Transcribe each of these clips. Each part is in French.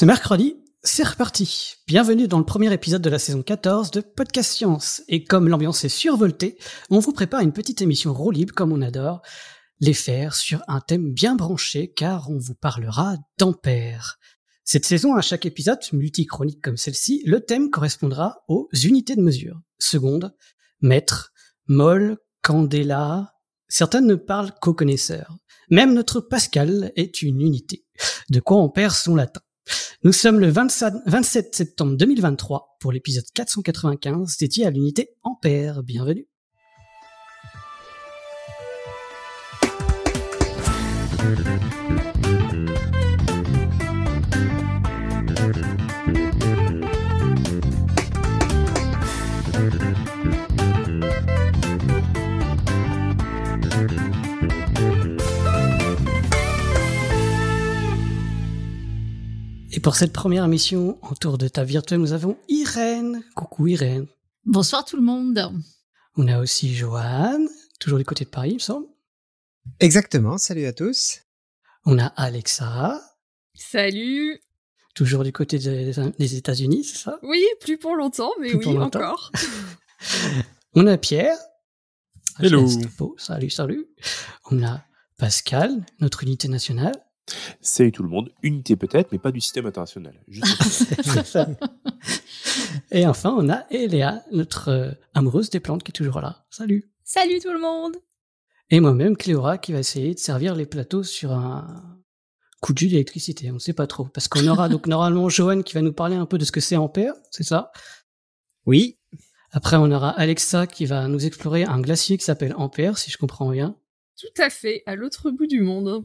Ce mercredi, c'est reparti. Bienvenue dans le premier épisode de la saison 14 de Podcast Science. Et comme l'ambiance est survoltée, on vous prépare une petite émission roue libre comme on adore les faire sur un thème bien branché car on vous parlera d'ampères. Cette saison, à chaque épisode, multichronique comme celle-ci, le thème correspondra aux unités de mesure. Seconde, mètre, mol, candela. Certaines ne parlent qu'aux connaisseurs. Même notre Pascal est une unité. De quoi on perd son latin. Nous sommes le 27 septembre 2023 pour l'épisode 495 dédié à l'unité ampère. Bienvenue. Et pour cette première émission autour de ta virtuelle, nous avons Irène. Coucou Irène. Bonsoir tout le monde. On a aussi Joanne, toujours du côté de Paris, il me semble. Exactement, salut à tous. On a Alexa. Salut. Toujours du côté des États-Unis, c'est ça? Oui, plus pour longtemps, mais oui, encore. On a Pierre. Hello. Salut, salut. On a Pascal, notre unité nationale. Salut tout le monde. Unité peut-être, mais pas du système international. Et enfin, on a Eléa, notre euh, amoureuse des plantes qui est toujours là. Salut. Salut tout le monde. Et moi-même, Cléora, qui va essayer de servir les plateaux sur un coup de jus d'électricité. On ne sait pas trop. Parce qu'on aura donc normalement Johan qui va nous parler un peu de ce que c'est Ampère, c'est ça? Oui. Après, on aura Alexa qui va nous explorer un glacier qui s'appelle Ampère, si je comprends bien. Tout à fait, à l'autre bout du monde.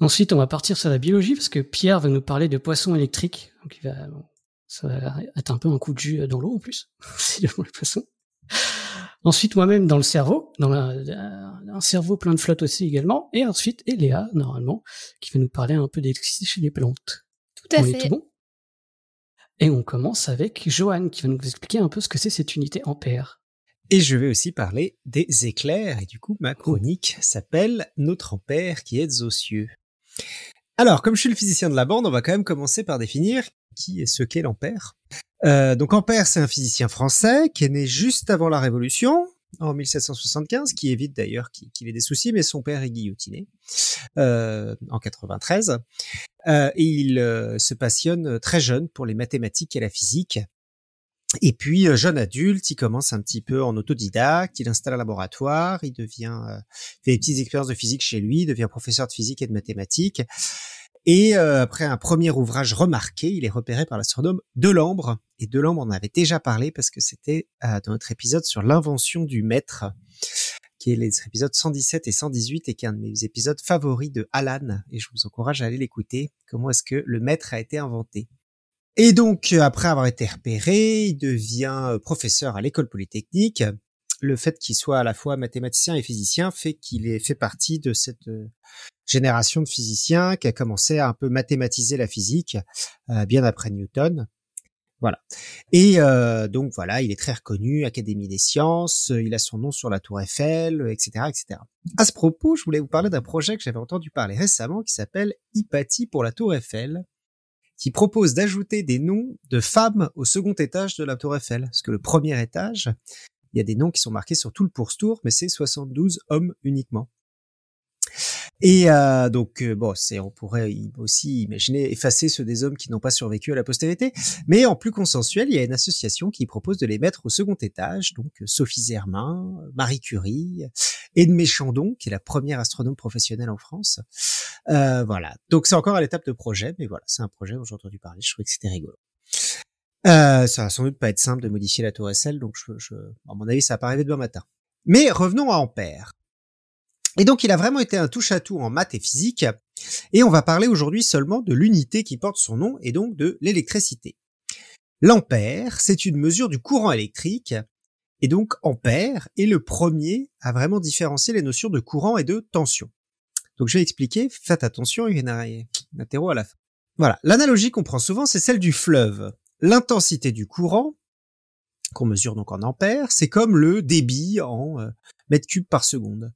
Ensuite, on va partir sur la biologie parce que Pierre va nous parler de poissons électriques. Donc, il va, ça va être un peu un coup de jus dans l'eau en plus, c'est le poisson. Ensuite, moi-même dans le cerveau, dans un cerveau plein de flotte aussi également. Et ensuite, Eléa, normalement, qui va nous parler un peu d'électricité chez les plantes. Tout à fait. tout bon? Et on commence avec Johan qui va nous expliquer un peu ce que c'est cette unité ampère. Et je vais aussi parler des éclairs, et du coup ma chronique s'appelle Notre ampère qui est aux cieux. Alors, comme je suis le physicien de la bande, on va quand même commencer par définir qui est ce qu'est l'ampère. Euh, donc Ampère, c'est un physicien français qui est né juste avant la Révolution, en 1775, qui évite d'ailleurs qu'il ait des soucis, mais son père est guillotiné euh, en 93. Euh, il se passionne très jeune pour les mathématiques et la physique. Et puis, euh, jeune adulte, il commence un petit peu en autodidacte, il installe un laboratoire, il devient, euh, fait des petites expériences de physique chez lui, devient professeur de physique et de mathématiques. Et euh, après un premier ouvrage remarqué, il est repéré par l'astronome Delambre. Et Delambre en avait déjà parlé parce que c'était dans notre épisode sur l'invention du maître, qui est les épisodes 117 et 118 et qui est un de mes épisodes favoris de Alan. Et je vous encourage à aller l'écouter. Comment est-ce que le maître a été inventé? Et donc, après avoir été repéré, il devient professeur à l'école polytechnique. Le fait qu'il soit à la fois mathématicien et physicien fait qu'il fait partie de cette génération de physiciens qui a commencé à un peu mathématiser la physique, bien après Newton. Voilà. Et donc voilà, il est très reconnu, Académie des sciences, il a son nom sur la Tour Eiffel, etc., etc. À ce propos, je voulais vous parler d'un projet que j'avais entendu parler récemment qui s'appelle Hypatie pour la Tour Eiffel qui propose d'ajouter des noms de femmes au second étage de la Tour Eiffel. Parce que le premier étage, il y a des noms qui sont marqués sur tout le pourstour, mais c'est 72 hommes uniquement. Et euh, donc euh, bon, c'est on pourrait aussi imaginer effacer ceux des hommes qui n'ont pas survécu à la postérité, mais en plus consensuel, il y a une association qui propose de les mettre au second étage, donc Sophie Zermain, Marie Curie, Edmé Chandon, qui est la première astronome professionnelle en France. Euh, voilà, donc c'est encore à l'étape de projet, mais voilà, c'est un projet dont j'ai entendu parler, je trouvais que c'était rigolo. Euh, ça va sans doute pas être simple de modifier la tour Eiffel, donc je, je, à mon avis, ça va pas arriver demain matin. Mais revenons à Ampère. Et donc, il a vraiment été un touche-à-tout en maths et physique. Et on va parler aujourd'hui seulement de l'unité qui porte son nom et donc de l'électricité. L'ampère, c'est une mesure du courant électrique. Et donc, ampère est le premier à vraiment différencier les notions de courant et de tension. Donc, je vais expliquer. Faites attention, il y a un interro à la fin. Voilà. L'analogie qu'on prend souvent, c'est celle du fleuve. L'intensité du courant, qu'on mesure donc en ampères, c'est comme le débit en euh, mètres cubes par seconde.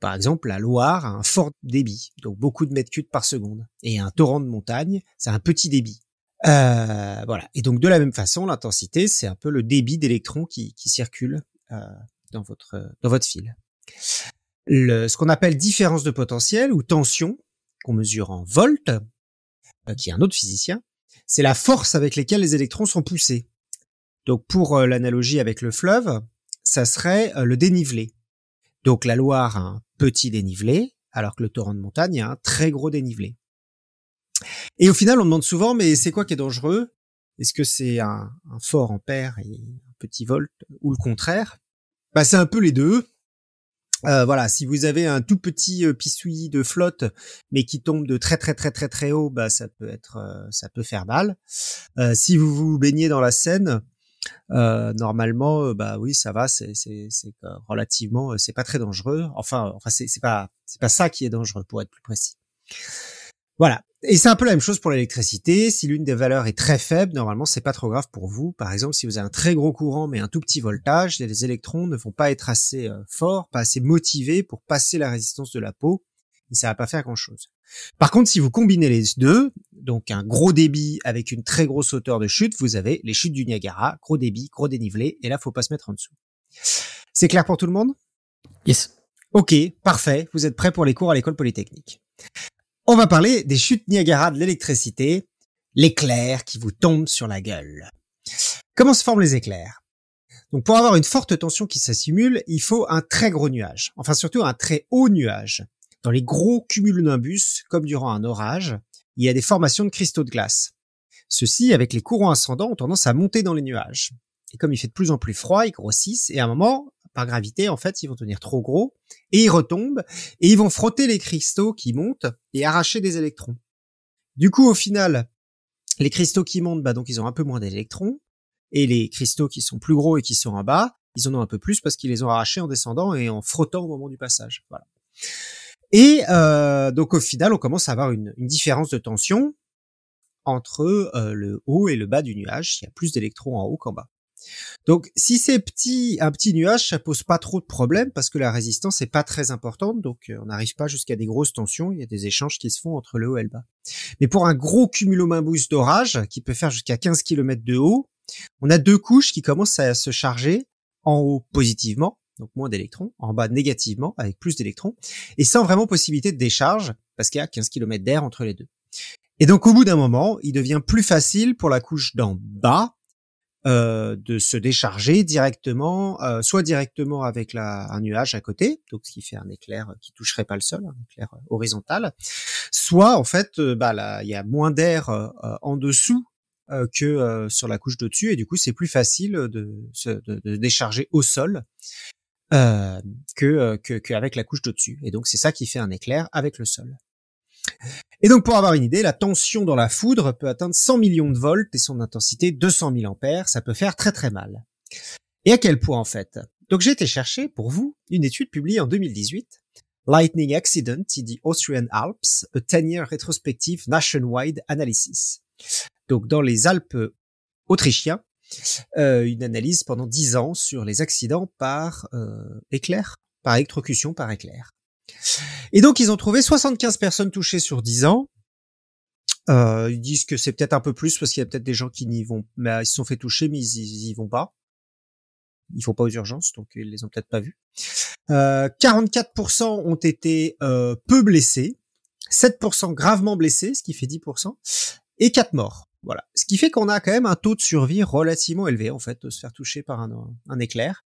Par exemple, la Loire a un fort débit, donc beaucoup de mètres cubes par seconde, et un torrent de montagne, c'est un petit débit. Euh, voilà. Et donc de la même façon, l'intensité, c'est un peu le débit d'électrons qui, circulent euh, dans votre dans votre fil. Ce qu'on appelle différence de potentiel ou tension, qu'on mesure en volts, euh, qui est un autre physicien, c'est la force avec laquelle les électrons sont poussés. Donc pour euh, l'analogie avec le fleuve, ça serait le dénivelé. Donc la Loire a un petit dénivelé, alors que le torrent de montagne a un très gros dénivelé. Et au final, on demande souvent, mais c'est quoi qui est dangereux? Est-ce que c'est un, fort ampère et un petit volt, ou le contraire? Bah c'est un peu les deux. Euh, voilà, si vous avez un tout petit euh, de flotte, mais qui tombe de très très très très très haut, bah ça peut être, euh, ça peut faire mal. Euh, si vous vous baignez dans la Seine, euh, normalement, bah oui, ça va, c'est relativement, c'est pas très dangereux. Enfin, enfin c'est c'est pas c'est pas ça qui est dangereux pour être plus précis. Voilà. Et c'est un peu la même chose pour l'électricité. Si l'une des valeurs est très faible, normalement, c'est pas trop grave pour vous. Par exemple, si vous avez un très gros courant mais un tout petit voltage, les électrons ne vont pas être assez euh, forts, pas assez motivés pour passer la résistance de la peau, et ça va pas faire grand chose. Par contre, si vous combinez les deux, donc un gros débit avec une très grosse hauteur de chute, vous avez les chutes du Niagara, gros débit, gros dénivelé, et là, faut pas se mettre en dessous. C'est clair pour tout le monde? Yes. Ok, parfait. Vous êtes prêts pour les cours à l'école polytechnique. On va parler des chutes Niagara de l'électricité, l'éclair qui vous tombe sur la gueule. Comment se forment les éclairs? Donc pour avoir une forte tension qui s'assimule, il faut un très gros nuage, enfin surtout un très haut nuage. Dans les gros cumulonimbus, comme durant un orage, il y a des formations de cristaux de glace. Ceux-ci, avec les courants ascendants, ont tendance à monter dans les nuages. Et comme il fait de plus en plus froid, ils grossissent, et à un moment, par gravité, en fait, ils vont devenir trop gros et ils retombent et ils vont frotter les cristaux qui montent et arracher des électrons. Du coup, au final, les cristaux qui montent, bah donc ils ont un peu moins d'électrons et les cristaux qui sont plus gros et qui sont en bas, ils en ont un peu plus parce qu'ils les ont arrachés en descendant et en frottant au moment du passage. Voilà. Et euh, donc au final, on commence à avoir une, différence de tension entre euh, le haut et le bas du nuage. Il y a plus d'électrons en haut qu'en bas. Donc, si c'est petit, un petit nuage, ça pose pas trop de problèmes parce que la résistance est pas très importante, donc euh, on n'arrive pas jusqu'à des grosses tensions. Il y a des échanges qui se font entre le haut et le bas. Mais pour un gros cumulonimbus d'orage qui peut faire jusqu'à 15 km de haut, on a deux couches qui commencent à se charger en haut positivement, donc moins d'électrons, en bas négativement avec plus d'électrons, et sans vraiment possibilité de décharge parce qu'il y a 15 km d'air entre les deux. Et donc au bout d'un moment, il devient plus facile pour la couche d'en bas euh, de se décharger directement, euh, soit directement avec la, un nuage à côté, donc ce qui fait un éclair qui toucherait pas le sol, un éclair horizontal, soit en fait, euh, bah là, il y a moins d'air en dessous que sur la couche de dessus, et du coup c'est plus facile de se de, décharger au sol que qu'avec la couche de dessus, et donc c'est ça qui fait un éclair avec le sol. Et donc, pour avoir une idée, la tension dans la foudre peut atteindre 100 millions de volts et son intensité 200 000 ampères. Ça peut faire très très mal. Et à quel point, en fait? Donc, j'ai été chercher, pour vous, une étude publiée en 2018. Lightning Accident in the Austrian Alps, a 10-year retrospective nationwide analysis. Donc, dans les Alpes autrichiens, euh, une analyse pendant 10 ans sur les accidents par euh, éclair, par électrocution par éclair. Et donc, ils ont trouvé 75 personnes touchées sur 10 ans. Euh, ils disent que c'est peut-être un peu plus parce qu'il y a peut-être des gens qui n'y vont, mais ils se sont fait toucher, mais ils, y vont pas. Ils font pas aux urgences, donc ils les ont peut-être pas vus. Euh, 44% ont été euh, peu blessés, 7% gravement blessés, ce qui fait 10%, et 4 morts. Voilà. Ce qui fait qu'on a quand même un taux de survie relativement élevé, en fait, de se faire toucher par un, éclair.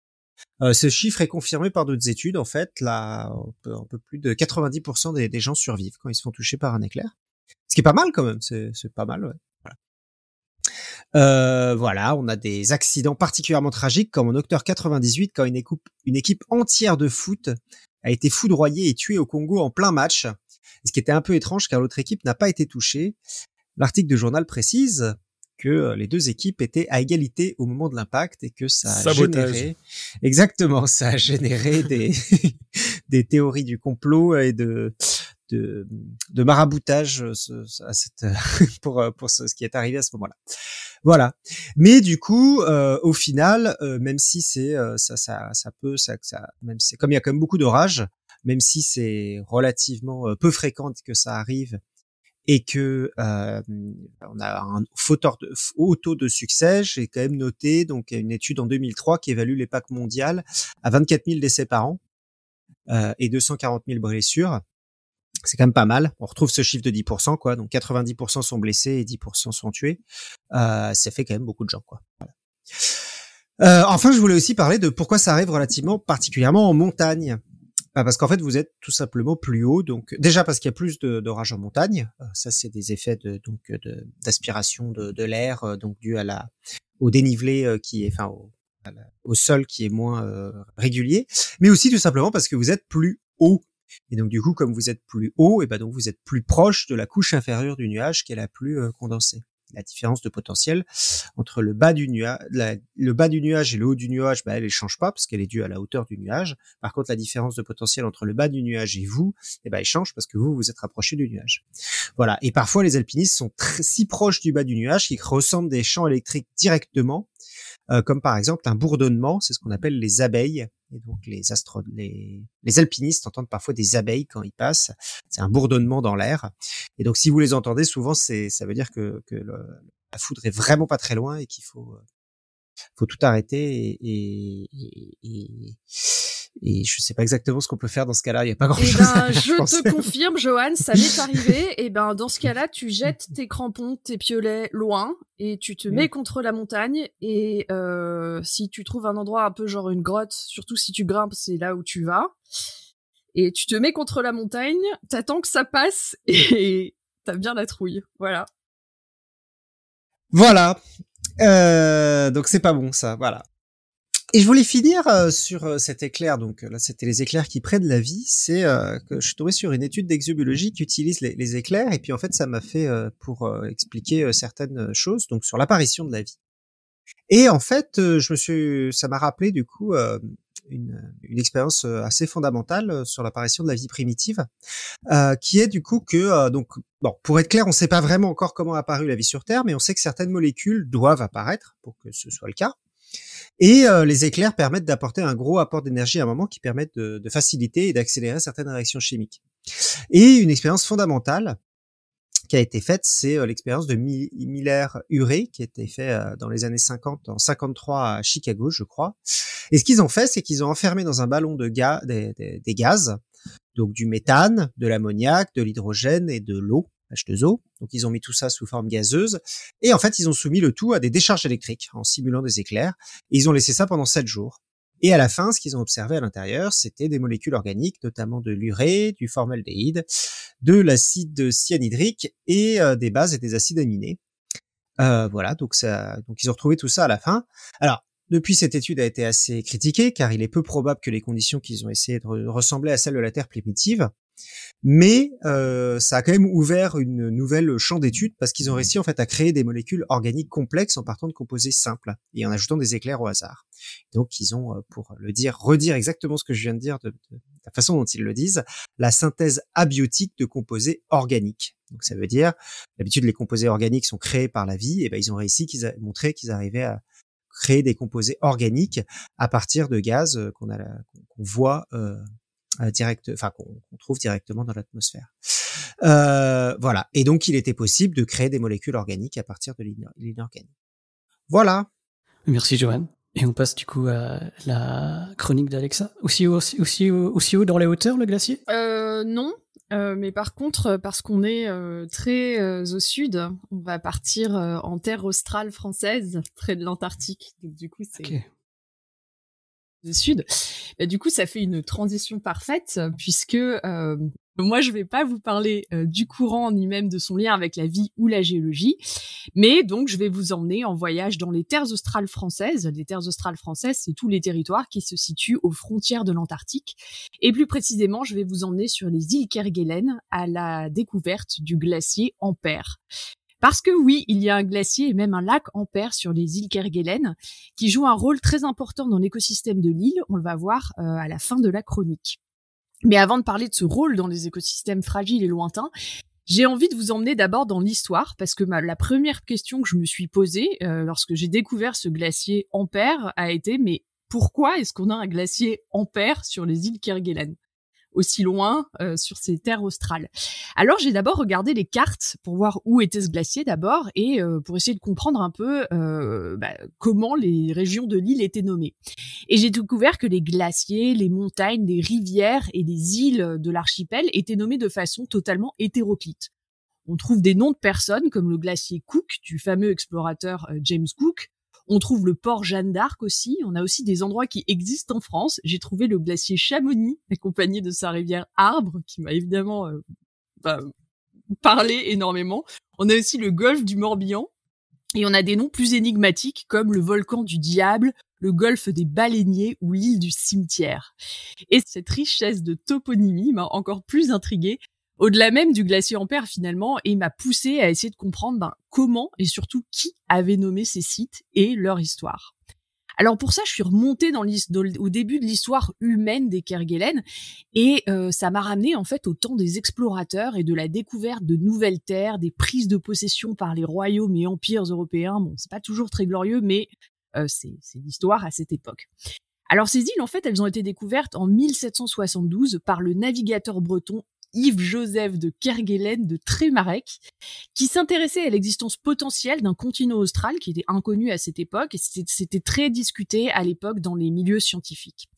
Euh, ce chiffre est confirmé par d'autres études. En fait, là, un peu, plus de 90% des, gens survivent quand ils se font toucher par un éclair. Ce qui est pas mal quand même. C'est pas mal. Ouais. Voilà. Euh, voilà, on a des accidents particulièrement tragiques, comme en octobre 98, quand une équipe entière de foot a été foudroyée et tuée au Congo en plein match. Ce qui était un peu étrange, car l'autre équipe n'a pas été touchée. L'article de journal précise que euh, les deux équipes étaient à égalité au moment de l'impact et que ça a généré exactement ça a généré des des théories du complot et de de, de maraboutage euh, à cette, pour euh, pour ce, qui est arrivé à ce moment-là. Voilà. Mais du coup, euh, au final, même si c'est ça, ça, ça peut, ça, ça, même c'est comme il y a quand même beaucoup d'orages, même si c'est relativement peu fréquent que ça arrive et que euh, on a un haut taux de succès. J'ai quand même noté donc une étude en 2003 qui évalue l'EPAC mondial à 24 000 décès par an euh, et 240 000 blessures. C'est quand même pas mal. On retrouve ce chiffre de 10%, quoi. Donc 90% sont blessés et 10% sont tués. Euh, ça fait quand même beaucoup de gens, quoi. Euh, enfin, je voulais aussi parler de pourquoi ça arrive relativement particulièrement en montagne. Bah, parce qu'en fait, vous êtes tout simplement plus haut. Donc, déjà parce qu'il y a plus d'orages en montagne. Euh, ça, c'est des effets de, donc d'aspiration de, de, l'air, euh, donc dû à la au dénivelé euh, qui est, enfin, au, au sol qui est moins régulier. Mais aussi tout simplement parce que vous êtes plus haut. Et donc, du coup, comme vous êtes plus haut, et ben donc vous êtes plus proche de la couche inférieure du nuage qui est la plus condensée la différence de potentiel entre le bas du nuage, et le haut du nuage, bah, elle ne change pas parce qu'elle est due à la hauteur du nuage. Par contre, la différence de potentiel entre le bas du nuage et vous, eh ben, elle change parce que vous, vous êtes rapproché du nuage. Voilà. Et parfois, les alpinistes sont si proches du bas du nuage qu'ils ressentent des champs électriques directement, euh, comme par exemple un bourdonnement, c'est ce qu'on appelle les abeilles. Et donc les, astro les, les alpinistes entendent parfois des abeilles quand ils passent. C'est un bourdonnement dans l'air. Et donc si vous les entendez, souvent c'est ça veut dire que, que la foudre est vraiment pas très loin et qu'il faut euh, faut tout arrêter et, et, et, et je sais pas exactement ce qu'on peut faire dans ce cas-là. Il y a pas grand-chose. Eh ben, je te confirme, Johan, ça m'est arrivé. Et ben, dans ce cas-là, tu jettes tes crampons, tes piolets loin et tu te mets mm. contre la montagne. Et euh, si tu trouves un endroit un peu genre une grotte, surtout si tu grimpes, c'est là où tu vas. Et tu te mets contre la montagne, t'attends que ça passe et t'as bien la trouille. Voilà. Voilà. Euh, donc c'est pas bon ça. Voilà. Et je voulais finir euh, sur euh, cet éclair, donc euh, là c'était les éclairs qui prennent la vie, c'est que je suis tombé sur une étude d'exobiologie qui utilise les, éclairs, et puis en fait ça m'a fait pour expliquer certaines choses, donc sur l'apparition de la vie. Et en fait, je me suis, ça m'a rappelé du coup une, une expérience assez fondamentale sur l'apparition de la vie primitive, qui est du coup que donc bon, pour être clair, on ne sait pas vraiment encore comment a apparu la vie sur Terre, mais on sait que certaines molécules doivent apparaître pour que ce soit le cas. Et euh, les éclairs permettent d'apporter un gros apport d'énergie à un moment qui permettent de, de faciliter et d'accélérer certaines réactions chimiques. Et une expérience fondamentale qui a été faite, c'est euh, l'expérience de Miller-Urey, qui a été faite euh, dans les années 50, en 53 à Chicago, je crois. Et ce qu'ils ont fait, c'est qu'ils ont enfermé dans un ballon de gaz, des, des gaz, donc du méthane, de l'ammoniac, de l'hydrogène et de l'eau, H2O. Donc ils ont mis tout ça sous forme gazeuse. Et en fait, ils ont soumis le tout à des décharges électriques en simulant des éclairs. Ils ont laissé ça pendant sept jours. Et à la fin, ce qu'ils ont observé à l'intérieur, c'était des molécules organiques, notamment de l'urée, du formaldéhyde, de l'acide cyanhydrique et euh, des bases et des acides aminés. Euh, voilà, donc ça, donc ils ont retrouvé tout ça à la fin. Alors, depuis, cette étude a été assez critiquée car il est peu probable que les conditions qu'ils ont essayé de ressembler à celles de la Terre primitive mais euh, ça a quand même ouvert une nouvelle champ d'études parce qu'ils ont réussi en fait à créer des molécules organiques complexes en partant de composés simples et en ajoutant des éclairs au hasard. Donc ils ont, euh, pour le dire, redire exactement ce que je viens de dire de, la façon dont ils le disent, la synthèse abiotique de composés organiques. Donc ça veut dire, d'habitude les composés organiques sont créés par la vie, et ben ils ont réussi qu'ils a montré qu'ils arrivaient à créer des composés organiques à partir de gaz euh, qu'on qu'on voit euh, direct, enfin qu'on trouve directement dans l'atmosphère. Euh, voilà. Et donc, il était possible de créer des molécules organiques à partir de l'inorganique. Voilà. Merci, Johan. Et on passe du coup à la chronique d'Alexa. Aussi, aussi, aussi, aussi haut dans les hauteurs, le glacier? Euh, Non. Euh, mais par contre, parce qu'on est euh, très euh, au sud, on va partir en terre australe française, près de l'Antarctique. Donc du coup, c'est du sud. Bah, du coup, ça fait une transition parfaite puisque euh, moi, je vais pas vous parler euh, du courant ni même de son lien avec la vie ou la géologie, mais donc je vais vous emmener en voyage dans les terres australes françaises. Les terres australes françaises, c'est tous les territoires qui se situent aux frontières de l'Antarctique. Et plus précisément, je vais vous emmener sur les îles Kerguelen à la découverte du glacier Ampère. Parce que oui, il y a un glacier et même un lac Ampère sur les îles Kerguelen qui joue un rôle très important dans l'écosystème de l'île. On le va voir euh, à la fin de la chronique. Mais avant de parler de ce rôle dans les écosystèmes fragiles et lointains, j'ai envie de vous emmener d'abord dans l'histoire parce que la première question que je me suis posée euh, lorsque j'ai découvert ce glacier Ampère a été mais pourquoi est-ce qu'on a un glacier Ampère sur les îles Kerguelen? Aussi loin euh, sur ces terres australes. Alors j'ai d'abord regardé les cartes pour voir où était ce glacier d'abord et euh, pour essayer de comprendre un peu euh, bah, comment les régions de l'île étaient nommées. Et j'ai découvert que les glaciers, les montagnes, les rivières et les îles de l'archipel étaient nommés de façon totalement hétéroclite. On trouve des noms de personnes comme le glacier Cook du fameux explorateur James Cook, on trouve le port Jeanne d'Arc aussi. On a aussi des endroits qui existent en France. J'ai trouvé le glacier Chamonix, accompagné de sa rivière Arbre, qui m'a évidemment euh, bah, parlé énormément. On a aussi le golfe du Morbihan. Et on a des noms plus énigmatiques comme le volcan du diable, le golfe des baleiniers ou l'île du cimetière. Et cette richesse de toponymie m'a encore plus intriguée au-delà même du glacier Ampère finalement, et m'a poussé à essayer de comprendre ben, comment et surtout qui avait nommé ces sites et leur histoire. Alors pour ça, je suis remontée dans au début de l'histoire humaine des Kerguelen et euh, ça m'a ramené en fait au temps des explorateurs et de la découverte de nouvelles terres, des prises de possession par les royaumes et empires européens. Bon, c'est pas toujours très glorieux, mais euh, c'est l'histoire à cette époque. Alors ces îles, en fait, elles ont été découvertes en 1772 par le navigateur breton Yves-Joseph de Kerguelen de Trémarec, qui s'intéressait à l'existence potentielle d'un continent austral qui était inconnu à cette époque et c'était très discuté à l'époque dans les milieux scientifiques.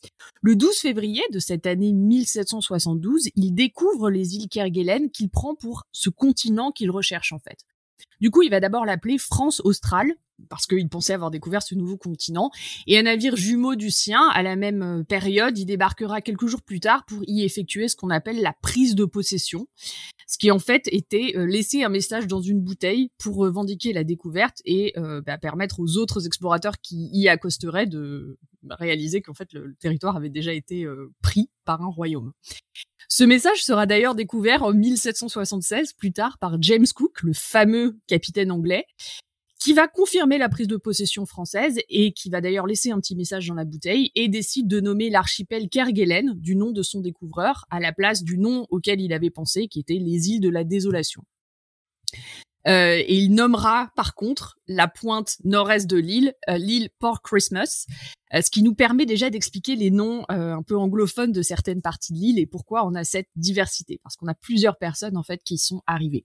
Le 12 février de cette année 1772, il découvre les îles Kerguelen qu'il prend pour ce continent qu'il recherche en fait. Du coup, il va d'abord l'appeler France australe, parce qu'il pensait avoir découvert ce nouveau continent. Et un navire jumeau du sien, à la même euh, période, il débarquera quelques jours plus tard pour y effectuer ce qu'on appelle la prise de possession, ce qui en fait était euh, laisser un message dans une bouteille pour revendiquer la découverte et euh, bah, permettre aux autres explorateurs qui y accosteraient de réaliser qu'en fait le, territoire avait déjà été pris par un royaume. Ce message sera d'ailleurs découvert en 1776 plus tard par James Cook, le fameux capitaine anglais, qui va confirmer la prise de possession française et qui va d'ailleurs laisser un petit message dans la bouteille et décide de nommer l'archipel Kerguelen du nom de son découvreur à la place du nom auquel il avait pensé, qui était les îles de la désolation. Euh, et il nommera par contre la pointe nord-est de l'île, euh, l'île Port Christmas, euh, ce qui nous permet déjà d'expliquer les noms un peu anglophones de certaines parties de l'île et pourquoi on a cette diversité, parce qu'on a plusieurs personnes en fait qui sont arrivées.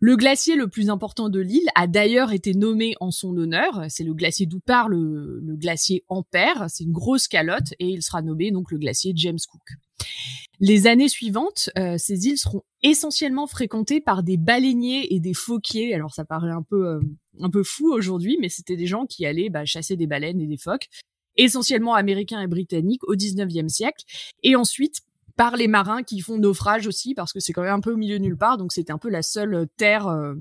Le glacier le plus important de l'île a d'ailleurs été nommé en son honneur. C'est le glacier d'où le, glacier Ampère. C'est une grosse calotte et il sera nommé donc le glacier James Cook. Les années suivantes, euh, ces îles seront essentiellement fréquentées par des baleiniers et des phoquiers. Alors ça paraît un peu euh, un peu fou aujourd'hui, mais c'était des gens qui allaient bah, chasser des baleines et des phoques, essentiellement américains et britanniques au 19e siècle, et ensuite par les marins qui font naufrage aussi, parce que c'est quand même un peu au milieu de nulle part, donc c'était un peu la seule euh, terre euh,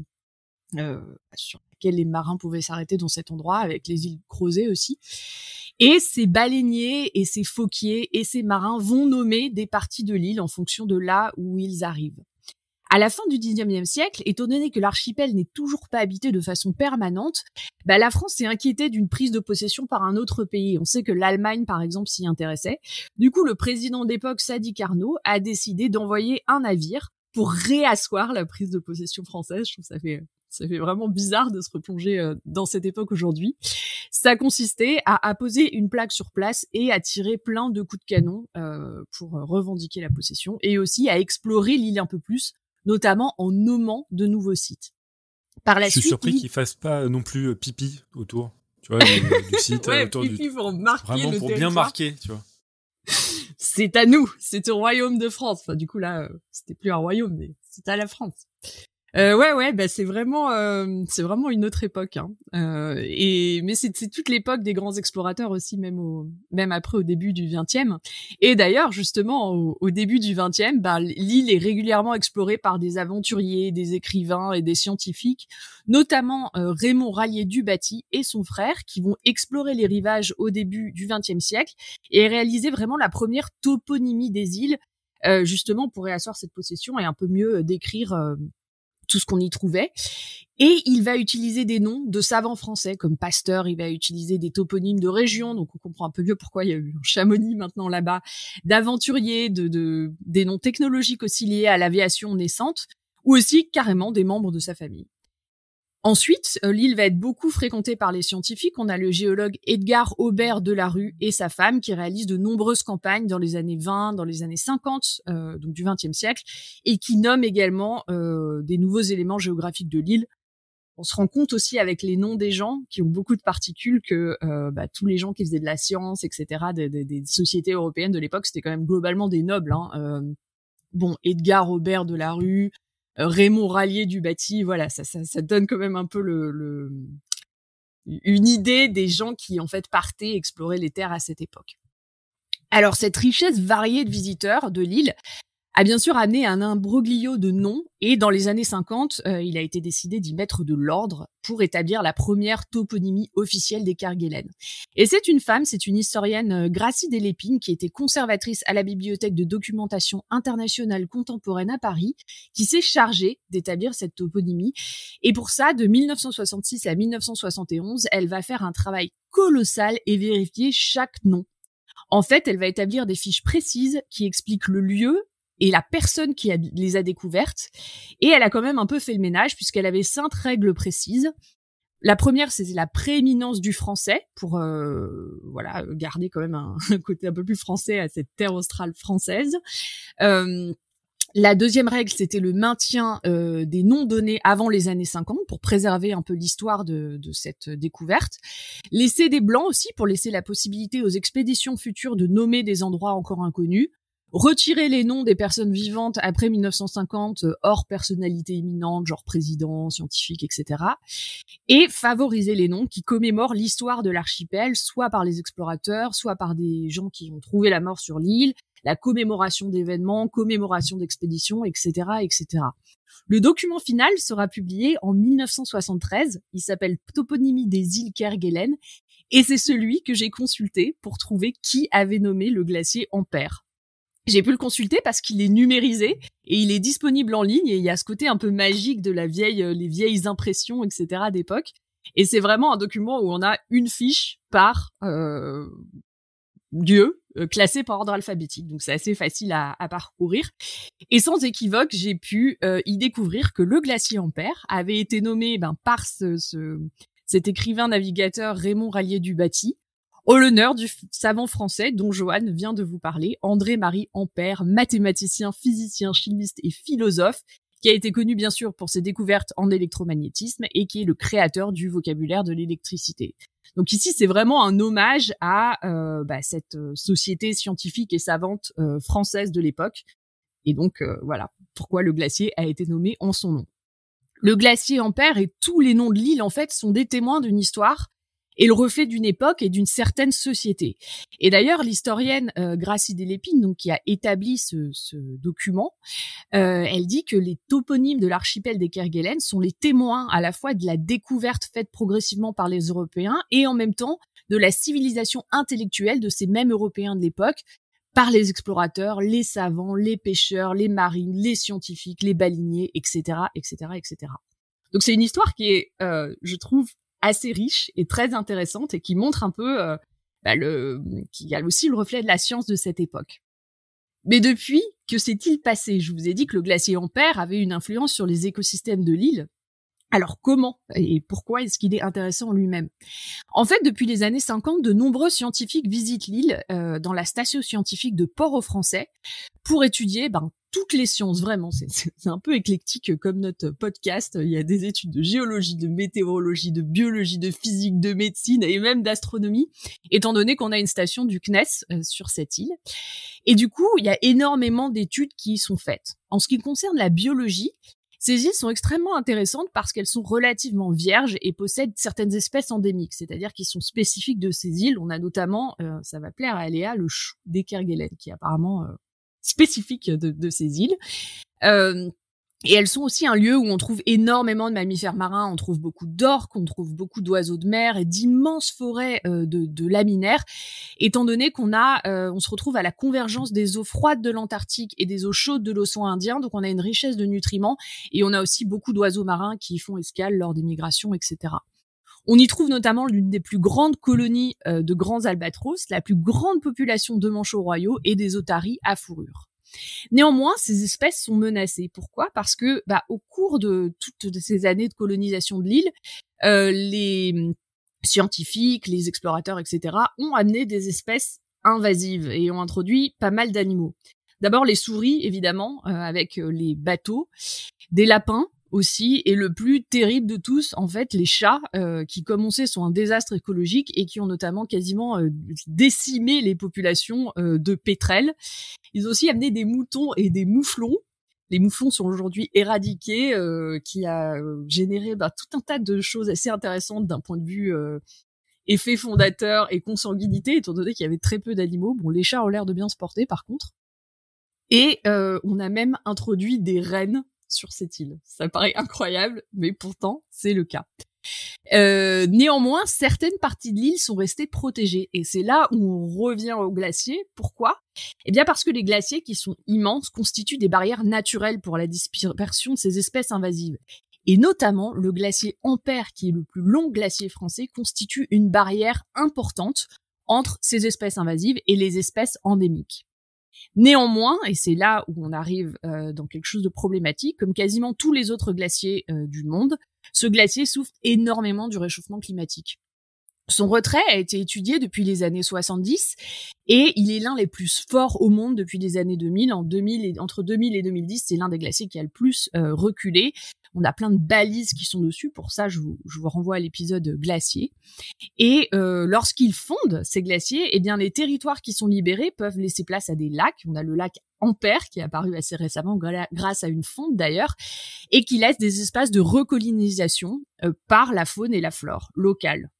euh, sur laquelle les marins pouvaient s'arrêter dans cet endroit, avec les îles Crozet aussi. Et ces baleiniers et ces phoquiers et ces marins vont nommer des parties de l'île en fonction de là où ils arrivent. À la fin du XIXe siècle, étant donné que l'archipel n'est toujours pas habité de façon permanente, bah, la France s'est inquiétée d'une prise de possession par un autre pays. On sait que l'Allemagne, par exemple, s'y intéressait. Du coup, le président d'époque, Sadi Carnot, a décidé d'envoyer un navire pour réasseoir la prise de possession française. Je trouve ça fait vraiment bizarre de se replonger euh, dans cette époque aujourd'hui. Ça consistait à, à, poser une plaque sur place et à tirer plein de coups de canon euh, pour revendiquer la possession et aussi à explorer l'île un peu plus notamment en nommant de nouveaux sites. Par la Je suis surpris qu'ils fassent pas non plus euh, pipi autour, tu vois, du, site, ouais, autour pipi du... pour marquer vraiment pour bien marquer, tu vois. c'est à nous, c'est au royaume de France. Enfin, du coup là, euh, c'était plus un royaume, mais c'est à la France. Euh, ouais, ouais, bah c'est vraiment, euh, c'est vraiment une autre époque. Hein. Euh, et mais c'est toute l'époque des grands explorateurs aussi, même au, même après au début du XXe. Et d'ailleurs, justement, au, début du XXe, bah, l'île est régulièrement explorée par des aventuriers, des écrivains et des scientifiques, notamment euh, Raymond Rallier Dubati et son frère, qui vont explorer les rivages au début du XXe siècle et réaliser vraiment la première toponymie des îles, euh, justement pour réasseoir cette possession et un peu mieux décrire tout ce qu'on y trouvait. Et il va utiliser des noms de savants français comme Pasteur, il va utiliser des toponymes de régions, donc on comprend un peu mieux pourquoi il y a eu Chamonix maintenant là-bas, d'aventuriers, de, de, des noms technologiques aussi liés à l'aviation naissante, ou aussi carrément des membres de sa famille. Ensuite, euh, l'île va être beaucoup fréquentée par les scientifiques. On a le géologue Edgar Aubert de la Rue et sa femme qui réalisent de nombreuses campagnes dans les années 20, dans les années 50, euh, donc du XXe siècle, et qui nomment également euh, des nouveaux éléments géographiques de l'île. On se rend compte aussi avec les noms des gens qui ont beaucoup de particules que bah, tous les gens qui faisaient de la science, etc., des, des, sociétés européennes de l'époque, c'était quand même globalement des nobles. Hein. bon, Edgar Aubert de la Rue, euh, Raymond Rallier du bâti, voilà, ça, ça, ça, donne quand même un peu le, le, une idée des gens qui en fait partaient explorer les terres à cette époque. Alors cette richesse variée de visiteurs de l'île, a bien sûr amené un imbroglio de noms et dans les années 50, euh, il a été décidé d'y mettre de l'ordre pour établir la première toponymie officielle des Kerguelen. Et c'est une femme, c'est une historienne euh, Gracie Delépine qui était conservatrice à la bibliothèque de documentation internationale contemporaine à Paris, qui s'est chargée d'établir cette toponymie. Et pour ça, de 1966 à 1971, elle va faire un travail colossal et vérifier chaque nom en fait, elle va établir des fiches précises qui expliquent le lieu, et la personne qui les a découvertes. Et elle a quand même un peu fait le ménage puisqu'elle avait cinq règles précises. La première, c'est la prééminence du français pour euh, voilà garder quand même un, côté un peu plus français à cette terre australe française. Euh, la deuxième règle, c'était le maintien euh, des noms donnés avant les années 50 pour préserver un peu l'histoire de, de, cette découverte. Laisser des blancs aussi pour laisser la possibilité aux expéditions futures de nommer des endroits encore inconnus retirer les noms des personnes vivantes après 1950 euh, hors personnalité imminente, genre président, scientifique, etc. Et favoriser les noms qui commémorent l'histoire de l'archipel, soit par les explorateurs, soit par des gens qui ont trouvé la mort sur l'île, la commémoration d'événements, commémoration d'expéditions, etc., etc. Le document final sera publié en 1973. Il s'appelle Toponymie des îles Kerguelen et c'est celui que j'ai consulté pour trouver qui avait nommé le glacier Ampère. J'ai pu le consulter parce qu'il est numérisé et il est disponible en ligne et il y a ce côté un peu magique de la vieille, euh, les vieilles impressions, etc. d'époque. Et c'est vraiment un document où on a une fiche par euh, lieu euh, classé par ordre alphabétique. Donc c'est assez facile à, parcourir. Et sans équivoque, j'ai pu euh, y découvrir que le glacier Ampère avait été nommé ben, par ce, ce, cet écrivain navigateur Raymond Rallier du Bâti au l'honneur du savant français dont Joanne vient de vous parler, André-Marie Ampère, mathématicien, physicien, chimiste et philosophe, qui a été connu bien sûr pour ses découvertes en électromagnétisme et qui est le créateur du vocabulaire de l'électricité. Donc ici, c'est vraiment un hommage à euh, bah, cette euh, société scientifique et savante euh, française de l'époque. Et donc voilà pourquoi le glacier a été nommé en son nom. Le glacier Ampère et tous les noms de l'île en fait sont des témoins d'une histoire et le reflet d'une époque et d'une certaine société. Et d'ailleurs, l'historienne euh, Gracie Delépine, donc qui a établi ce, ce document, euh, elle dit que les toponymes de l'archipel des Kerguelen sont les témoins à la fois de la découverte faite progressivement par les Européens et en même temps de la civilisation intellectuelle de ces mêmes Européens de l'époque par les explorateurs, les savants, les pêcheurs, les marines, les scientifiques, les baliniers, etc., etc., etc. Donc c'est une histoire qui est, euh, je trouve, assez riche et très intéressante et qui montre un peu euh, bah, le qui a aussi le reflet de la science de cette époque. Mais depuis, que s'est-il passé? Je vous ai dit que le glacier Ampère avait une influence sur les écosystèmes de l'île. Alors comment et pourquoi est-ce qu'il est intéressant en lui-même? En fait, depuis les années 50, de nombreux scientifiques visitent l'île euh, dans la station scientifique de Port-au-Français pour étudier ben, toutes les sciences, vraiment. C'est un peu éclectique comme notre podcast. Il y a des études de géologie, de météorologie, de biologie, de physique, de médecine et même d'astronomie, étant donné qu'on a une station du CNES euh, sur cette île. Et du coup, il y a énormément d'études qui y sont faites. En ce qui concerne la biologie, ces îles sont extrêmement intéressantes parce qu'elles sont relativement vierges et possèdent certaines espèces endémiques, c'est-à-dire qui sont spécifiques de ces îles. On a notamment, euh, ça va plaire à Léa, le chou des Kerguelen, qui est apparemment euh, spécifique de, ces îles. Euh, et elles sont aussi un lieu où on trouve énormément de mammifères marins, on trouve beaucoup d'orques, on trouve beaucoup d'oiseaux de mer et d'immenses forêts euh, de, laminaires, étant donné qu'on a, euh, on se retrouve à la convergence des eaux froides de l'Antarctique et des eaux chaudes de l'océan Indien, donc on a une richesse de nutriments et on a aussi beaucoup d'oiseaux marins qui font escale lors des migrations, etc. On y trouve notamment l'une des plus grandes colonies euh, de grands albatros, la plus grande population de manchots royaux et des otaries à fourrure. Néanmoins, ces espèces sont menacées. Pourquoi? Parce que bah, au cours de toutes ces années de colonisation de l'île, euh, les scientifiques, les explorateurs, etc., ont amené des espèces invasives et ont introduit pas mal d'animaux. D'abord les souris, évidemment, euh, avec euh, les bateaux, des lapins aussi, et le plus terrible de tous, en fait, les chats, euh, qui comme on sait sont un désastre écologique et qui ont notamment quasiment décimé les populations de pétrels. Ils ont aussi amené des moutons et des mouflons. Les mouflons sont aujourd'hui éradiqués, qui a généré bah, tout un tas de choses assez intéressantes d'un point de vue effet fondateur et consanguinité, étant donné qu'il y avait très peu d'animaux. Bon, les chats ont l'air de bien se porter, par contre. Et euh, on a même introduit des rennes sur cette île. Ça paraît incroyable, mais pourtant c'est le cas. Euh, néanmoins, certaines parties de l'île sont restées protégées, et c'est là où on revient aux glaciers. Pourquoi? Eh bien parce que les glaciers, qui sont immenses, constituent des barrières naturelles pour la dispersion de ces espèces invasives. Et notamment, le glacier Ampère, qui est le plus long glacier français, constitue une barrière importante entre ces espèces invasives et les espèces endémiques. Néanmoins, et c'est là où on arrive euh, dans quelque chose de problématique, comme quasiment tous les autres glaciers euh, du monde, ce glacier souffre énormément du réchauffement climatique. Son retrait a été étudié depuis les années 70 et il est l'un des plus forts au monde depuis les années 2000. En 2000 et, entre 2000 et 2010, c'est l'un des glaciers qui a le plus euh, reculé. On a plein de balises qui sont dessus. Pour ça, je vous, je vous renvoie à l'épisode glacier. Et euh, lorsqu'ils fondent ces glaciers, eh bien les territoires qui sont libérés peuvent laisser place à des lacs. On a le lac Ampère qui est apparu assez récemment grâce à une fonte d'ailleurs et qui laisse des espaces de recolonisation euh, par la faune et la flore locale.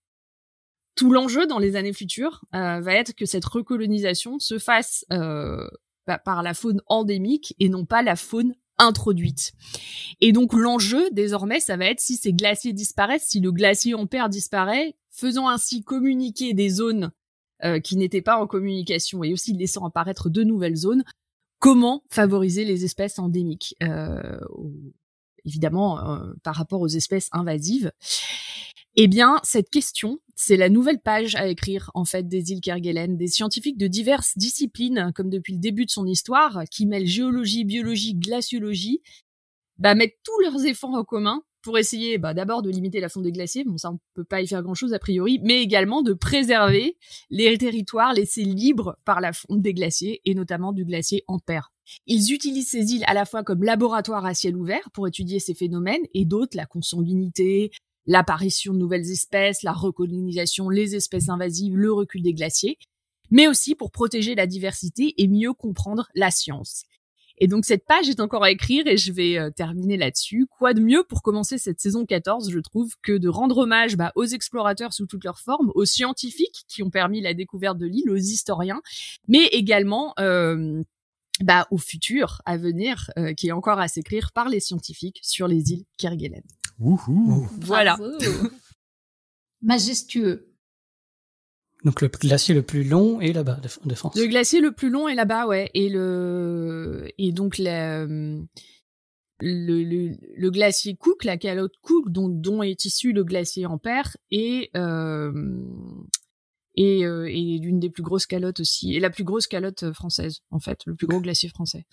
Tout l'enjeu dans les années futures euh, va être que cette recolonisation se fasse euh, bah, par la faune endémique et non pas la faune introduite. Et donc l'enjeu désormais, ça va être si ces glaciers disparaissent, si le glacier Ampère disparaît, faisant ainsi communiquer des zones euh, qui n'étaient pas en communication et aussi laissant apparaître de nouvelles zones, comment favoriser les espèces endémiques euh, évidemment euh, par rapport aux espèces invasives. Eh bien, cette question, c'est la nouvelle page à écrire en fait des îles Kerguelen. Des scientifiques de diverses disciplines, comme depuis le début de son histoire, qui mêlent géologie, biologie, glaciologie, bah, mettent tous leurs efforts en commun pour essayer bah, d'abord de limiter la fonte des glaciers, bon ça on peut pas y faire grand chose a priori, mais également de préserver les territoires laissés libres par la fonte des glaciers et notamment du glacier Ampère. Ils utilisent ces îles à la fois comme laboratoire à ciel ouvert pour étudier ces phénomènes et d'autres, la consanguinité, l'apparition de nouvelles espèces, la recolonisation, les espèces invasives, le recul des glaciers, mais aussi pour protéger la diversité et mieux comprendre la science. Et donc cette page est encore à écrire et je vais euh, terminer là-dessus. Quoi de mieux pour commencer cette saison 14, je trouve, que de rendre hommage bah, aux explorateurs sous toutes leurs formes, aux scientifiques qui ont permis la découverte de l'île, aux historiens, mais également euh, bah, au futur à venir euh, qui est encore à s'écrire par les scientifiques sur les îles Kerguelen. Wouhou. Voilà. Majestueux. Donc le glacier le plus long est là-bas de, France. Le glacier le plus long est là-bas, ouais. Et le et donc le, le, le, glacier Cook, la calotte Cook, dont, dont est issu le glacier Ampère, et euh, et, euh, et l'une des plus grosses calottes aussi, et la plus grosse calotte française, en fait, le plus gros glacier français.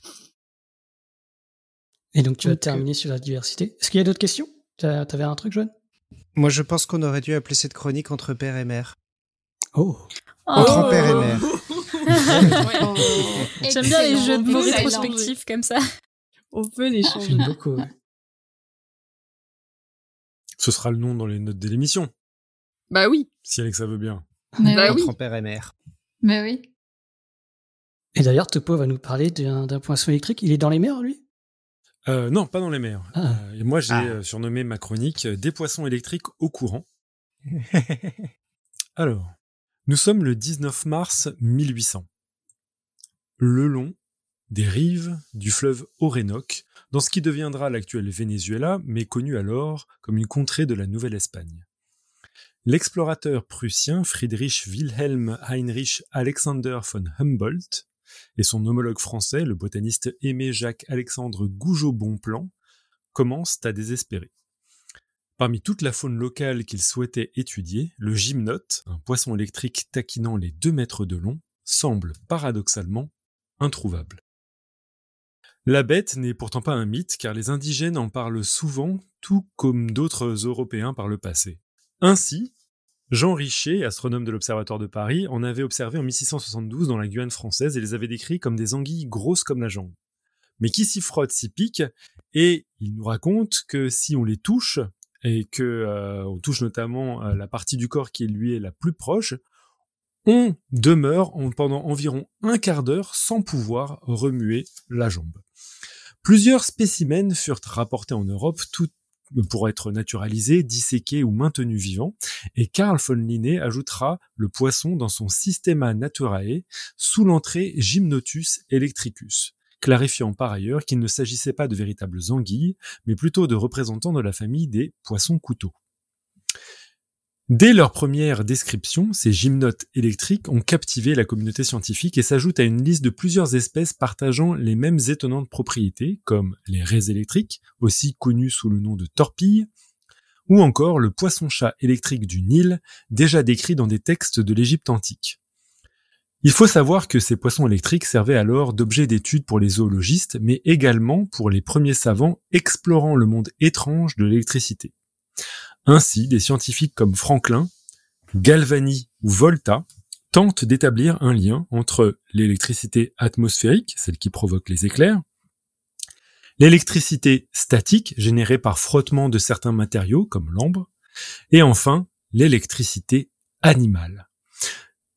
Et donc tu vas terminer sur la diversité. Est-ce qu'il y a d'autres questions? T'avais un truc, Joanne Moi, je pense qu'on aurait dû appeler cette chronique entre père et mère. Oh. Entre oh. père et mère. J'aime bien les jeux de mots rétrospectifs comme ça. On peut les changer. J'aime beaucoup. Ce sera le nom dans les notes de l'émission. Bah oui. Si Alexa veut bien. Mais bah Entre père et mère. Mais oui. Et d'ailleurs, Topo va nous parler d'un poinçon électrique. Il est dans les mers, lui? Euh, non, pas dans les mers. Ah. Euh, et moi, j'ai Ah. euh, surnommé ma chronique Des poissons électriques au courant. Alors, nous sommes le 19 mars 1800. Le long des rives du fleuve Orénoque, dans ce qui deviendra l'actuel Venezuela, mais connu alors comme une contrée de la Nouvelle-Espagne. L'explorateur prussien Friedrich Wilhelm Heinrich Alexander von Humboldt et son homologue français, le botaniste Aimé Jacques-Alexandre Gougeot-Bonplan, commencent à désespérer. Parmi toute la faune locale qu'ils souhaitaient étudier, le gymnote, un poisson électrique taquinant les 2 mètres de long, semble paradoxalement introuvable. La bête n'est pourtant pas un mythe, car les indigènes en parlent souvent, tout comme d'autres Européens par le passé. Ainsi, Jean Richer, astronome de l'Observatoire de Paris, en avait observé en 1672 dans la Guyane française et les avait décrits comme des anguilles grosses comme la jambe. Mais qui s'y frotte s'y pique, et il nous raconte que si on les touche, et que euh, on touche notamment euh, la partie du corps qui lui est la plus proche, on demeure pendant environ un quart d'heure sans pouvoir remuer la jambe. Plusieurs spécimens furent rapportés en Europe, tout pour être naturalisé, disséqué ou maintenu vivant, et Carl von Linné ajoutera le poisson dans son Systema Naturae sous l'entrée Gymnotus electricus, clarifiant par ailleurs qu'il ne s'agissait pas de véritables anguilles, mais plutôt de représentants de la famille des poissons-couteaux. Dès leur première description, ces gymnotes électriques ont captivé la communauté scientifique et s'ajoutent à une liste de plusieurs espèces partageant les mêmes étonnantes propriétés, comme les raies électriques, aussi connus sous le nom de torpilles, ou encore le poisson-chat électrique du Nil, déjà décrit dans des textes de l'Égypte antique. Il faut savoir que ces poissons électriques servaient alors d'objet d'étude pour les zoologistes, mais également pour les premiers savants explorant le monde étrange de l'électricité. Ainsi, des scientifiques comme Franklin, Galvani ou Volta tentent d'établir un lien entre l'électricité atmosphérique, celle qui provoque les éclairs, l'électricité statique générée par frottement de certains matériaux comme l'ambre, et enfin l'électricité animale.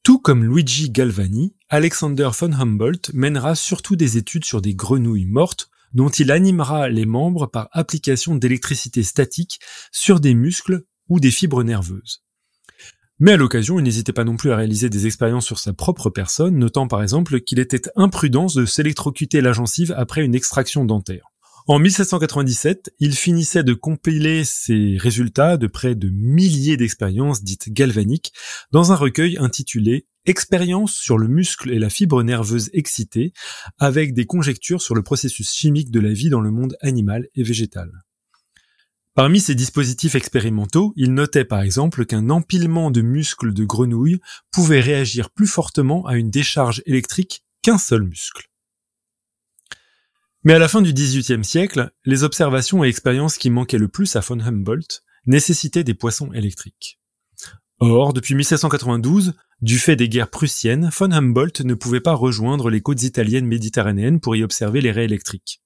Tout comme Luigi Galvani, Alexander von Humboldt mènera surtout des études sur des grenouilles mortes dont il animera les membres par application d'électricité statique sur des muscles ou des fibres nerveuses. Mais à l'occasion, il n'hésitait pas non plus à réaliser des expériences sur sa propre personne, notant par exemple qu'il était imprudent de s'électrocuter la gencive après une extraction dentaire. En 1797, il finissait de compiler ses résultats de près de milliers d'expériences dites galvaniques dans un recueil intitulé Expérience sur le muscle et la fibre nerveuse excitée, avec des conjectures sur le processus chimique de la vie dans le monde animal et végétal. Parmi ces dispositifs expérimentaux, il notait par exemple qu'un empilement de muscles de grenouille pouvait réagir plus fortement à une décharge électrique qu'un seul muscle. Mais à la fin du XVIIIe siècle, les observations et expériences qui manquaient le plus à von Humboldt nécessitaient des poissons électriques. Or, depuis 1792, du fait des guerres prussiennes, von Humboldt ne pouvait pas rejoindre les côtes italiennes méditerranéennes pour y observer les raies électriques.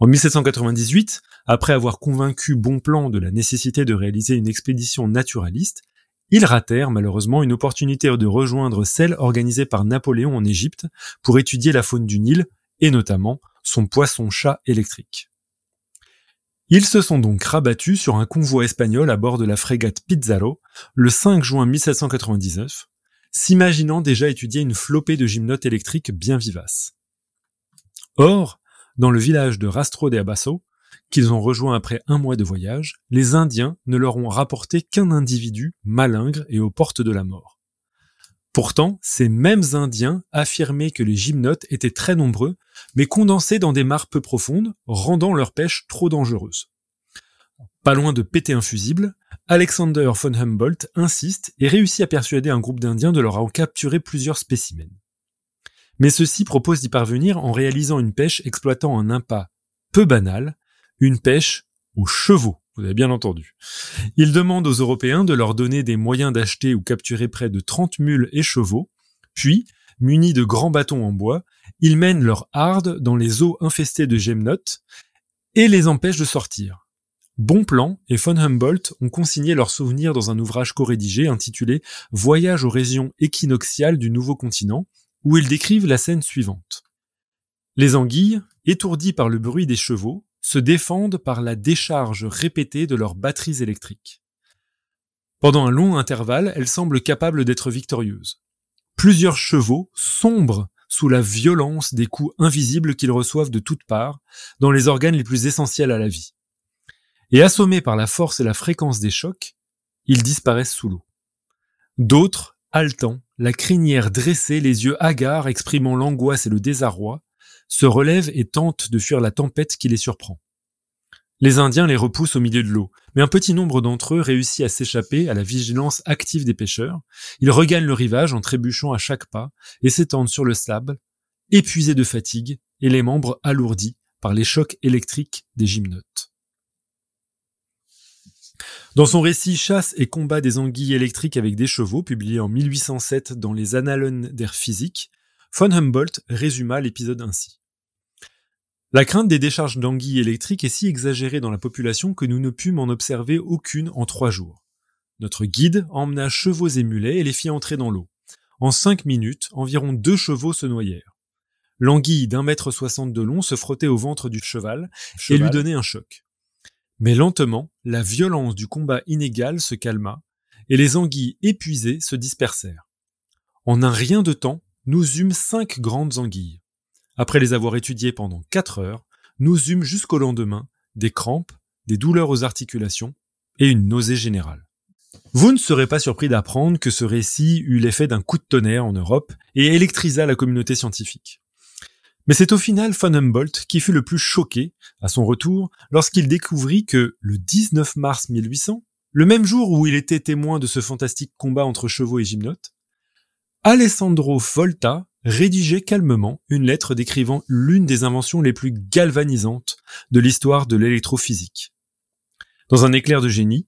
En 1798, après avoir convaincu Bonpland de la nécessité de réaliser une expédition naturaliste, ils ratèrent malheureusement une opportunité de rejoindre celle organisée par Napoléon en Égypte pour étudier la faune du Nil et notamment son poisson-chat électrique. Ils se sont donc rabattus sur un convoi espagnol à bord de la frégate Pizarro le 5 juin 1799, s'imaginant déjà étudier une flopée de gymnotes électriques bien vivaces. Or, dans le village de Rastro de Abasso, qu'ils ont rejoint après un mois de voyage, les Indiens ne leur ont rapporté qu'un individu malingre et aux portes de la mort. Pourtant, ces mêmes Indiens affirmaient que les gymnotes étaient très nombreux, mais condensés dans des mares peu profondes, rendant leur pêche trop dangereuse. Pas loin de péter un fusible, Alexander von Humboldt insiste et réussit à persuader un groupe d'Indiens de leur en capturer plusieurs spécimens. Mais ceux-ci proposent d'y parvenir en réalisant une pêche exploitant un impas peu banal, une pêche aux chevaux. Vous avez bien entendu. Il demande aux Européens de leur donner des moyens d'acheter ou capturer près de 30 mules et chevaux, puis, munis de grands bâtons en bois, ils mènent leur harde dans les eaux infestées de gemnotes et les empêchent de sortir. Bonplan et von Humboldt ont consigné leurs souvenirs dans un ouvrage co-rédigé intitulé Voyage aux régions équinoxiales du nouveau continent, où ils décrivent la scène suivante. Les anguilles, étourdies par le bruit des chevaux, se défendent par la décharge répétée de leurs batteries électriques. Pendant un long intervalle, elles semblent capables d'être victorieuses. Plusieurs chevaux sombrent sous la violence des coups invisibles qu'ils reçoivent de toutes parts, dans les organes les plus essentiels à la vie. Et assommés par la force et la fréquence des chocs, ils disparaissent sous l'eau. D'autres, haletants, la crinière dressée, les yeux hagards exprimant l'angoisse et le désarroi, se relèvent et tentent de fuir la tempête qui les surprend. Les Indiens les repoussent au milieu de l'eau, mais un petit nombre d'entre eux réussit à s'échapper à la vigilance active des pêcheurs. Ils regagnent le rivage en trébuchant à chaque pas et s'étendent sur le sable, épuisés de fatigue et les membres alourdis par les chocs électriques des gymnotes. Dans son récit Chasse et combat des anguilles électriques avec des chevaux, publié en 1807 dans les Annalen der Physik, von Humboldt résuma l'épisode ainsi. La crainte des décharges d'anguilles électriques est si exagérée dans la population que nous ne pûmes en observer aucune en trois jours. Notre guide emmena chevaux et mulets et les fit entrer dans l'eau. En cinq minutes, environ deux chevaux se noyèrent. L'anguille d'un mètre soixante de long se frottait au ventre du cheval, et lui donnait un choc. Mais lentement, la violence du combat inégal se calma, et les anguilles épuisées se dispersèrent. En un rien de temps, nous eûmes cinq grandes anguilles. Après les avoir étudiées pendant quatre heures, nous eûmes jusqu'au lendemain des crampes, des douleurs aux articulations et une nausée générale. Vous ne serez pas surpris d'apprendre que ce récit eut l'effet d'un coup de tonnerre en Europe et électrisa la communauté scientifique. Mais c'est au final von Humboldt qui fut le plus choqué, à son retour, lorsqu'il découvrit que, le 19 mars 1800, le même jour où il était témoin de ce fantastique combat entre chevaux et gymnotes, Alessandro Volta rédigeait calmement une lettre décrivant l'une des inventions les plus galvanisantes de l'histoire de l'électrophysique. Dans un éclair de génie,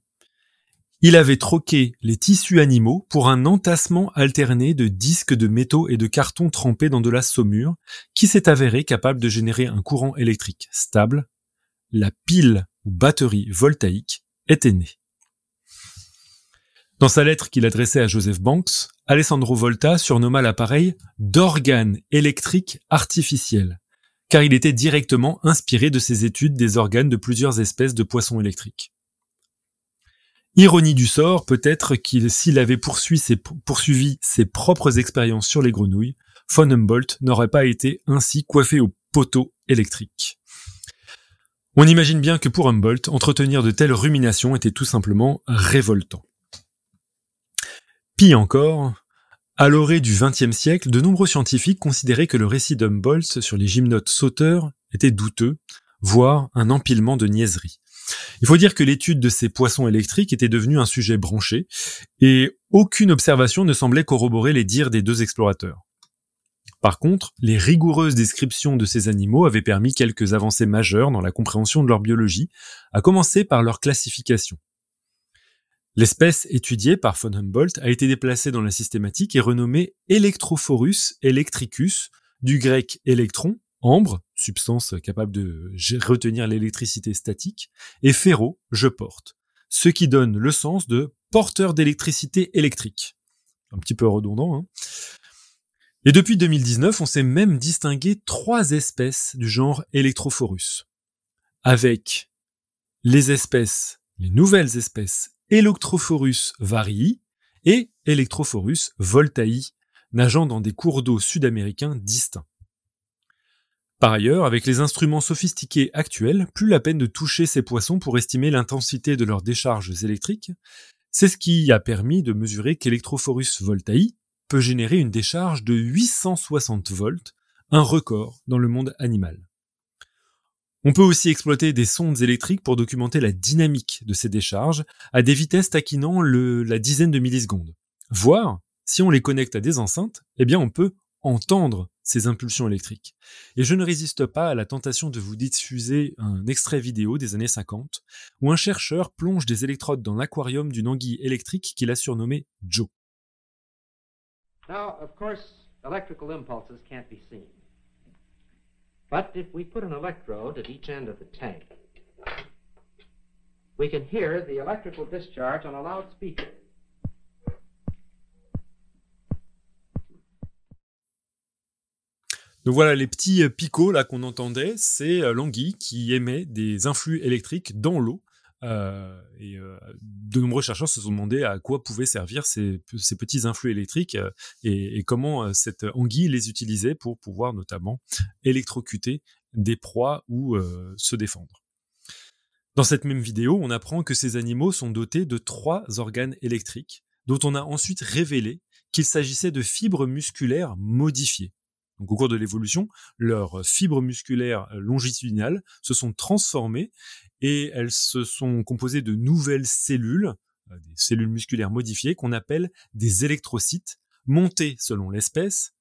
il avait troqué les tissus animaux pour un entassement alterné de disques de métaux et de carton trempés dans de la saumure, qui s'est avéré capable de générer un courant électrique stable. La pile ou batterie voltaïque était née. Dans sa lettre qu'il adressait à Joseph Banks, Alessandro Volta surnomma l'appareil d'organe électrique artificiel, car il était directement inspiré de ses études des organes de plusieurs espèces de poissons électriques. Ironie du sort, peut-être qu'il, s'il avait poursuivi ses, poursuivi ses propres expériences sur les grenouilles, von Humboldt n'aurait pas été ainsi coiffé au poteau électrique. On imagine bien que pour Humboldt, entretenir de telles ruminations était tout simplement révoltant. Pis encore, à l'orée du XXe siècle, de nombreux scientifiques considéraient que le récit d'Humboldt sur les gymnotes sauteurs était douteux, voire un empilement de niaiseries. Il faut dire que l'étude de ces poissons électriques était devenue un sujet branché, et aucune observation ne semblait corroborer les dires des deux explorateurs. Par contre, les rigoureuses descriptions de ces animaux avaient permis quelques avancées majeures dans la compréhension de leur biologie, à commencer par leur classification. L'espèce étudiée par von Humboldt a été déplacée dans la systématique et renommée Electrophorus electricus, du grec électron, ambre, substance capable de retenir l'électricité statique, et ferro, je porte, ce qui donne le sens de porteur d'électricité électrique. Un petit peu redondant, hein et depuis 2019, on s'est même distingué trois espèces du genre Electrophorus, avec les espèces, les nouvelles espèces Electrophorus varii et Electrophorus voltai, nageant dans des cours d'eau sud-américains distincts. Par ailleurs, avec les instruments sophistiqués actuels, plus la peine de toucher ces poissons pour estimer l'intensité de leurs décharges électriques. C'est ce qui a permis de mesurer qu'Electrophorus voltai peut générer une décharge de 860 volts, un record dans le monde animal. On peut aussi exploiter des sondes électriques pour documenter la dynamique de ces décharges à des vitesses taquinant la dizaine de millisecondes. Voire, si on les connecte à des enceintes, eh bien on peut entendre ces impulsions électriques. Et je ne résiste pas à la tentation de vous diffuser un extrait vidéo des années 50 où un chercheur plonge des électrodes dans l'aquarium d'une anguille électrique qu'il a surnommée Joe. Now, of course, electrical impulses can't be seen. But if we put an electrode at each end of the tank, we can hear the electrical discharge on a loudspeaker. Donc voilà, les petits picots qu'on entendait, c'est euh, l'anguille qui émet des influx électriques dans l'eau. Euh, et de nombreux chercheurs se sont demandé à quoi pouvaient servir ces, petits influx électriques et, comment cette anguille les utilisait pour pouvoir notamment électrocuter des proies ou se défendre. Dans cette même vidéo, on apprend que ces animaux sont dotés de trois organes électriques, dont on a ensuite révélé qu'il s'agissait de fibres musculaires modifiées. Donc au cours de l'évolution, leurs fibres musculaires longitudinales se sont transformées et elles se sont composées de nouvelles cellules, euh, des cellules musculaires modifiées qu'on appelle des électrocytes, montées selon l'espèce,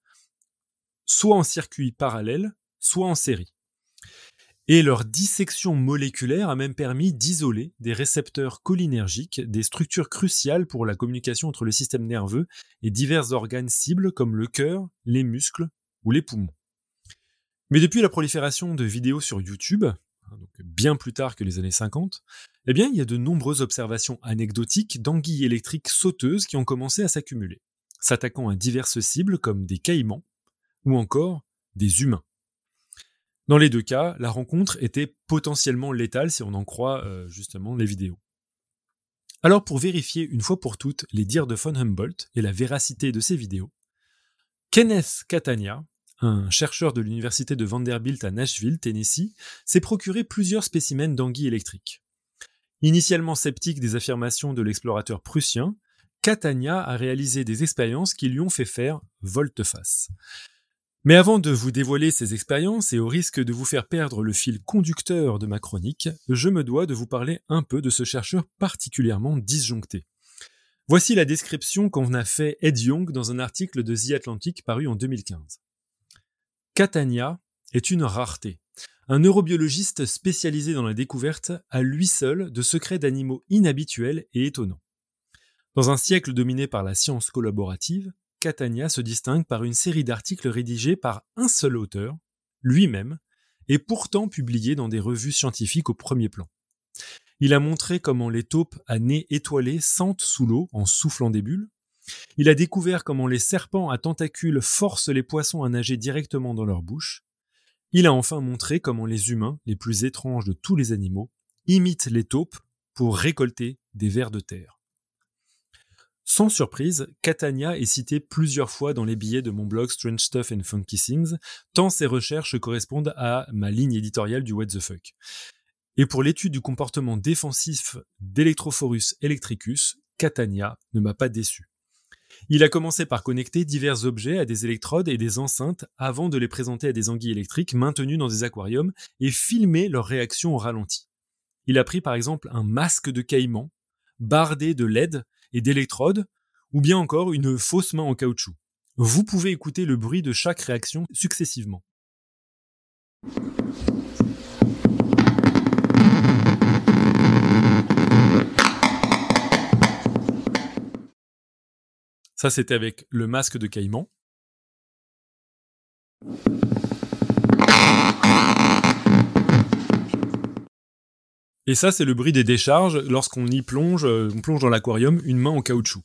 soit en circuit parallèle, soit en série. Et leur dissection moléculaire a même permis d'isoler des récepteurs cholinergiques, des structures cruciales pour la communication entre le système nerveux et divers organes cibles comme le cœur, les muscles ou les poumons. Mais depuis la prolifération de vidéos sur YouTube, hein, bien plus tard que les années 50, eh bien, il y a de nombreuses observations anecdotiques d'anguilles électriques sauteuses qui ont commencé à s'accumuler, s'attaquant à diverses cibles comme des caïmans ou encore des humains. Dans les deux cas, la rencontre était potentiellement létale si on en croit euh, justement les vidéos. Alors pour vérifier une fois pour toutes les dires de von Humboldt et la véracité de ces vidéos, Kenneth Catania, un chercheur de l'université de Vanderbilt à Nashville, Tennessee, s'est procuré plusieurs spécimens d'anguilles électriques. Initialement sceptique des affirmations de l'explorateur prussien, Catania a réalisé des expériences qui lui ont fait faire volte-face. Mais avant de vous dévoiler ces expériences et au risque de vous faire perdre le fil conducteur de ma chronique, je me dois de vous parler un peu de ce chercheur particulièrement disjoncté. Voici la description qu'en a fait Ed Young dans un article de The Atlantic paru en 2015. Catania est une rareté. Un neurobiologiste spécialisé dans la découverte à lui seul de secrets d'animaux inhabituels et étonnants. Dans un siècle dominé par la science collaborative, Catania se distingue par une série d'articles rédigés par un seul auteur, lui-même, et pourtant publiés dans des revues scientifiques au premier plan. Il a montré comment les taupes à nez étoilé sentent sous l'eau en soufflant des bulles. Il a découvert comment les serpents à tentacules forcent les poissons à nager directement dans leur bouche. Il a enfin montré comment les humains, les plus étranges de tous les animaux, imitent les taupes pour récolter des vers de terre. Sans surprise, Catania est cité plusieurs fois dans les billets de mon blog Strange Stuff and Funky Things, tant ses recherches correspondent à ma ligne éditoriale du What the Fuck. Et pour l'étude du comportement défensif d'Electrophorus electricus, Catania ne m'a pas déçu. Il a commencé par connecter divers objets à des électrodes et des enceintes avant de les présenter à des anguilles électriques maintenues dans des aquariums et filmer leur réaction au ralenti. Il a pris par exemple un masque de caïman, bardé de LED et d'électrodes, ou bien encore une fausse main en caoutchouc. Vous pouvez écouter le bruit de chaque réaction successivement. Ça, c'était avec le masque de caïman. Et ça, c'est le bruit des décharges lorsqu'on y plonge, euh, on plonge dans l'aquarium, une main en caoutchouc.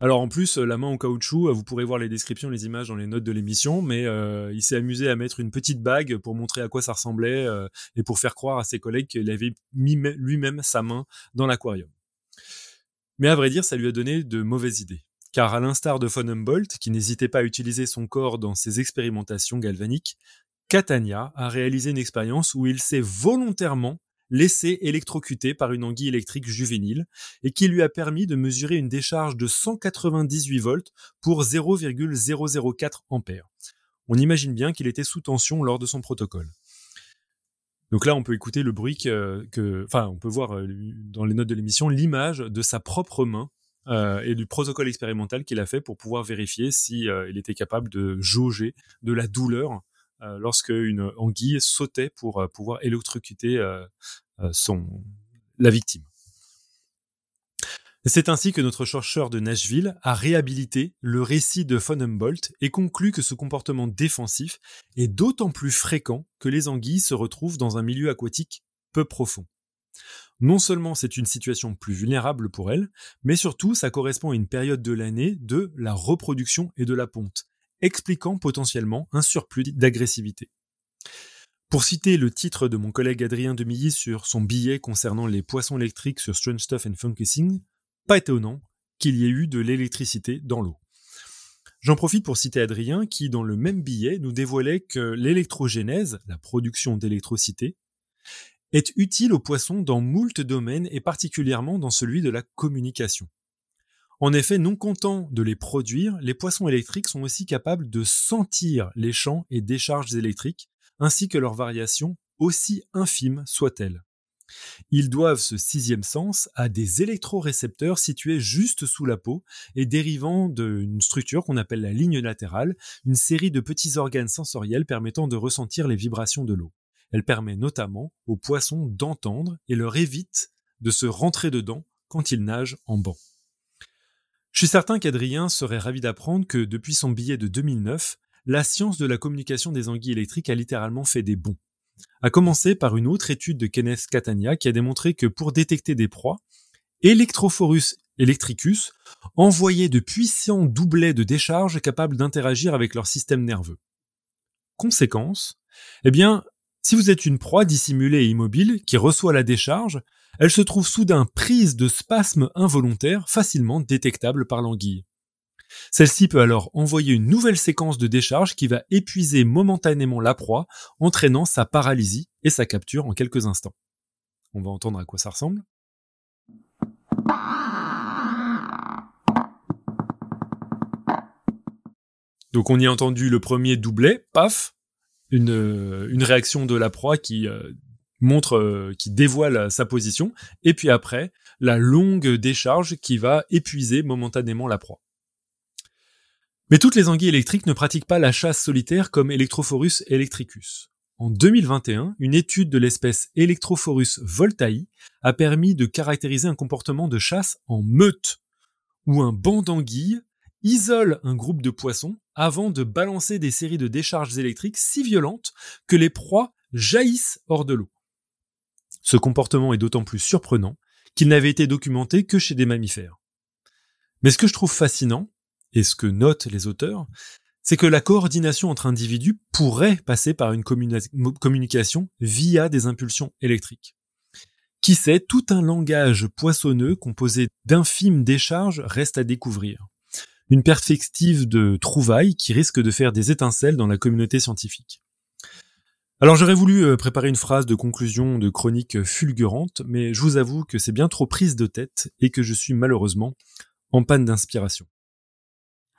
Alors en plus, la main en caoutchouc, euh, vous pourrez voir les descriptions, les images dans les notes de l'émission, mais euh, il s'est amusé à mettre une petite bague pour montrer à quoi ça ressemblait et pour faire croire à ses collègues qu'il avait mis lui-même sa main dans l'aquarium. Mais à vrai dire, ça lui a donné de mauvaises idées. Car à l'instar de von Humboldt, qui n'hésitait pas à utiliser son corps dans ses expérimentations galvaniques, Catania a réalisé une expérience où il s'est volontairement laissé électrocuté par une anguille électrique juvénile et qui lui a permis de mesurer une décharge de 198 volts pour 0,004 ampères. On imagine bien qu'il était sous tension lors de son protocole. Donc là, on peut écouter le bruit que, enfin, on peut voir euh, dans les notes de l'émission l'image de sa propre main euh, et du protocole expérimental qu'il a fait pour pouvoir vérifier si euh, il était capable de jauger de la douleur euh, lorsque une anguille sautait pour pouvoir électrocuter la victime. C'est ainsi que notre chercheur de Nashville a réhabilité le récit de von Humboldt et conclut que ce comportement défensif est d'autant plus fréquent que les anguilles se retrouvent dans un milieu aquatique peu profond. Non seulement c'est une situation plus vulnérable pour elles, mais surtout ça correspond à une période de l'année de la reproduction et de la ponte, expliquant potentiellement un surplus d'agressivité. Pour citer le titre de mon collègue Adrien Demilly sur son billet concernant les poissons électriques sur Strange Stuff and Funky pas étonnant qu'il y ait eu de l'électricité dans l'eau. J'en profite pour citer Adrien qui, dans le même billet, nous dévoilait que l'électrogénèse, la production d'électricité, est utile aux poissons dans moult domaines et particulièrement dans celui de la communication. En effet, non contents de les produire, les poissons électriques sont aussi capables de sentir les champs et décharges électriques, ainsi que leurs variations, aussi infimes soient-elles. Ils doivent ce sixième sens à des électrorécepteurs situés juste sous la peau et dérivant d'une structure qu'on appelle la ligne latérale, une série de petits organes sensoriels permettant de ressentir les vibrations de l'eau. Elle permet notamment aux poissons d'entendre et leur évite de se rentrer dedans quand ils nagent en banc. Je suis certain qu'Adrien serait ravi d'apprendre que depuis son billet de 2009, la science de la communication des anguilles électriques a littéralement fait des bons. A commencer par une autre étude de Kenneth Catania qui a démontré que pour détecter des proies, Electrophorus electricus envoyait de puissants doublets de décharge capables d'interagir avec leur système nerveux. Conséquence, eh bien, si vous êtes une proie dissimulée et immobile qui reçoit la décharge, elle se trouve soudain prise de spasmes involontaires facilement détectables par l'anguille. Celle-ci peut alors envoyer une nouvelle séquence de décharge qui va épuiser momentanément la proie, entraînant sa paralysie et sa capture en quelques instants. On va entendre à quoi ça ressemble. Donc on y a entendu le premier doublet, paf, une, euh, une réaction de la proie qui euh, montre, euh, qui dévoile sa position, et puis après, la longue décharge qui va épuiser momentanément la proie. Mais toutes les anguilles électriques ne pratiquent pas la chasse solitaire comme Electrophorus electricus. En 2021, une étude de l'espèce Electrophorus voltae a permis de caractériser un comportement de chasse en meute, où un banc d'anguilles isole un groupe de poissons avant de balancer des séries de décharges électriques si violentes que les proies jaillissent hors de l'eau. Ce comportement est d'autant plus surprenant qu'il n'avait été documenté que chez des mammifères. Mais ce que je trouve fascinant, et ce que notent les auteurs, c'est que la coordination entre individus pourrait passer par une communication via des impulsions électriques. Qui sait, tout un langage poissonneux composé d'infimes décharges reste à découvrir. Une perspective de trouvailles qui risque de faire des étincelles dans la communauté scientifique. Alors j'aurais voulu euh, préparer une phrase de conclusion de chronique fulgurante, mais je vous avoue que c'est bien trop prise de tête et que je suis malheureusement en panne d'inspiration.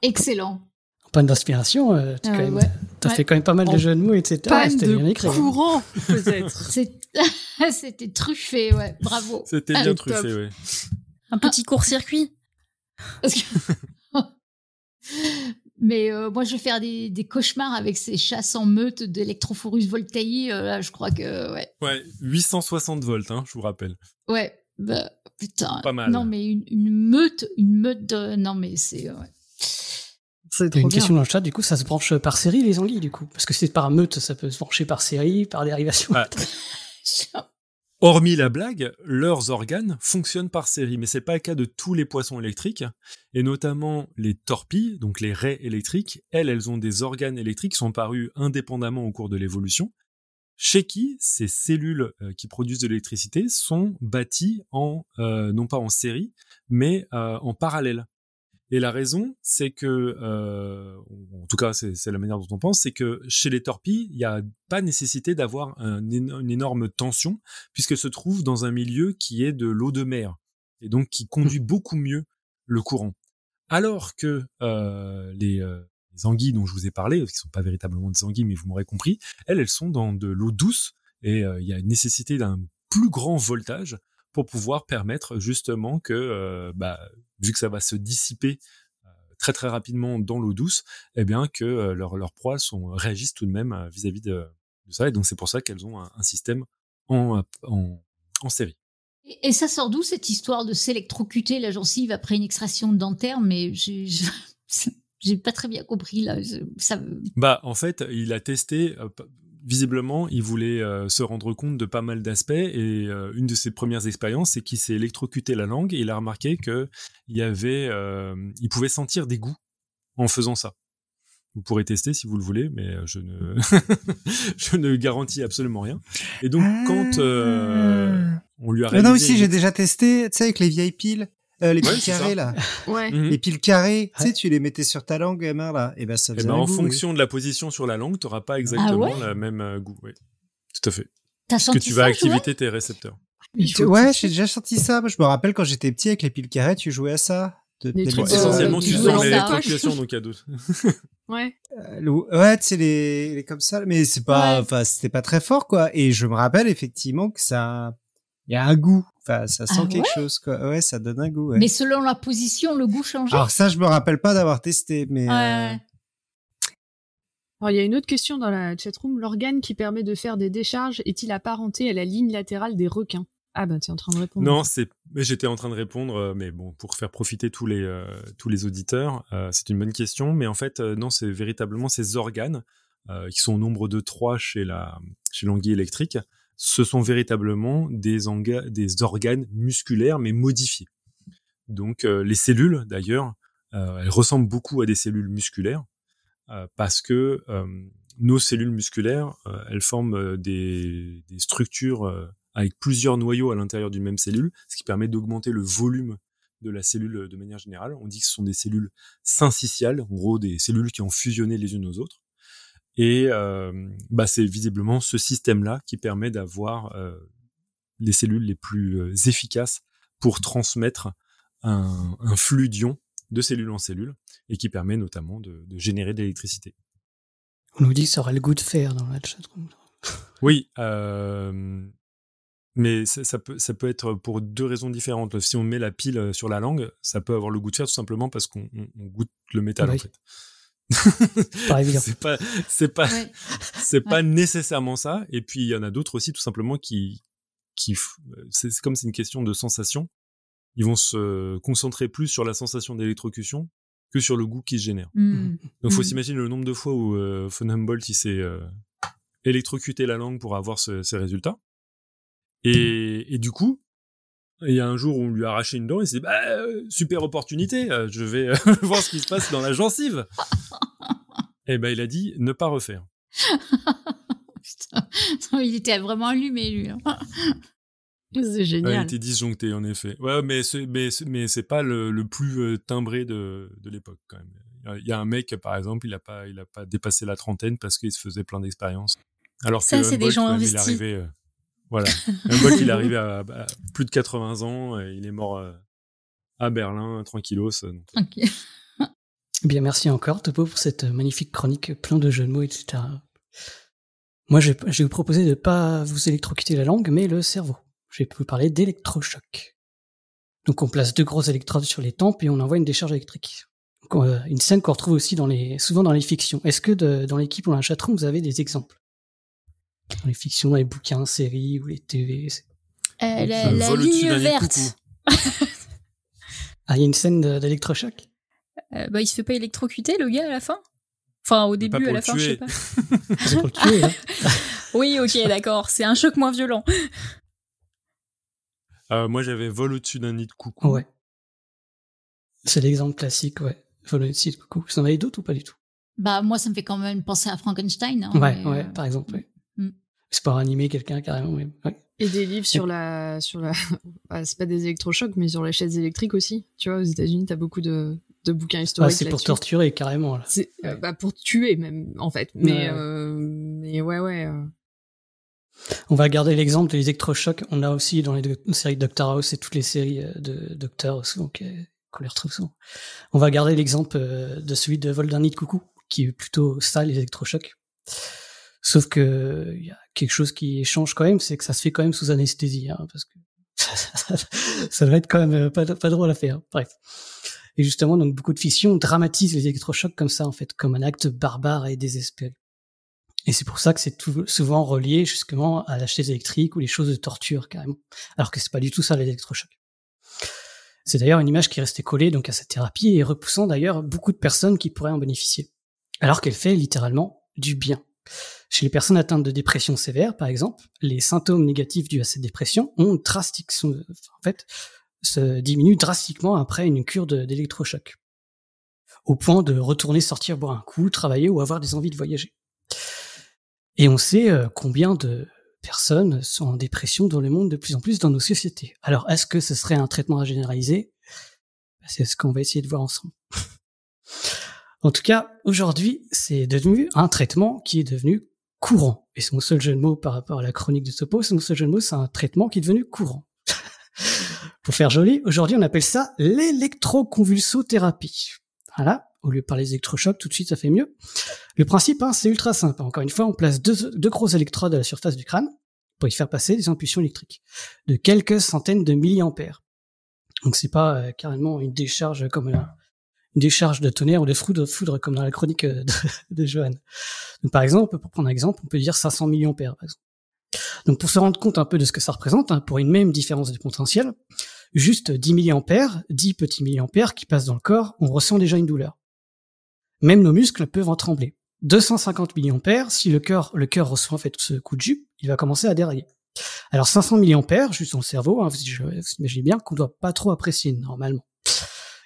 Excellent. En panne d'inspiration, euh, tu euh, as fait quand même pas mal de jeux de mots, etc. Panne de courant, peut-être. C'était truffé, ouais. Bravo. C'était bien truffé, ouais. Un petit court-circuit. Mais euh, moi, je vais faire des, cauchemars avec ces chasses en meute d'électrophorus voltaï. là, je crois que, ouais. Ouais, 860 volts, hein, je vous rappelle. Ouais, bah, putain. Pas mal. Non, mais une, une meute, une meute de... Non, mais c'est... Ouais. C'est une question dans le chat, du coup, ça se branche par série, les anguilles, du coup Parce que c'est par meute, ça peut se brancher par série, par dérivation. Hormis la blague, leurs organes fonctionnent par série, mais c'est pas le cas de tous les poissons électriques, et notamment les torpilles, donc les raies électriques. Elles, elles ont des organes électriques qui sont parus indépendamment au cours de l'évolution. Chez qui ces cellules euh, qui produisent de l'électricité sont bâties en euh, non pas en série, mais euh, en parallèle. Et la raison, c'est que, euh, en tout cas, c'est la manière dont on pense, c'est que chez les torpilles, il n'y a pas nécessité d'avoir une énorme tension, puisque se trouve dans un milieu qui est de l'eau de mer, et donc qui conduit mmh. beaucoup mieux le courant. Alors que euh, les, euh, les, anguilles dont je vous ai parlé, qui sont pas véritablement des anguilles, mais vous m'aurez compris, elles, elles sont dans de l'eau douce, et euh, il y a une nécessité d'un plus grand voltage pour pouvoir permettre justement que, euh, bah, vu que ça va se dissiper euh, très très rapidement dans l'eau douce, eh bien que euh, leurs leur proies sont, réagissent tout de même vis-à-vis de, ça. Et donc c'est pour ça qu'elles ont un, système en, en, en série. Et ça sort d'où cette histoire de s'électrocuter la gencive après une extraction dentaire? Mais j'ai pas très bien compris là. Ça... Bah en fait, il a testé visiblement, il voulait euh, se rendre compte de pas mal d'aspects et euh, une de ses premières expériences, c'est qu'il s'est électrocuté la langue et il a remarqué que il y avait, euh, il pouvait sentir des goûts en faisant ça. Vous pourrez tester si vous le voulez, mais je ne, je ne garantis absolument rien. Et donc, quand on lui a réalisé... Non, aussi, j'ai déjà testé, tu sais, avec les vieilles piles. Euh, les piles carrées là. Ouais. Mhm. Les piles carrées, tu sais, tu les mettais sur ta langue, gamin là, et ben ça faisait. Et ben en fonction de la position sur la langue, tu n'auras pas exactement ah le même euh, goût. Oui. Tout à fait. Parce que tu vas activer tes récepteurs. Ouais, j'ai déjà senti ça. Je me rappelle quand j'étais petit avec les piles carrées, tu jouais à ça. essentiellement, tu sens l'électrocution, donc à d'autres. ouais. Euh, ouais, c'est les, les comme ça, mais c'est pas, enfin, c'était pas très fort, quoi. Et je me rappelle effectivement que ça, Il y a un goût. Enfin, ça sent Ah quelque chose, quoi. Ouais, ça donne un goût. ouais. Mais selon la position, le goût changeait. Alors ça, je me rappelle pas d'avoir testé, mais. Ouais. euh, Alors, il y a une autre question dans la chatroom. L'organe qui permet de faire des décharges est-il apparenté à la ligne latérale des requins? Ah bah, tu es en train de répondre. Non, c'est. mais J'étais en train de répondre, euh, mais bon, pour faire profiter tous les euh, tous les auditeurs, euh, c'est une bonne question. Mais en fait, euh, non, c'est véritablement ces organes euh, qui sont au nombre de trois chez la chez l'anguille électrique. Ce sont véritablement des organes musculaires, mais modifiés. Donc euh, les cellules, d'ailleurs, euh, elles ressemblent beaucoup à des cellules musculaires euh, parce que nos cellules musculaires, elles forment des, structures avec plusieurs noyaux à l'intérieur d'une même cellule, ce qui permet d'augmenter le volume de la cellule de manière générale. On dit que ce sont des cellules syncytiales, en gros des cellules qui ont fusionné les unes aux autres. Et euh, bah, c'est visiblement ce système-là qui permet d'avoir euh, les cellules les plus euh, efficaces pour transmettre un, un flux d'ions de cellule en cellule et qui permet notamment de, de générer de l'électricité. On nous dit que ça aurait le goût de fer dans la chatroom. Oui, euh, mais ça, ça peut, ça peut être pour deux raisons différentes. Si on met la pile sur la langue, ça peut avoir le goût de fer tout simplement parce qu'on on- on goûte le métal Oui. en fait. Pas évident. c'est pas, c'est pas, Ouais. c'est pas nécessairement ça. Et puis il y en a d'autres aussi tout simplement qui, qui, c'est comme c'est une question de sensation. Ils vont se concentrer plus sur la sensation d'électrocution que sur le goût qui se génère. Hmm. Donc, faut Mm. s'imaginer le nombre de fois où euh, von Humboldt il s'est euh, électrocuté la langue pour avoir ce- ces résultats. Et, et du coup, il y a un jour où on lui a arraché une dent et il s'est dit bah, euh, super opportunité, euh, je vais euh, voir ce qui se passe dans la gencive. et ben il a dit ne pas refaire. Putain. Il était vraiment allumé, lui. hein. C'est Ouais, il génial. était disjoncté en effet. Ouais, mais c'est mais c'est- mais c'est pas le, le plus timbré de, de l'époque quand même. Il y a- un mec par exemple, il a pas il a pas dépassé la trentaine parce qu'il se faisait plein d'expériences. Alors Ça, que c'est des gens il investis. Voilà. Humboldt, il est arrivé à, à plus de 80 ans et il est mort euh, à Berlin tranquillos. euh, donc, euh, Ok. Eh Bien, merci encore, Topo, pour cette magnifique chronique plein de jeux de mots, etc. Moi, je je vais vous proposer de ne pas vous électrocuter la langue, mais le cerveau. Je vais vous parler d'électrochoc. Donc, on place deux grosses électrodes sur les tempes et on envoie une décharge électrique. Donc, euh, une scène qu'on retrouve aussi dans les, souvent dans les fictions. Est-ce que de- dans l'équipe ou dans la chatroom, vous avez des exemples? Dans les fictions, dans les bouquins, séries ou les TV Euh, la au-dessus ligne d'un nid de verte. Ah, il y a une scène de- d'électrochoc Euh, bah, il se fait pas électrocuter, le gars, à la fin? Enfin, au début, à la fin, je sais tuer. pas. C'est pour le tuer, hein. Oui, ok, d'accord. C'est un choc moins violent. Euh, moi, j'avais vol au-dessus d'un nid de coucou. Ouais. C'est l'exemple classique, ouais. Follow it, site, coucou. Vous en avez d'autres ou pas du tout? Bah, moi, ça me fait quand même penser à Frankenstein. hein, Ouais, mais, ouais, euh, par exemple, ouais. Pour animer quelqu'un carrément, ouais. ouais. Et des livres sur la, sur la, bah, c'est pas des électrochocs, mais sur les chaises électriques aussi. Tu vois, aux États-Unis, t'as beaucoup de, de bouquins Ah, historiques. c'est pour torturer carrément. Là. C'est euh, bah, pour tuer même, en fait. Mais, euh, mais ouais, ouais. euh. On va garder l'exemple des électrochocs. On a aussi dans les séries Doctor House et toutes les séries euh, de Doctor souvent que- qu'on les retrouve souvent. On va garder l'exemple de celui de vol d'un nid de coucou, qui est plutôt ça, les électrochocs. Sauf que il y a quelque chose qui change quand même, c'est que ça se fait quand même sous anesthésie, hein, parce que ça doit être quand même euh, pas, pas drôle à faire. Bref. Et justement, donc beaucoup de fictions dramatisent les électrochocs comme ça, en fait, comme un acte barbare et désespéré. Et c'est pour ça que c'est souvent relié justement à la chaise électrique ou les choses de torture carrément. Alors que c'est pas du tout ça l'électrochoc. C'est d'ailleurs une image qui est restée collée donc à cette thérapie et repoussant d'ailleurs beaucoup de personnes qui pourraient en bénéficier. Alors qu'elle fait littéralement du bien. Chez les personnes atteintes de dépression sévère, par exemple, les symptômes négatifs dus à cette dépression ont drastique, en fait, se diminuent drastiquement après une cure d'électrochoc. Au point de retourner sortir boire un coup, travailler ou avoir des envies de voyager. Et on sait euh, combien de personnes sont en dépression dans le monde de plus en plus dans nos sociétés. Alors, est-ce que ce serait un traitement à généraliser? C'est ce qu'on va essayer de voir ensemble. en tout cas, aujourd'hui, c'est devenu un traitement qui est devenu courant. Et c'est mon seul jeu de mots par rapport à la chronique de Topo, c'est mon seul jeu de mots, c'est un traitement qui est devenu courant. Pour faire joli, aujourd'hui, on appelle ça l'électroconvulsothérapie. Voilà. Au lieu de parler d'électrochocs, tout de suite, ça fait mieux. Le principe, hein, c'est ultra simple. Encore une fois, on place deux, deux grosses électrodes à la surface du crâne. pour y faire passer des impulsions électriques de quelques centaines de milliampères. Donc c'est pas euh, carrément une décharge comme une décharge de tonnerre ou de foudre, comme dans la chronique euh, de, de Johan. Par exemple, pour prendre un exemple, on peut dire 500 milliampères par exemple. Donc pour se rendre compte un peu de ce que ça représente, hein, pour une même différence de potentiel, juste 10 milliampères, 10 petits milliampères qui passent dans le corps, on ressent déjà une douleur. Même nos muscles peuvent en trembler. 250 milliampères, si le cœur, le cœur reçoit en fait ce coup de jus, il va commencer à dérailler. Alors 500 milliampères, juste dans le cerveau, hein, vous, imaginez bien qu'on doit pas trop apprécier normalement.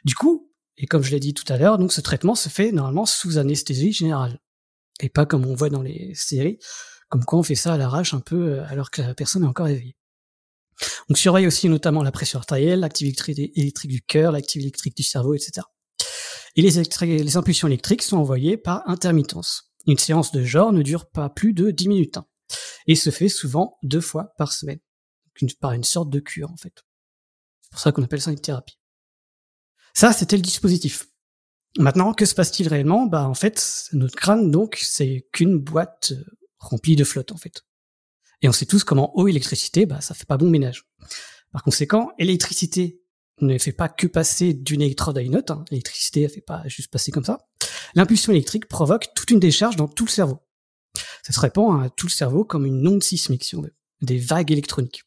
Du coup, et comme je l'ai dit tout à l'heure, donc ce traitement se fait normalement sous anesthésie générale. Et pas comme on voit dans les séries, comme quoi on fait ça à l'arrache un peu euh, alors que la personne est encore éveillée. Donc surveille aussi notamment la pression artérielle, l'activité électrique du cœur, l'activité électrique du cerveau, etc. Et les, impulsions électriques sont envoyées par intermittence. Une séance de genre ne dure pas plus de 10 minutes. Hein, et se fait souvent deux fois par semaine. Par une sorte de cure, en fait. C'est pour ça qu'on appelle ça une thérapie. Ça, c'était le dispositif. Maintenant, que se passe-t-il réellement? Bah, en fait, notre crâne, donc, c'est qu'une boîte euh, remplie de flotte, en fait. Et on sait tous comment eau électricité, bah, ça fait pas bon ménage. Par conséquent, électricité ne fait pas que passer d'une électrode à une autre. Hein. L'électricité, elle fait pas juste passer comme ça. L'impulsion électrique provoque toute une décharge dans tout le cerveau. Ça se répand à tout le cerveau comme une onde sismique, si on veut, des vagues électroniques.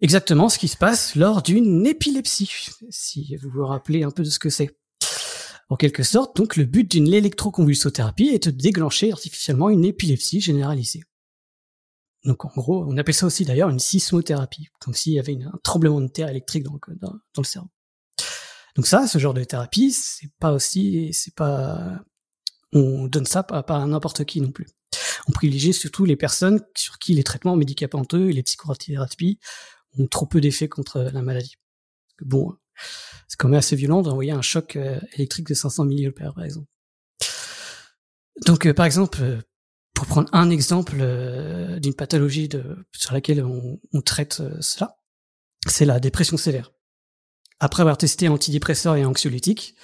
Exactement ce qui se passe lors d'une épilepsie, si vous vous rappelez un peu de ce que c'est. En quelque sorte, donc, le but d'une électroconvulsothérapie est de déclencher artificiellement une épilepsie généralisée. Donc en gros, on appelle ça aussi d'ailleurs une sismothérapie, comme s'il y avait un tremblement de terre électrique dans, dans, le cerveau. Donc ça, ce genre de thérapie, c'est pas aussi, c'est pas, on donne ça pas, pas à n'importe qui non plus. On privilégie surtout les personnes sur qui les traitements médicamenteux et les psychothérapies trop peu d'effet contre la maladie. bon, c'est quand même assez violent d'envoyer un choc euh, électrique de 500 milliampères, par exemple. Donc, euh, par exemple, euh, pour prendre un exemple euh, d'une pathologie sur laquelle on, on traite euh, cela, c'est la dépression sévère. Après avoir testé antidépresseurs et anxiolytiques,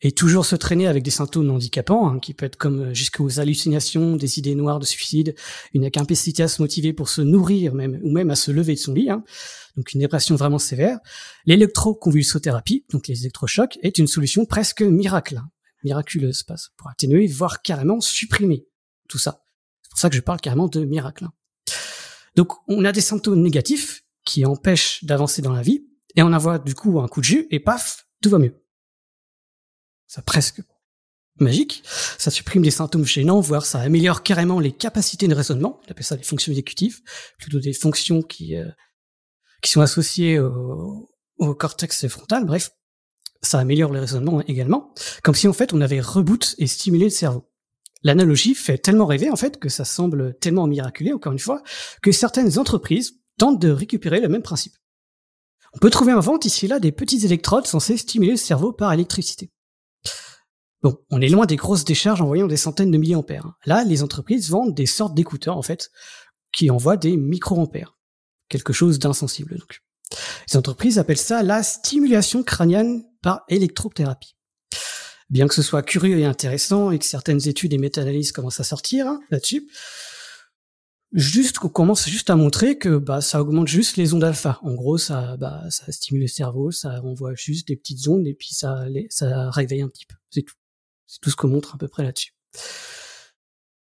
et toujours se traîner avec des symptômes handicapants, hein, qui peut être comme euh, jusqu'aux hallucinations, des idées noires de suicide, une incapacité à se motiver pour se nourrir même, ou même à se lever de son lit, hein, donc une dépression vraiment sévère, l'électroconvulsothérapie, donc les électrochocs, est une solution presque miracle, hein, miraculeuse, passe, pour atténuer, voire carrément supprimer tout ça. C'est pour ça que je parle carrément de miracle. Hein. Donc, on a des symptômes négatifs qui empêchent d'avancer dans la vie, et on envoie du coup un coup de jus, et paf, tout va mieux. C'est presque magique. Ça supprime des symptômes gênants, voire ça améliore carrément les capacités de raisonnement. On appelle ça des fonctions exécutives, plutôt des fonctions qui, euh, qui sont associées au, au, cortex frontal. Bref, ça améliore le raisonnement également, comme si en fait on avait reboot et stimulé le cerveau. L'analogie fait tellement rêver en fait que ça semble tellement miraculé, encore une fois, que certaines entreprises tentent de récupérer le même principe. On peut trouver en vente ici et là des petites électrodes censées stimuler le cerveau par électricité. Bon, on est loin des grosses décharges envoyant des centaines de milliampères. Hein. Là, les entreprises vendent des sortes d'écouteurs, en fait, qui envoient des microampères. Quelque chose d'insensible, donc. Les entreprises appellent ça la stimulation crânienne par électrothérapie. Bien que ce soit curieux et intéressant et que certaines études et méta-analyses commencent à sortir hein, là-dessus, juste qu'on commence juste à montrer que bah ça augmente juste les ondes alpha. En gros, ça bah ça stimule le cerveau, ça envoie juste des petites ondes et puis ça ça réveille un petit peu. C'est tout. C'est tout ce qu'on montre à peu près là-dessus.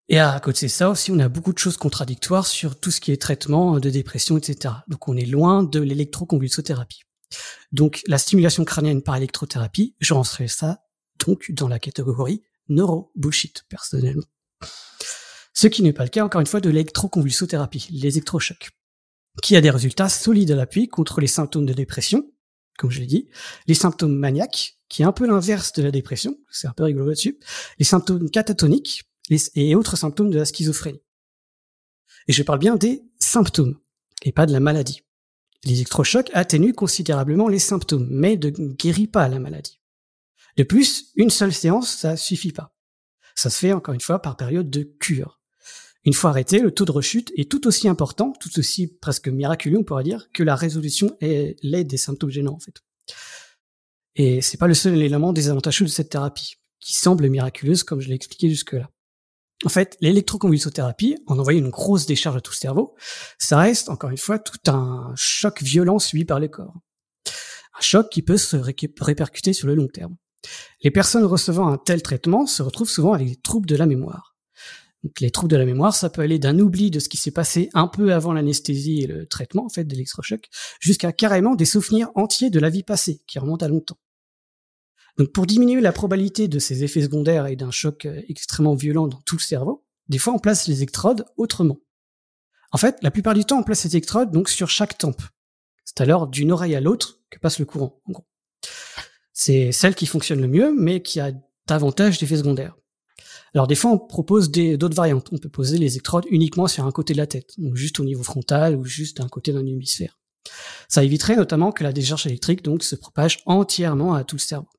Et à côté de ça aussi, on a beaucoup de choses contradictoires sur tout ce qui est traitement de dépression, etc. Donc on est loin de l'électroconvulsothérapie. Donc la stimulation crânienne par électrothérapie, je rentrerai ça donc dans la catégorie neuro-bullshit, personnellement. Ce qui n'est pas le cas, encore une fois, de l'électroconvulsothérapie, les électrochocs, qui a des résultats solides à l'appui contre les symptômes de dépression, comme je l'ai dit, les symptômes maniaques, qui est un peu l'inverse de la dépression, c'est un peu rigolo là-dessus, les symptômes catatoniques et autres symptômes de la schizophrénie. Et je parle bien des symptômes, et pas de la maladie. Les électrochocs atténuent considérablement les symptômes, mais ne guérissent pas la maladie. De plus, une seule séance, ça suffit pas. Ça se fait encore une fois par période de cure. Une fois arrêté, le taux de rechute est tout aussi important, tout aussi presque miraculeux, on pourrait dire, que la résolution et l'aide des symptômes gênants, en fait. Et c'est pas le seul élément désavantageux de cette thérapie, qui semble miraculeuse comme je l'ai expliqué jusque-là. En fait, l'électroconvulsothérapie, en envoyant une grosse décharge à tout le cerveau, ça reste, encore une fois, tout un choc violent subi par le corps. Un choc qui peut se répercuter sur le long terme. Les personnes recevant un tel traitement se retrouvent souvent avec des troubles de la mémoire. Donc, les troubles de la mémoire, ça peut aller d'un oubli de ce qui s'est passé un peu avant l'anesthésie et le traitement, en fait, de l'électrochoc, jusqu'à carrément des souvenirs entiers de la vie passée, qui remontent à longtemps. Donc pour diminuer la probabilité de ces effets secondaires et d'un choc euh, extrêmement violent dans tout le cerveau, des fois on place les électrodes autrement. En fait, la plupart du temps, on place ces électrodes donc sur chaque tempe. C'est alors d'une oreille à l'autre que passe le courant, en gros. C'est celle qui fonctionne le mieux, mais qui a davantage d'effets secondaires. Alors des fois, on propose d'autres variantes. On peut poser les électrodes uniquement sur un côté de la tête, donc juste au niveau frontal ou juste d'un côté d'un hémisphère. Ça éviterait notamment que la décharge électrique donc se propage entièrement à tout le cerveau.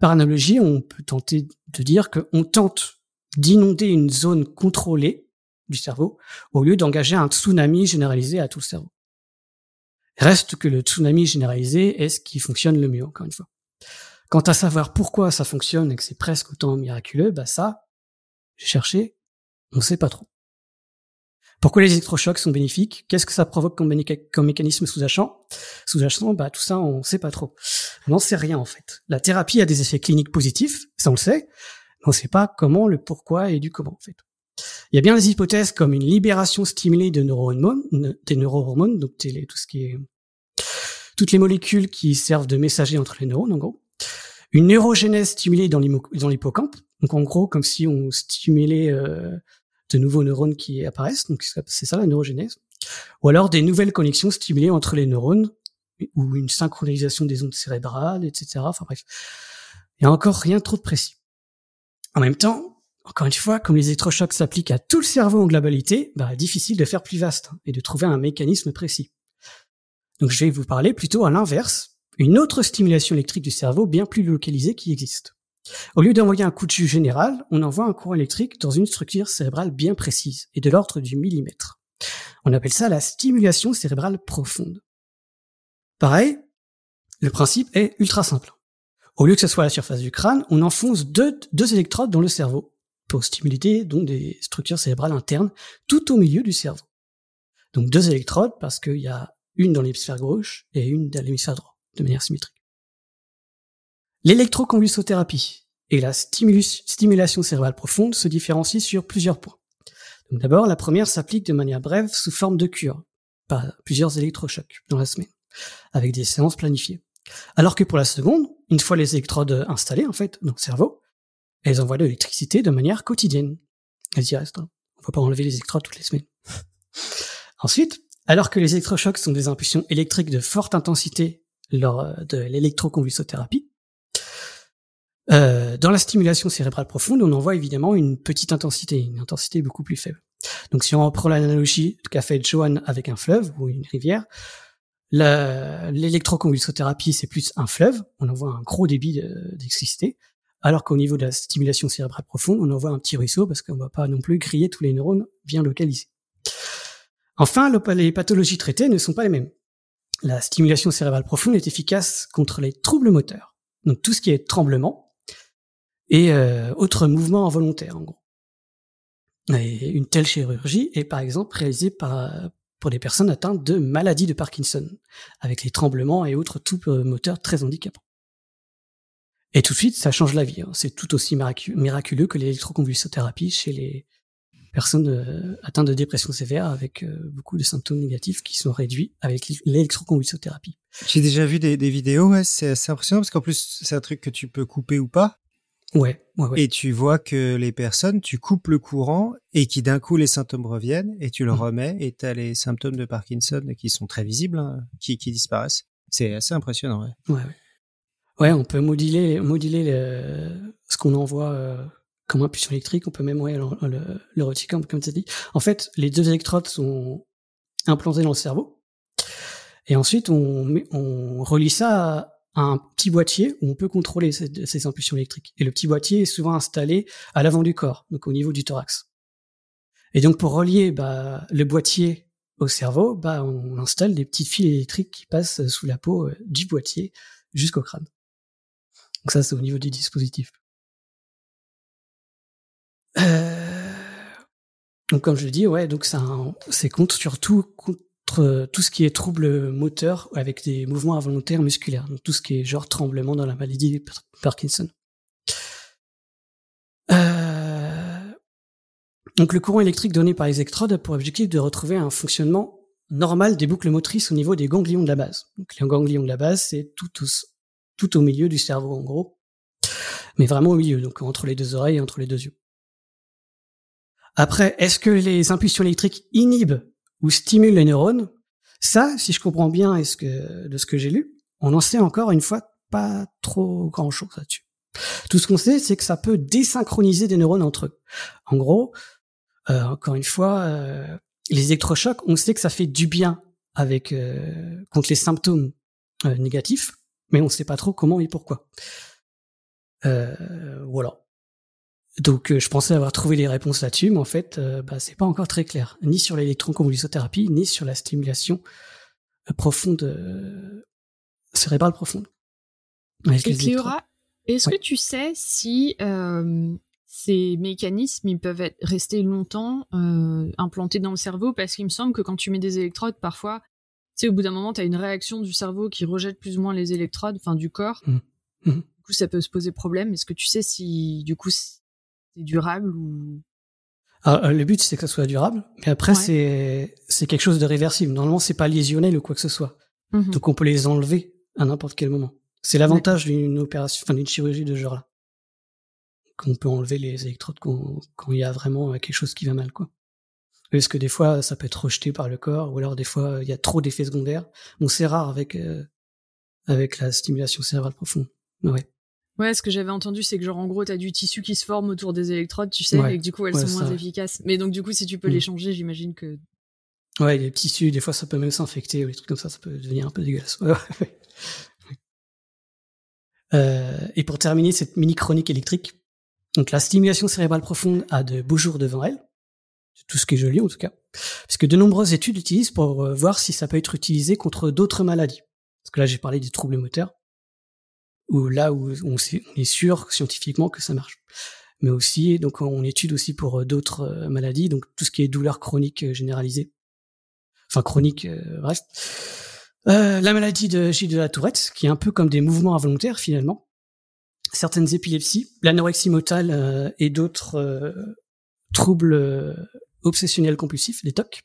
Par analogie, on peut tenter de dire qu'on tente d'inonder une zone contrôlée du cerveau au lieu d'engager un tsunami généralisé à tout le cerveau. Reste que le tsunami généralisé est ce qui fonctionne le mieux, encore une fois. Quant à savoir pourquoi ça fonctionne et que c'est presque autant miraculeux, bah ça, j'ai cherché, on sait pas trop. Pourquoi les électrochocs sont bénéfiques? Qu'est-ce que ça provoque comme, mécanisme sous-jacent? Sous-jacent, bah tout ça, on sait pas trop. On n'en sait rien en fait. La thérapie a des effets cliniques positifs, ça on le sait, on sait pas comment, le pourquoi et du comment en fait. Il y a bien des hypothèses comme une libération stimulée de neurohormones, des neurohormones, donc tout ce qui est toutes les molécules qui servent de messager entre les neurones en gros. Une neurogénèse stimulée dans l'hippocampe, donc en gros comme si on stimulait euh, de nouveaux neurones qui apparaissent, donc c'est ça la neurogénèse, ou alors des nouvelles connexions stimulées entre les neurones, ou une synchronisation des ondes cérébrales, etc. Enfin bref, il y a encore rien trop de précis. En même temps, encore une fois, comme les électrochocs s'appliquent à tout le cerveau en globalité, bah, difficile de faire plus vaste hein, et de trouver un mécanisme précis. Donc je vais vous parler plutôt à l'inverse, une autre stimulation électrique du cerveau bien plus localisée qui existe. Au lieu d'envoyer un coup de jus général, on envoie un courant électrique dans une structure cérébrale bien précise et de l'ordre du millimètre. On appelle ça la stimulation cérébrale profonde. Pareil, le principe est ultra simple. Au lieu que ce soit à la surface du crâne, on enfonce deux, électrodes dans le cerveau pour stimuler donc des structures cérébrales internes tout au milieu du cerveau. Donc deux électrodes parce qu'il y a une dans l'hémisphère gauche et une dans l'hémisphère droit, de manière symétrique. L'électroconvulsothérapie et la stimulation cérébrale profonde se différencient sur plusieurs points. D'abord, la première s'applique de manière brève sous forme de cure, par plusieurs électrochocs dans la semaine, avec des séances planifiées. Alors que pour la seconde, une fois les électrodes installées en fait dans le cerveau, elles envoient de l'électricité de manière quotidienne. Elles y restent. Hein. On ne peut pas enlever les électrodes toutes les semaines. Ensuite, alors que les électrochocs sont des impulsions électriques de forte intensité lors euh, de l'électroconvulsothérapie, euh, dans la stimulation cérébrale profonde, on envoie évidemment une petite intensité, une intensité beaucoup plus faible. Donc si on reprend l'analogie qu'a fait Johan avec un fleuve ou une rivière, l'électroconvulsothérapie c'est plus un fleuve, on envoie un gros débit d'électricité, alors qu'au niveau de la stimulation cérébrale profonde, on envoie un petit ruisseau parce qu'on ne va pas non plus griller tous les neurones bien localisés. Enfin, les pathologies traitées ne sont pas les mêmes. La stimulation cérébrale profonde est efficace contre les troubles moteurs. Donc tout ce qui est tremblement, et euh, autres mouvements involontaires en gros. Et une telle chirurgie est par exemple réalisée par, pour des personnes atteintes de maladie de Parkinson, avec les tremblements et autres troubles moteurs très handicapants. Et tout de suite, ça change la vie. Hein. C'est tout aussi miraculeux que l'électroconvulsothérapie chez les personnes euh, atteintes de dépression sévère avec euh, beaucoup de symptômes négatifs qui sont réduits avec l'électroconvulsothérapie. J'ai déjà vu des, des vidéos, ouais, c'est assez impressionnant parce qu'en plus c'est un truc que tu peux couper ou pas. Ouais, ouais, ouais. Et tu vois que les personnes, tu coupes le courant et qui d'un coup les symptômes reviennent et tu le mmh. remets et tu as les symptômes de Parkinson qui sont très visibles, hein, qui, qui disparaissent. C'est assez impressionnant, ouais. Ouais, ouais. ouais on peut moduler, moduler ce qu'on envoie euh, comme impulsion électrique, on peut même ouais, le, le, le retirer, comme tu as dit. En fait, les deux électrodes sont implantées dans le cerveau. Et ensuite, on, on relie ça à, un petit boîtier où on peut contrôler ces, impulsions électriques. Et le petit boîtier est souvent installé à l'avant du corps, donc au niveau du thorax. Et donc pour relier bah, le boîtier au cerveau, bah, on installe des petits fils électriques qui passent sous la peau euh, du boîtier jusqu'au crâne. Donc ça, c'est au niveau du dispositif. Euh, Donc comme je le dis, ouais, c'est contre surtout tout ce qui est trouble moteur avec des mouvements involontaires musculaires, donc tout ce qui est genre tremblement dans la maladie de Parkinson. Euh, donc le courant électrique donné par les électrodes a pour objectif de retrouver un fonctionnement normal des boucles motrices au niveau des ganglions de la base. Donc les ganglions de la base, c'est tout, tout au milieu du cerveau en gros, mais vraiment au milieu, donc entre les deux oreilles et entre les deux yeux. Après, est-ce que les impulsions électriques inhibent ou stimulent les neurones Ça, si je comprends bien est -ce que, de ce que j'ai lu, on en sait encore une fois pas trop grand-chose là-dessus. Tout ce qu'on sait, c'est que ça peut désynchroniser des neurones entre eux. En gros, euh, encore une fois, euh, les électrochocs, on sait que ça fait du bien avec euh, contre les symptômes négatifs, mais on ne sait pas trop comment et pourquoi. voilà. Donc euh, je pensais avoir trouvé les réponses là-dessus, mais en fait, euh, bah, c'est pas encore très clair, ni sur l'électroconvulsothérapie, ni sur la stimulation euh, profonde, cérébrale profonde. Et Cléora, est-ce que tu sais si ces mécanismes ils peuvent être restés longtemps implantés dans le cerveau? Parce qu'il me semble que quand tu mets des électrodes, parfois, tu sais, au bout d'un moment, tu as une réaction du cerveau qui rejette plus ou moins les électrodes, enfin du corps. Mmh. Mmh. Du coup, ça peut se poser problème. Est-ce que tu sais si, du coup, durable ou? Ah, euh, le but c'est que ça soit durable, mais après c'est c'est quelque chose de réversible. Normalement c'est pas lésionnel ou quoi que ce soit, mmh donc on peut les enlever à n'importe quel moment. C'est l'avantage d'une opération, enfin d'une chirurgie de ce genre-là. Qu'on peut enlever les électrodes quand, quand il y a vraiment quelque chose qui va mal, quoi. Parce que des fois ça peut être rejeté par le corps, ou alors des fois il y a trop d'effets secondaires. Bon c'est rare avec euh, avec la stimulation cérébrale profonde. Ouais. Ouais, ce que j'avais entendu, c'est que genre en gros, t'as du tissu qui se forme autour des électrodes, tu sais, et que du coup elles sont moins efficaces. Mais donc du coup, si tu peux les mm. changer, j'imagine que. Ouais, les tissus, des fois, ça peut même s'infecter ou des trucs comme ça, ça peut devenir un peu dégueulasse. Ouais, euh, et pour terminer cette mini chronique électrique, donc la stimulation cérébrale profonde a de beaux jours devant elle, c'est tout ce qui est joli en tout cas, parce que de nombreuses études l'utilisent pour euh, voir si ça peut être utilisé contre d'autres maladies. Parce que là, j'ai parlé des troubles moteurs ou là où on, est sûr scientifiquement que ça marche. Mais aussi, donc on étude aussi pour euh, d'autres euh, maladies, donc tout ce qui est douleur chronique euh, généralisée, enfin chronique, bref. la maladie de Gilles de la Tourette, qui est un peu comme des mouvements involontaires finalement. Certaines épilepsies, l'anorexie motale et d'autres troubles obsessionnels compulsifs, les TOC.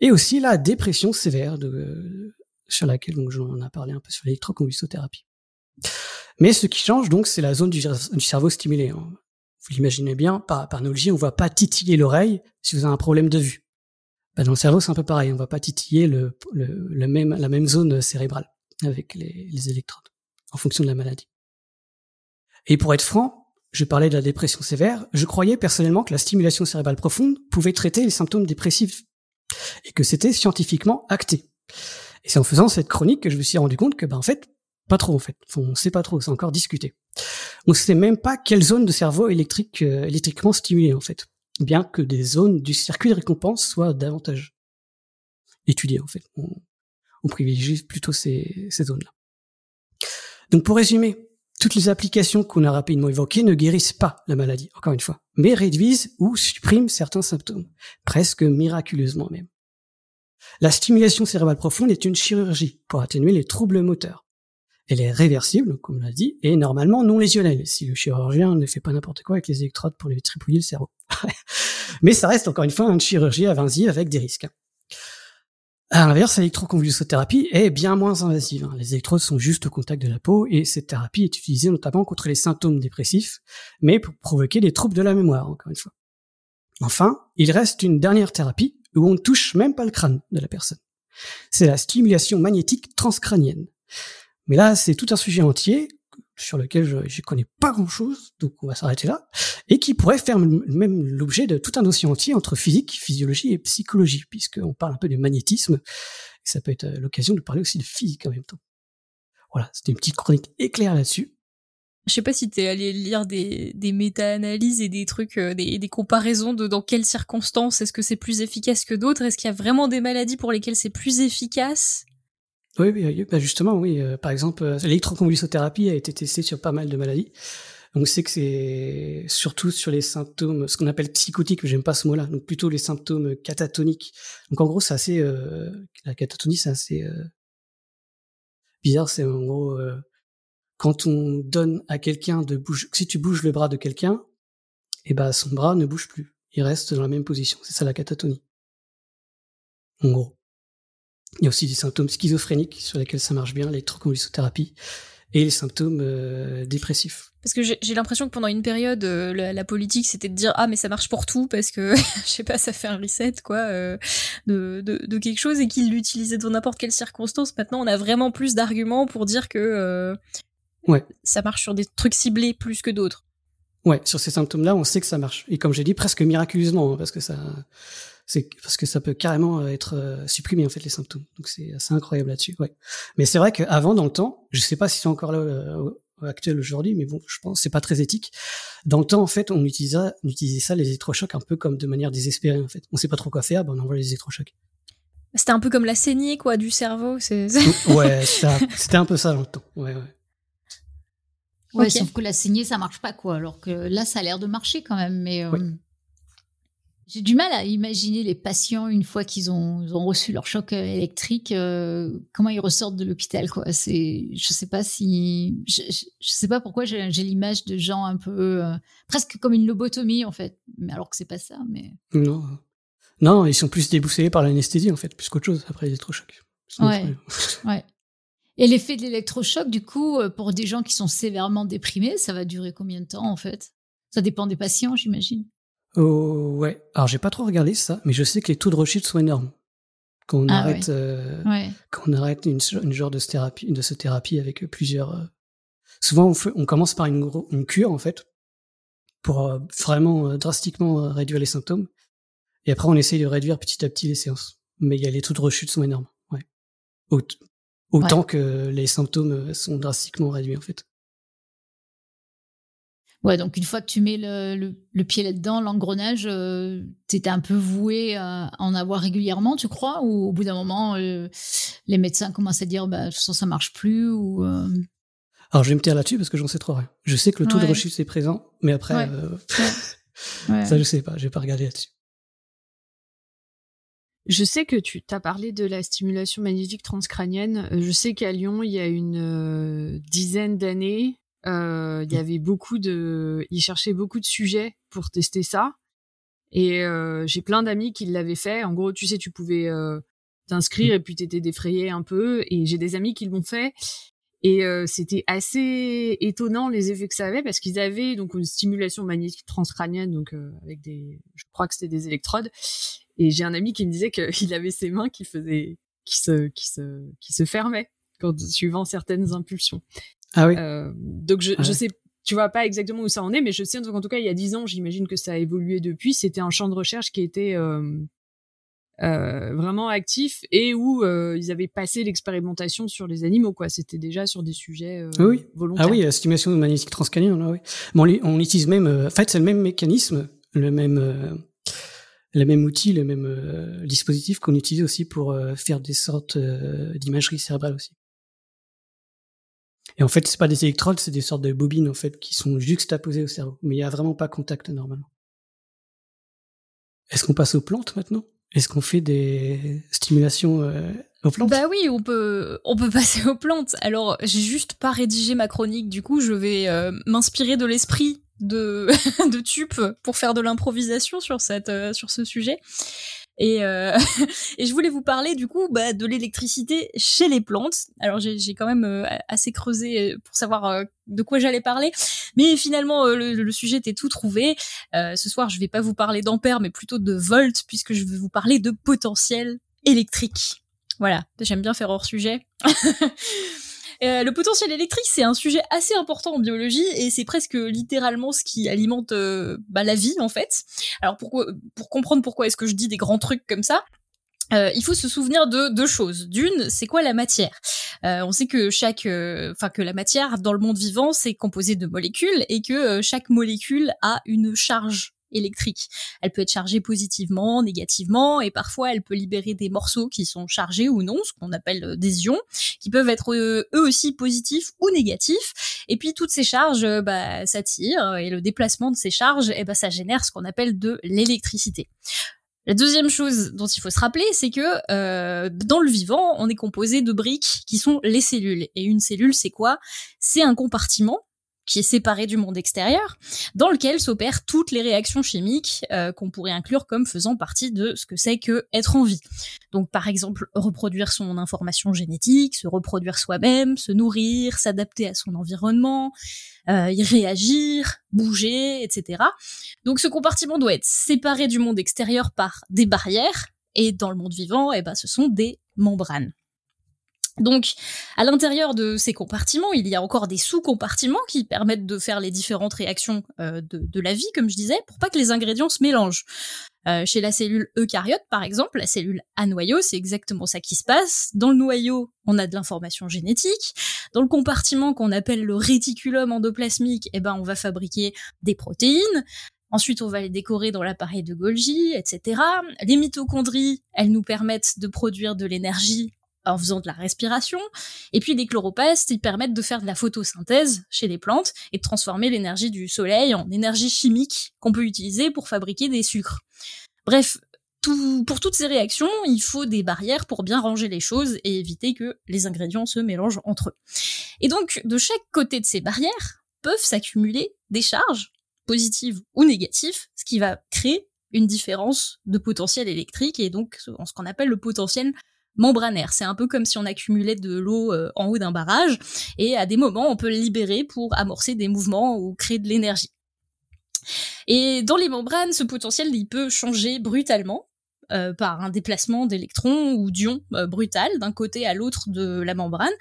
Et aussi la dépression sévère, de, sur laquelle j'en ai parlé un peu sur l'électroconvulsothérapie. Mais ce qui change donc, c'est la zone du, cerveau stimulé. Hein. Vous l'imaginez bien, par, par analogie, on va pas titiller l'oreille si vous avez un problème de vue. Bah, dans le cerveau, c'est un peu pareil. On va pas titiller la même zone cérébrale avec les, les électrodes en fonction de la maladie. Et pour être franc, je parlais de la dépression sévère, je croyais personnellement que la stimulation cérébrale profonde pouvait traiter les symptômes dépressifs et que c'était scientifiquement acté. Et c'est en faisant cette chronique que je me suis rendu compte que, ben, en fait, pas trop en fait. On sait pas trop, c'est encore discuté. On sait même pas quelle zone de cerveau électrique euh, électriquement stimulée en fait, bien que des zones du circuit de récompense soient davantage étudiées en fait. On, privilégie plutôt ces, ces zones-là. Donc pour résumer, toutes les applications qu'on a rapidement évoquées ne guérissent pas la maladie, encore une fois, mais réduisent ou suppriment certains symptômes, presque miraculeusement même. La stimulation cérébrale profonde est une chirurgie pour atténuer les troubles moteurs elle est réversible, comme on l'a dit, et normalement non lésionnelle, si le chirurgien ne fait pas n'importe quoi avec les électrodes pour les tripouiller le cerveau. Mais ça reste encore une fois une chirurgie invasive avec des risques. À l'inverse, l'électroconvulsothérapie est bien moins invasive. Hein. Les électrodes sont juste au contact de la peau et cette thérapie est utilisée notamment contre les symptômes dépressifs, mais pour provoquer des troubles de la mémoire, encore une fois. Enfin, il reste une dernière thérapie où on ne touche même pas le crâne de la personne. C'est la stimulation magnétique transcrânienne. Mais là, c'est tout un sujet entier sur lequel je ne connais pas grand-chose, donc on va s'arrêter là, et qui pourrait faire même l'objet de tout un dossier entier entre physique, physiologie et psychologie, puisqu'on parle un peu de magnétisme, et ça peut être euh, l'occasion de parler aussi de physique en même temps. Voilà, c'était une petite chronique éclair là-dessus. Je sais pas si t'es allé lire des, méta-analyses et des trucs, euh, des comparaisons de dans quelles circonstances est-ce que c'est plus efficace que d'autres, est-ce qu'il y a vraiment des maladies pour lesquelles c'est plus efficace? Oui, oui, bah justement, oui. Euh, par exemple, euh, l'électroconvulsothérapie a été testée sur pas mal de maladies. On sait que c'est surtout sur les symptômes, ce qu'on appelle psychotiques, mais j'aime pas ce mot-là, donc plutôt les symptômes catatoniques. Donc en gros, c'est assez, euh, la catatonie, c'est assez euh, bizarre. C'est en gros euh, quand on donne à quelqu'un de bouger, si tu bouges le bras de quelqu'un, et eh ben son bras ne bouge plus, il reste dans la même position. C'est ça la catatonie. En gros. Il y a aussi des symptômes schizophréniques sur lesquels ça marche bien, l'électroconvulsothérapie et les symptômes euh, dépressifs. Parce que j'ai l'impression que pendant une période, euh, la, politique, c'était de dire ah mais ça marche pour tout parce que je sais pas, ça fait un reset quoi euh, de, de, quelque chose et qu'ils l'utilisaient dans n'importe quelle circonstance. Maintenant, on a vraiment plus d'arguments pour dire que ouais. ça marche sur des trucs ciblés plus que d'autres. Ouais, sur ces symptômes-là, on sait que ça marche. Et comme j'ai dit, presque miraculeusement, hein, parce que ça, c'est parce que ça peut carrément euh, être euh, supprimé en fait les symptômes. Donc c'est assez incroyable là-dessus. Ouais. Mais c'est vrai qu'avant dans le temps, je sais pas si c'est encore là euh, actuel aujourd'hui, mais bon, je pense c'est pas très éthique. Dans le temps en fait, on utilisait, on utilisait ça les électrochocs un peu comme de manière désespérée en fait. On sait pas trop quoi faire, ben on envoie les électrochocs. C'était un peu comme la saignée quoi du cerveau. C'est ouais, c'était un peu ça dans le temps. Ouais, ouais. Ouais, sauf que la saignée, ça marche pas, quoi. Alors que là, ça a l'air de marcher quand même. Mais j'ai du mal à imaginer les patients une fois qu'ils ont, ont, reçu leur choc euh, électrique, euh, comment ils ressortent de l'hôpital. Quoi. C'est, je sais pas si, je, je, sais pas pourquoi j'ai, l'image de gens un peu euh, presque comme une lobotomie en fait, mais alors que c'est pas ça. Mais non, non, ils sont plus déboussolés par l'anesthésie en fait, plus qu'autre chose après. Ouais, ouais. Et l'effet de l'électrochoc, du coup, pour des gens qui sont sévèrement déprimés, ça va durer combien de temps en fait? Ça dépend des patients, j'imagine. Oh, ouais. Alors, j'ai pas trop regardé ça, mais je sais que les taux de rechute sont énormes. Quand on ah arrête, euh, quand on arrête une, genre de thérapie, de ce thérapie avec plusieurs. Euh, souvent, on, on, commence par une, une, cure en fait pour euh, vraiment drastiquement réduire les symptômes, et après on essaye de réduire petit à petit les séances. Mais il y a les taux de rechute sont énormes. Ouais. Autant que les symptômes sont drastiquement réduits en fait. Ouais, donc une fois que tu mets le, le, pied là-dedans, l'engrenage, euh, t'étais un peu voué à en avoir régulièrement, tu crois? Ou au bout d'un moment, euh, les médecins commencent à dire, bah, ça, ça marche plus ou, euh? Alors, je vais me taire là-dessus parce que j'en sais trop rien. Je sais que le taux de rechute est présent, mais après, ça, je sais pas, je vais pas regarder là-dessus. Je sais que tu t'as parlé de la stimulation magnétique transcrânienne. Je sais qu'à Lyon, il y a une dizaine d'années, euh, il y mmh. avait beaucoup de, ils cherchaient beaucoup de sujets pour tester ça. Et euh, j'ai plein d'amis qui l'avaient fait. En gros, tu sais, tu pouvais euh, t'inscrire mmh. et puis t'étais défrayé un peu. Et j'ai des amis qui l'ont fait. Et c'était assez étonnant les effets que ça avait parce qu'ils avaient donc une stimulation magnétique transcrânienne, donc avec des, je crois que c'était des électrodes. Et j'ai un ami qui me disait qu'il avait ses mains qui faisaient, qui se, qui se, qui se fermaient quand suivant certaines impulsions. Ah oui. Euh, donc je, je sais, tu vois pas exactement où ça en est, mais je sais en tout cas il y a dix ans, j'imagine que ça a évolué depuis. C'était un champ de recherche qui était euh, euh, vraiment actif et où euh, ils avaient passé l'expérimentation sur les animaux quoi. C'était déjà sur des sujets euh, oui. volontaires. Ah oui, la stimulation magnétique transcrânienne, là, oui. Bon, on, utilise même, en fait c'est le même mécanisme, le même le même outil, le même dispositif qu'on utilise aussi pour faire des sortes d'imagerie cérébrale aussi. Et en fait, c'est pas des électrodes, c'est des sortes de bobines en fait qui sont juxtaposées au cerveau, mais il y a vraiment pas contact normalement. Est-ce qu'on passe aux plantes maintenant? Est-ce qu'on fait des stimulations euh, aux plantes? Bah oui, on peut passer aux plantes. Alors, j'ai juste pas rédigé ma chronique, du coup, je vais euh, m'inspirer de l'esprit de de pour faire de l'improvisation sur euh, sur ce sujet. Et, euh, et je voulais vous parler du coup bah, de l'électricité chez les plantes. Alors j'ai quand même euh, assez creusé euh, pour savoir de quoi j'allais parler, mais finalement le, sujet était tout trouvé. ce soir je vais pas vous parler d'ampères, mais plutôt de volts, puisque je vais vous parler de potentiel électrique. Voilà, j'aime bien faire hors sujet. Euh, le potentiel électrique, c'est un sujet assez important en biologie et c'est presque littéralement ce qui alimente euh, bah, la vie en fait. Alors pour comprendre pourquoi est-ce que je dis des grands trucs comme ça, euh, il faut se souvenir de deux choses. D'une, c'est quoi la matière? On sait que chaque, enfin que la matière dans le monde vivant c'est composé de molécules et que chaque molécule a une charge électrique. Elle peut être chargée positivement, négativement, et parfois elle peut libérer des morceaux qui sont chargés ou non, ce qu'on appelle euh, des ions, qui peuvent être euh, eux aussi positifs ou négatifs. Et puis toutes ces charges, euh, bah, s'attirent, et le déplacement de ces charges, eh ben, ça génère ce qu'on appelle de l'électricité. La deuxième chose dont il faut se rappeler, c'est que dans le vivant, on est composé de briques qui sont les cellules. Et une cellule, c'est quoi? C'est un compartiment qui est séparé du monde extérieur, dans lequel s'opèrent toutes les réactions chimiques euh, qu'on pourrait inclure comme faisant partie de ce que c'est que être en vie. Donc par exemple, reproduire son information génétique, se reproduire soi-même, se nourrir, s'adapter à son environnement, euh, y réagir, bouger, etc. Donc ce compartiment doit être séparé du monde extérieur par des barrières, et dans le monde vivant, eh ben, ce sont des membranes. Donc, à l'intérieur de ces compartiments, il y a encore des sous-compartiments qui permettent de faire les différentes réactions euh, de, la vie, comme je disais, pour pas que les ingrédients se mélangent. Euh, chez la cellule eucaryote, par exemple, la cellule à noyau, c'est exactement ça qui se passe. Dans le noyau, on a de l'information génétique. Dans le compartiment qu'on appelle le réticulum endoplasmique, eh ben, on va fabriquer des protéines. Ensuite, on va les décorer dans l'appareil de Golgi, etc. Les mitochondries, elles nous permettent de produire de l'énergie en faisant de la respiration. Et puis les chloroplastes, ils permettent de faire de la photosynthèse chez les plantes et de transformer l'énergie du soleil en énergie chimique qu'on peut utiliser pour fabriquer des sucres. Bref, pour toutes ces réactions, il faut des barrières pour bien ranger les choses et éviter que les ingrédients se mélangent entre eux. Et donc, de chaque côté de ces barrières peuvent s'accumuler des charges, positives ou négatives, ce qui va créer une différence de potentiel électrique et donc ce qu'on appelle le potentiel membranaire. C'est un peu comme si on accumulait de l'eau euh, en haut d'un barrage et à des moments on peut le libérer pour amorcer des mouvements ou créer de l'énergie. Et dans les membranes, ce potentiel il peut changer brutalement euh, par un déplacement d'électrons ou d'ions euh, brutal d'un côté à l'autre de la membrane,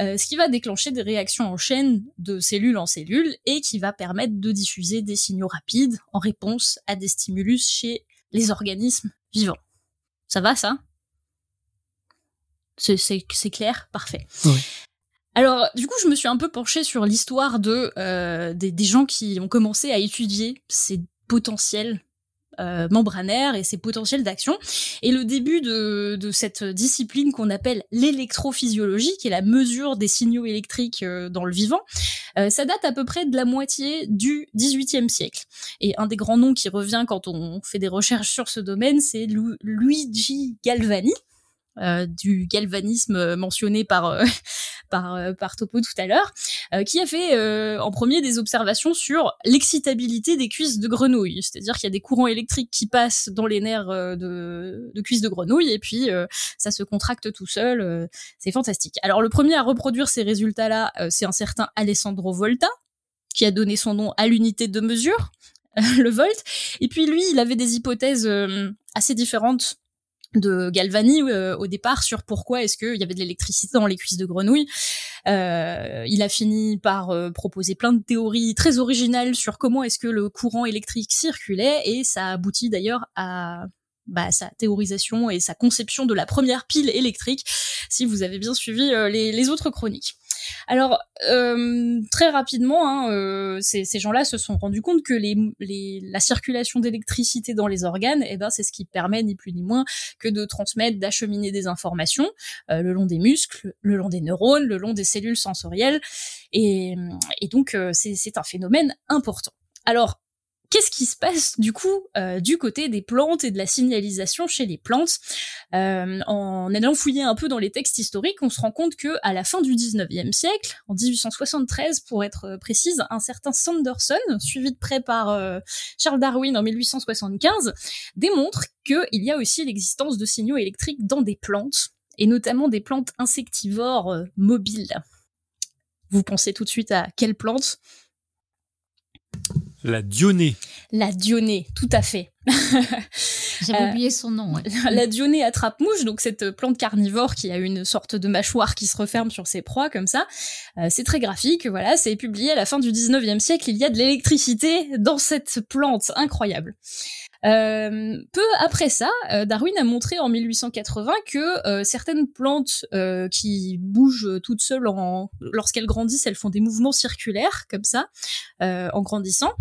ce qui va déclencher des réactions en chaîne de cellule en cellule et qui va permettre de diffuser des signaux rapides en réponse à des stimulus chez les organismes vivants. Ça va ça? C'est clair, parfait. Alors, du coup, je me suis un peu penchée sur l'histoire de euh, des, gens qui ont commencé à étudier ces potentiels euh, membranaires et ces potentiels d'action. Et le début de, cette discipline qu'on appelle l'électrophysiologie, qui est la mesure des signaux électriques euh, dans le vivant, ça date à peu près de la moitié du XVIIIe siècle. Et un des grands noms qui revient quand on fait des recherches sur ce domaine, c'est Luigi Galvani, euh, du galvanisme euh, mentionné par euh, par par Topo tout à l'heure, qui a fait en premier des observations sur l'excitabilité des cuisses de grenouille, c'est-à-dire qu'il y a des courants électriques qui passent dans les nerfs de, de cuisses de grenouille et puis ça se contracte tout seul, c'est fantastique. Alors le premier à reproduire ces résultats-là, c'est un certain Alessandro Volta, qui a donné son nom à l'unité de mesure, le volt. Et puis lui, il avait des hypothèses assez différentes de Galvani euh, au départ sur pourquoi est-ce qu'il y avait de l'électricité dans les cuisses de grenouilles. Euh, il a fini par euh, proposer plein de théories très originales sur comment est-ce que le courant électrique circulait et ça aboutit d'ailleurs à bah, sa théorisation et sa conception de la première pile électrique, si vous avez bien suivi les, les autres chroniques. Alors euh, très rapidement, hein, euh, ces, gens-là se sont rendus compte que la circulation d'électricité dans les organes, eh ben, c'est ce qui permet ni plus ni moins que de transmettre, d'acheminer des informations euh, le long des muscles, le long des neurones, le long des cellules sensorielles, et, et donc c'est un phénomène important. Alors Qu'est-ce qui se passe du coup euh, du côté des plantes et de la signalisation chez les plantes? Euh, En allant fouiller un peu dans les textes historiques, on se rend compte que à la fin du 19e siècle, en 1873 pour être euh, précise, un certain Sanderson, suivi de près par Charles Darwin en 1875, démontre qu'il y a aussi l'existence de signaux électriques dans des plantes, et notamment des plantes insectivores mobiles. Vous pensez tout de suite à quelle plante la dionée. La dionée, tout à fait. J'avais euh, oublié son nom. La dionée attrape-mouche, donc cette plante carnivore qui a une sorte de mâchoire qui se referme sur ses proies comme ça. Euh, c'est très graphique, voilà, c'est publié à la fin du 19e siècle. Il y a de l'électricité dans cette plante, incroyable. Euh, peu après ça, euh, Darwin a montré en 1880 que euh, certaines plantes qui bougent toutes seules lorsqu'elles grandissent, elles font des mouvements circulaires comme ça en grandissant.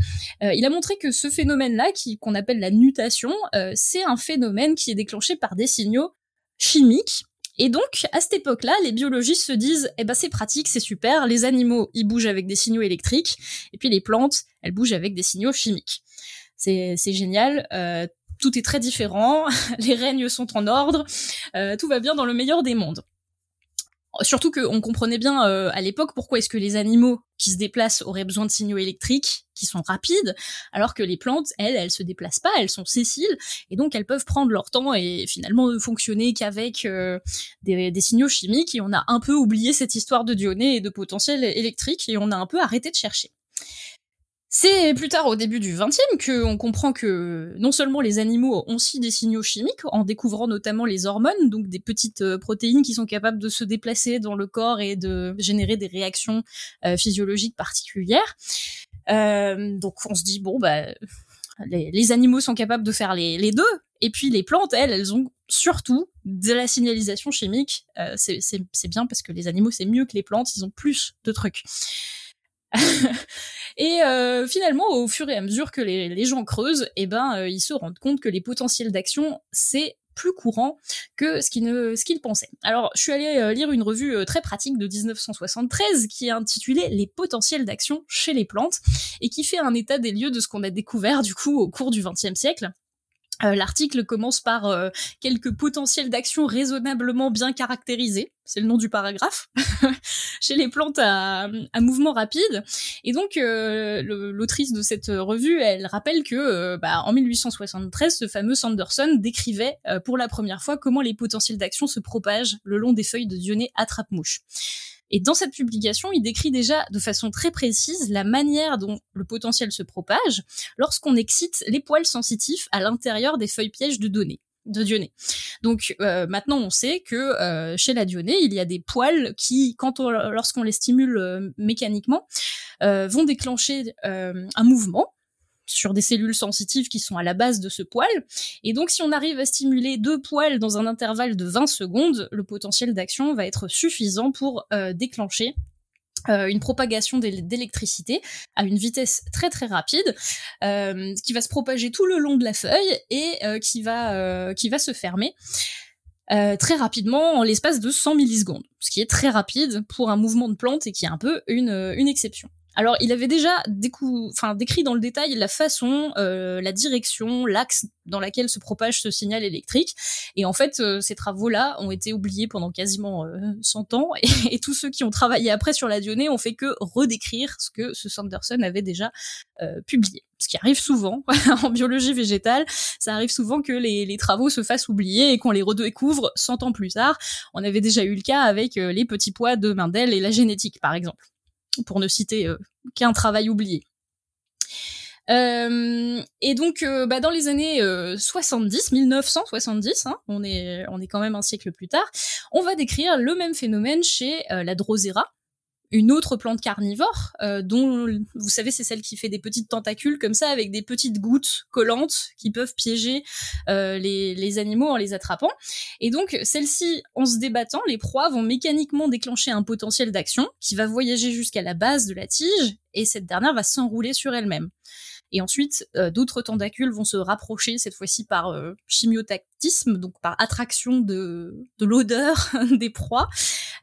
il a montré que ce phénomène-là, qu'on appelle la nutation, c'est un phénomène qui est déclenché par des signaux chimiques et donc, à cette époque-là, les biologistes se disent, eh ben c'est pratique, c'est super, les animaux, ils bougent avec des signaux électriques, et puis les plantes, elles bougent avec des signaux chimiques. C'est génial. Euh, tout est très différent, les règnes sont en ordre, euh, tout va bien dans le meilleur des mondes. Surtout qu'on comprenait bien euh, à l'époque pourquoi est-ce que les animaux qui se déplacent auraient besoin de signaux électriques qui sont rapides, alors que les plantes, elles, elles se déplacent pas, elles sont sessiles, et donc elles peuvent prendre leur temps et finalement ne fonctionner qu'avec euh, des, signaux chimiques, et on a un peu oublié cette histoire de Dionée et de potentiel électrique, et on a un peu arrêté de chercher. C'est plus tard, au début du XXe, qu'on comprend que non seulement les animaux ont aussi des signaux chimiques, en découvrant notamment les hormones, donc des petites euh, protéines qui sont capables de se déplacer dans le corps et de générer des réactions euh, physiologiques particulières. Euh, donc on se dit, bon, bah, les, animaux sont capables de faire les, deux, et puis les plantes, elles, elles ont surtout de la signalisation chimique. c'est bien parce que les animaux, c'est mieux que les plantes, ils ont plus de trucs. et euh, finalement, au fur et à mesure que les, gens creusent, eh ben, euh, ils se rendent compte que les potentiels d'action, c'est plus courant que ce qu'ils pensaient. Alors, je suis allée euh, lire une revue très pratique de 1973 qui est intitulée Les potentiels d'action chez les plantes et qui fait un état des lieux de ce qu'on a découvert du coup au cours du XXe siècle. L'article commence par quelques potentiels d'action raisonnablement bien caractérisés, c'est le nom du paragraphe, chez les plantes à, mouvement rapide. Et donc euh, l'autrice de cette revue, elle rappelle que bah, en 1873, ce fameux Sanderson décrivait pour la première fois comment les potentiels d'action se propagent le long des feuilles de Dionée attrape-mouche. Et dans cette publication, il décrit déjà de façon très précise la manière dont le potentiel se propage lorsqu'on excite les poils sensitifs à l'intérieur des feuilles pièges de données de Dionée. Donc euh, maintenant on sait que euh, chez la Dionée, il y a des poils qui, quand lorsqu'on les stimule euh, mécaniquement, vont déclencher un mouvement sur des cellules sensitives qui sont à la base de ce poil. Et donc, si on arrive à stimuler deux poils dans un intervalle de 20 secondes, le potentiel d'action va être suffisant pour déclencher euh, une propagation d'électricité à une vitesse très très rapide, euh, qui va se propager tout le long de la feuille et qui va qui va se fermer. très rapidement en l'espace de 100 millisecondes, ce qui est très rapide pour un mouvement de plante et qui est un peu une, une exception. Alors, il avait déjà enfin, décrit dans le détail la façon, euh, la direction, l'axe dans laquelle se propage ce signal électrique. Et en fait, euh, ces travaux-là ont été oubliés pendant quasiment 100 euh, ans. Et, tous ceux qui ont travaillé après sur la Dionée ont fait que redécrire ce que ce Sanderson avait déjà publié. Ce qui arrive souvent en biologie végétale, ça arrive souvent que les, les travaux se fassent oublier et qu'on les redécouvre 100 ans plus tard. On avait déjà eu le cas avec les petits pois de Mendel et la génétique, par exemple pour ne citer euh, qu'un travail oublié. Euh, et donc, euh, bah, dans les années 70, 1970, hein, on est on est quand même un siècle plus tard, on va décrire le même phénomène chez la Drosera, une autre plante carnivore, euh, dont vous savez c'est celle qui fait des petites tentacules comme ça avec des petites gouttes collantes qui peuvent piéger euh, les, les, animaux en les attrapant. Et donc celle-ci, en se débattant, les proies vont mécaniquement déclencher un potentiel d'action qui va voyager jusqu'à la base de la tige et cette dernière va s'enrouler sur elle-même. Et ensuite, euh, d'autres tentacules vont se rapprocher, cette fois-ci par euh, chimiotactisme, donc par attraction de, de l'odeur des proies,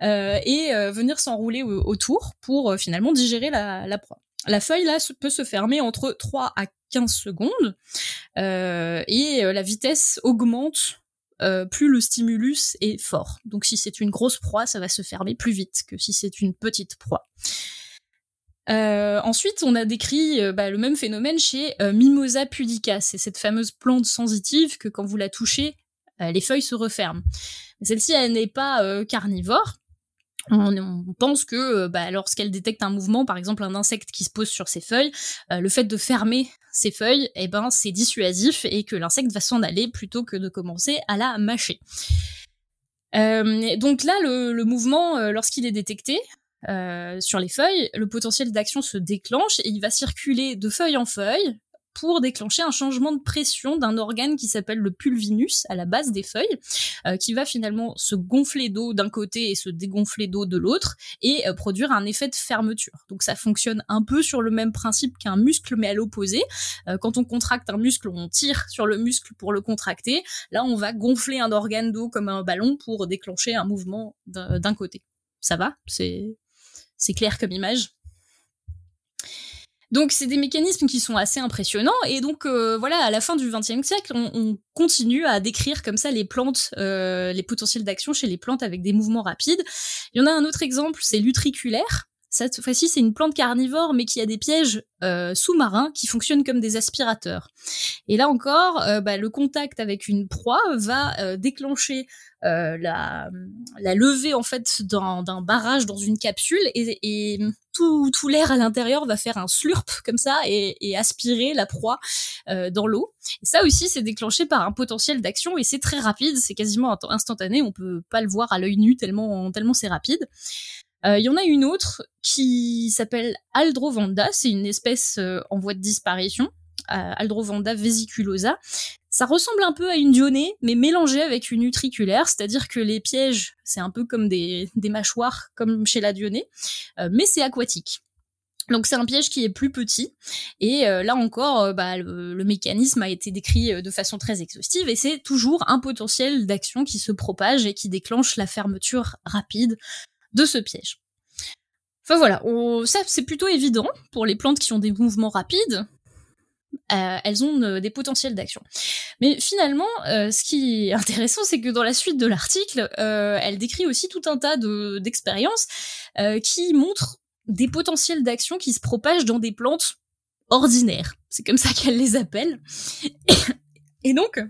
euh, et venir s'enrouler autour pour finalement digérer la, la proie. La feuille là peut se fermer entre 3 à 15 secondes et la vitesse augmente plus le stimulus est fort. Donc si c'est une grosse proie, ça va se fermer plus vite que si c'est une petite proie. Euh, ensuite, on a décrit euh, bah, le même phénomène chez euh, Mimosa pudica. C'est cette fameuse plante sensitive que quand vous la touchez, les feuilles se referment. Celle-ci, elle n'est pas carnivore. On, pense que bah, lorsqu'elle détecte un mouvement, par exemple un insecte qui se pose sur ses feuilles, le fait de fermer ses feuilles, eh ben, c'est dissuasif et que l'insecte va s'en aller plutôt que de commencer à la mâcher. donc là, le mouvement, lorsqu'il est détecté, euh, sur les feuilles, le potentiel d'action se déclenche et il va circuler de feuille en feuille pour déclencher un changement de pression d'un organe qui s'appelle le pulvinus à la base des feuilles, euh, qui va finalement se gonfler d'eau d'un côté et se dégonfler d'eau de l'autre et euh, produire un effet de fermeture. Donc ça fonctionne un peu sur le même principe qu'un muscle mais à l'opposé. Euh, quand on contracte un muscle, on tire sur le muscle pour le contracter. Là, on va gonfler un organe d'eau comme un ballon pour déclencher un mouvement d'un côté. Ça va? C'est c'est clair comme image donc c'est des mécanismes qui sont assez impressionnants et donc euh, voilà à la fin du XXe siècle on, continue à décrire comme ça les plantes, euh, les potentiels d'action chez les plantes avec des mouvements rapides. Il y en a un autre exemple, c'est l'utriculaire. Cette fois-ci, c'est une plante carnivore, mais qui a des pièges euh, sous-marins qui fonctionnent comme des aspirateurs. Et là encore, euh, bah, le contact avec une proie va euh, déclencher la, levée en fait d'un barrage dans une capsule et, tout, l'air à l'intérieur va faire un slurp comme ça et, aspirer la proie dans l'eau. Ça aussi, c'est déclenché par un potentiel d'action et c'est très rapide, c'est quasiment instantané. On peut pas le voir à l'œil nu tellement c'est rapide. Il y en a une autre qui s'appelle Aldrovanda, c'est une espèce en voie de disparition. Aldrovanda vesiculosa. Ça ressemble un peu à une dionée, mais mélangée avec une utriculaire, c'est-à-dire que les pièges, c'est un peu comme des, mâchoires, comme chez la dionée, mais c'est aquatique. Donc c'est un piège qui est plus petit et là encore bah, le, mécanisme a été décrit de façon très exhaustive et c'est toujours un potentiel d'action qui se propage et qui déclenche la fermeture rapide de ce piège. Enfin voilà, ça c'est plutôt évident pour les plantes qui ont des mouvements rapides. Euh, elles ont euh, des potentiels d'action. Mais finalement, euh, ce qui est intéressant, c'est que dans la suite de l'article, elle décrit aussi tout un tas d'expériences qui montrent des potentiels d'action qui se propagent dans des plantes ordinaires. C'est comme ça qu'elle les appelle. Et donc,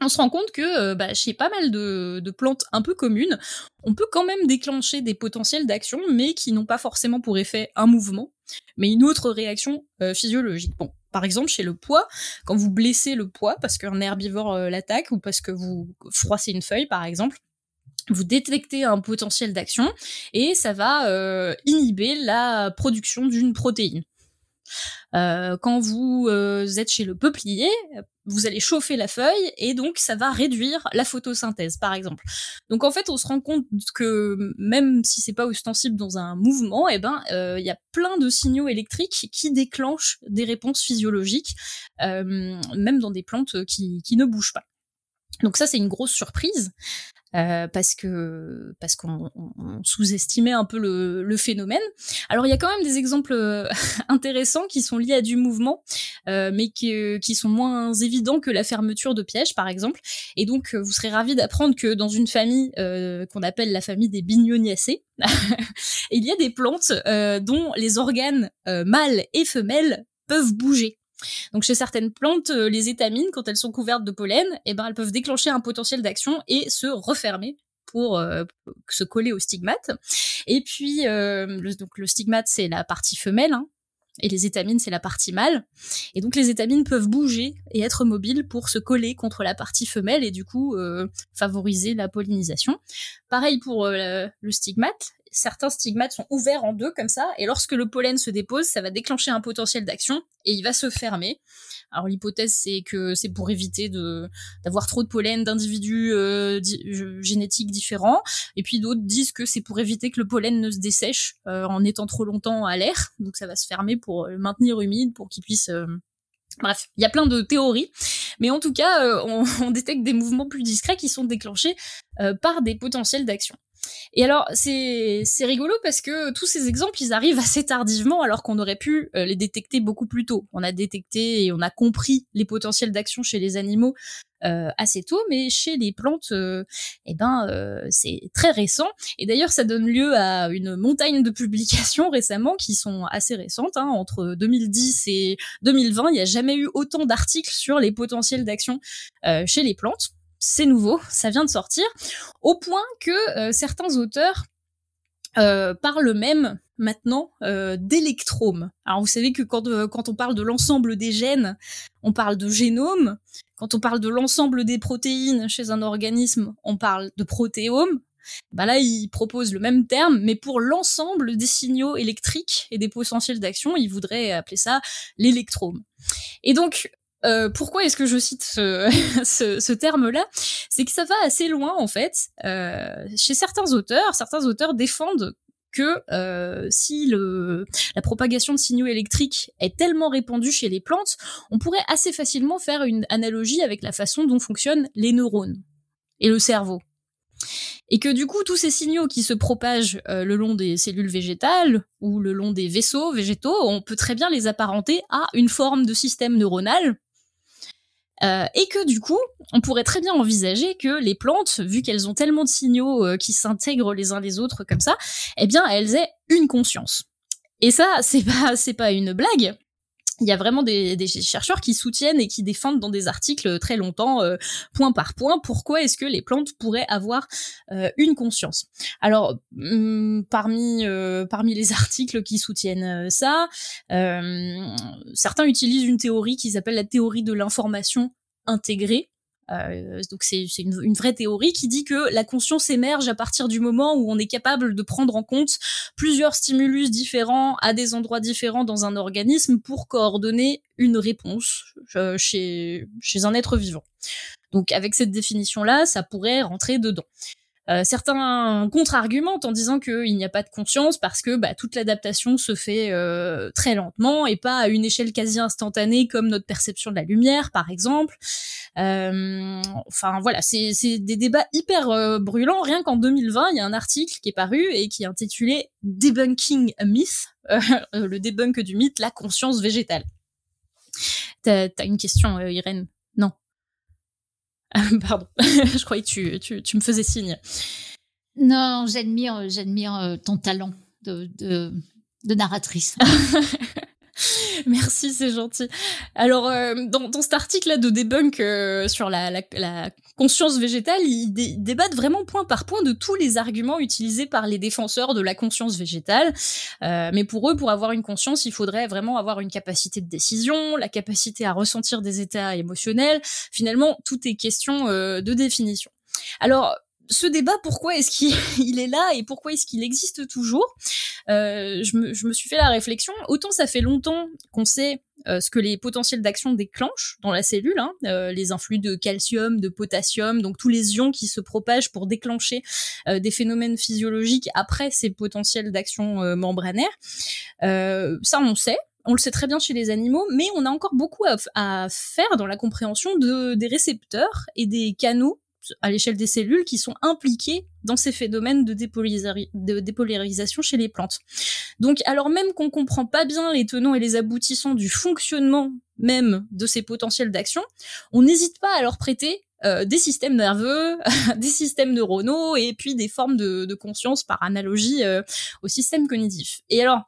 on se rend compte que euh, bah, chez pas mal de, plantes un peu communes, on peut quand même déclencher des potentiels d'action, mais qui n'ont pas forcément pour effet un mouvement, mais une autre réaction euh, physiologique. Bon, par exemple, chez le pois, quand vous blessez le pois parce qu'un herbivore euh, l'attaque ou parce que vous froissez une feuille, par exemple, vous détectez un potentiel d'action et ça va inhiber la production d'une protéine. Euh, quand vous euh, êtes chez le peuplier, vous allez chauffer la feuille et donc ça va réduire la photosynthèse, par exemple. Donc en fait, on se rend compte que même si c'est pas ostensible dans un mouvement, eh ben euh, il y a plein de signaux électriques qui déclenchent des réponses physiologiques, même dans des plantes qui, qui ne bougent pas. Donc ça c'est une grosse surprise. Euh, parce que parce qu'on sous-estimait un peu le, le, phénomène. Alors il y a quand même des exemples euh, intéressants qui sont liés à du mouvement, euh, mais qui, sont moins évidents que la fermeture de pièges, par exemple. Et donc vous serez ravis d'apprendre que dans une famille qu'on appelle la famille des bignoniacées, il y a des plantes dont les organes mâles et femelles peuvent bouger. Donc chez certaines plantes, euh, les étamines, quand elles sont couvertes de pollen, eh ben elles peuvent déclencher un potentiel d'action et se refermer pour euh, se coller au stigmate. Et puis euh, le, donc le stigmate c'est la partie femelle. Hein, et les étamines, c'est la partie mâle. Et donc les étamines peuvent bouger et être mobiles pour se coller contre la partie femelle et du coup favoriser la pollinisation. Pareil pour le stigmate certains stigmates sont ouverts en deux comme ça, et lorsque le pollen se dépose, ça va déclencher un potentiel d'action et il va se fermer. Alors l'hypothèse c'est que c'est pour éviter d'avoir trop de pollen d'individus euh, génétiques différents, et puis d'autres disent que c'est pour éviter que le pollen ne se dessèche euh, en étant trop longtemps à l'air, donc ça va se fermer pour le maintenir humide, pour qu'il puisse euh, Bref, il y a plein de théories, mais en tout cas, on, détecte des mouvements plus discrets qui sont déclenchés par des potentiels d'action. Et alors, c'est, rigolo parce que tous ces exemples, ils arrivent assez tardivement alors qu'on aurait pu euh, les détecter beaucoup plus tôt. On a détecté et on a compris les potentiels d'action chez les animaux euh, assez tôt, mais chez les plantes, euh, eh ben, c'est très récent. Et d'ailleurs, ça donne lieu à une montagne de publications récemment qui sont assez récentes. Hein. Entre 2010 et 2020, il n'y a jamais eu autant d'articles sur les potentiels d'action chez les plantes c'est nouveau, ça vient de sortir, au point que euh, certains auteurs euh, parlent même maintenant euh, d'électromes. Alors vous savez que quand, quand on parle de l'ensemble des gènes, on parle de génome. Quand on parle de l'ensemble des protéines chez un organisme, on parle de protéome. Bah là, il propose le même terme, mais pour l'ensemble des signaux électriques et des potentiels d'action, il voudrait appeler ça l'électrome. Et donc, euh, pourquoi est-ce que je cite ce, ce, terme-là? C'est que ça va assez loin en fait. Euh, chez certains auteurs, certains auteurs défendent que euh, si le, la propagation de signaux électriques est tellement répandue chez les plantes, on pourrait assez facilement faire une analogie avec la façon dont fonctionnent les neurones et le cerveau. Et que du coup, tous ces signaux qui se propagent euh, le long des cellules végétales ou le long des vaisseaux végétaux, on peut très bien les apparenter à une forme de système neuronal euh, et que du coup, on pourrait très bien envisager que les plantes, vu qu'elles ont tellement de signaux euh, qui s'intègrent les uns les autres comme ça, eh bien, elles aient une conscience. Et ça, c'est pas, c'est pas une blague il y a vraiment des, chercheurs qui soutiennent et qui défendent dans des articles très longtemps, euh, point par point, pourquoi est-ce que les plantes pourraient avoir euh, une conscience. Alors, hum, parmi, euh, parmi les articles qui soutiennent ça, certains utilisent une théorie qui s'appelle la théorie de l'information intégrée, euh, donc c'est une, vraie théorie qui dit que la conscience émerge à partir du moment où on est capable de prendre en compte plusieurs stimulus différents à des endroits différents dans un organisme pour coordonner une réponse euh, chez, chez un être vivant. Donc avec cette définition-là, ça pourrait rentrer dedans. Euh, certains contre-argumentent en disant qu'il n'y a pas de conscience parce que bah, toute l'adaptation se fait euh, très lentement et pas à une échelle quasi instantanée comme notre perception de la lumière, par exemple. Euh, enfin voilà, c'est des débats hyper brûlants. Rien qu'en 2020, il y a un article qui est paru et qui est intitulé Debunking a Myth, le debunk du mythe, la conscience végétale. T'as as une question, Irène? Pardon, je croyais que tu, tu, me faisais signe. Non, j'admire, j'admire euh, ton talent de, de, de narratrice. Merci, c'est gentil. Alors, euh, dans, cet article-là de debunk euh, sur la, conscience végétale, ils débattent vraiment point par point de tous les arguments utilisés par les défenseurs de la conscience végétale. Euh, mais pour eux, pour avoir une conscience, il faudrait vraiment avoir une capacité de décision, la capacité à ressentir des états émotionnels. Finalement, tout est question euh, de définition. Alors, ce débat, pourquoi est-ce qu'il est là et pourquoi est-ce qu'il existe toujours euh, je, me, suis fait la réflexion. Autant ça fait longtemps qu'on sait euh, ce que les potentiels d'action déclenchent dans la cellule, hein, euh, les influx de calcium, de potassium, donc tous les ions qui se propagent pour déclencher des phénomènes physiologiques après ces potentiels d'action membranaires. ça, on sait. On le sait très bien chez les animaux, mais on a encore beaucoup à, faire dans la compréhension de, des récepteurs et des canaux à l'échelle des cellules qui sont impliquées dans ces phénomènes de, dépolarisation chez les plantes. Donc, alors même qu'on comprend pas bien les tenants et les aboutissants du fonctionnement même de ces potentiels d'action, on n'hésite pas à leur prêter euh, des systèmes nerveux, des systèmes neuronaux et puis des formes de, conscience par analogie euh, au système cognitif. Et alors,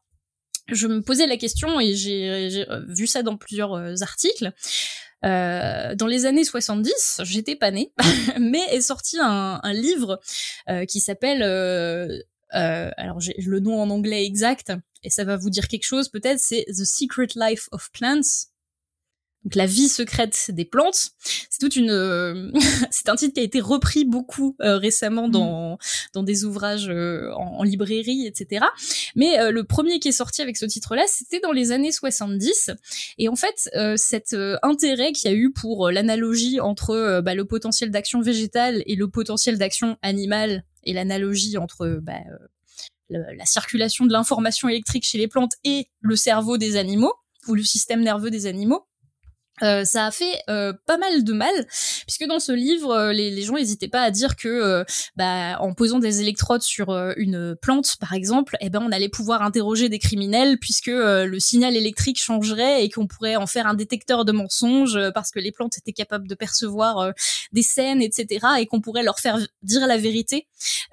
je me posais la question et j'ai vu ça dans plusieurs euh, articles. Euh, dans les années 70, j'étais pas née, mais est sorti un, livre euh, qui s'appelle, euh alors j'ai le nom en anglais exact, et ça va vous dire quelque chose peut-être, c'est The Secret Life of Plants donc la vie secrète des plantes. C'est toute une, euh, c'est un titre qui a été repris beaucoup euh, récemment mm. dans dans des ouvrages euh, en, librairie, etc. Mais le premier qui est sorti avec ce titre-là, c'était dans les années 70. Et en fait, cet intérêt qu'il y a eu pour l'analogie entre bah, le potentiel d'action végétale et le potentiel d'action animale, et l'analogie entre bah, la circulation de l'information électrique chez les plantes et le cerveau des animaux ou le système nerveux des animaux euh, ça a fait euh, pas mal de mal puisque dans ce livre euh, les, gens n'hésitaient pas à dire que bah, en posant des électrodes sur une plante par exemple eh ben on allait pouvoir interroger des criminels puisque le signal électrique changerait et qu'on pourrait en faire un détecteur de mensonges parce que les plantes étaient capables de percevoir des scènes etc et qu'on pourrait leur faire dire la vérité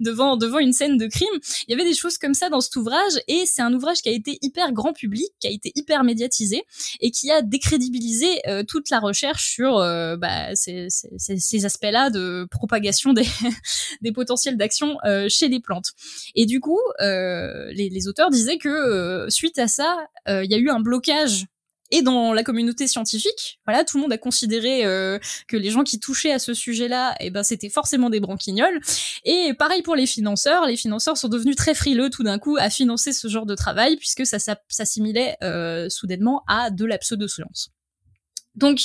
devant devant une scène de crime. Il y avait des choses comme ça dans cet ouvrage et c'est un ouvrage qui a été hyper grand public qui a été hyper médiatisé et qui a décrédibilisé euh, toute la recherche sur euh, bah, ces, aspects-là de propagation des, potentiels d'action euh, chez les plantes. Et du coup, les, auteurs disaient que suite à ça, il y a eu un blocage et dans la communauté scientifique. Voilà, tout le monde a considéré euh, que les gens qui touchaient à ce sujet-là, eh ben c'était forcément des branquignoles. Et pareil pour les financeurs, les financeurs sont devenus très frileux tout d'un coup à financer ce genre de travail puisque ça s'assimilait euh, soudainement à de la pseudo-science. Donc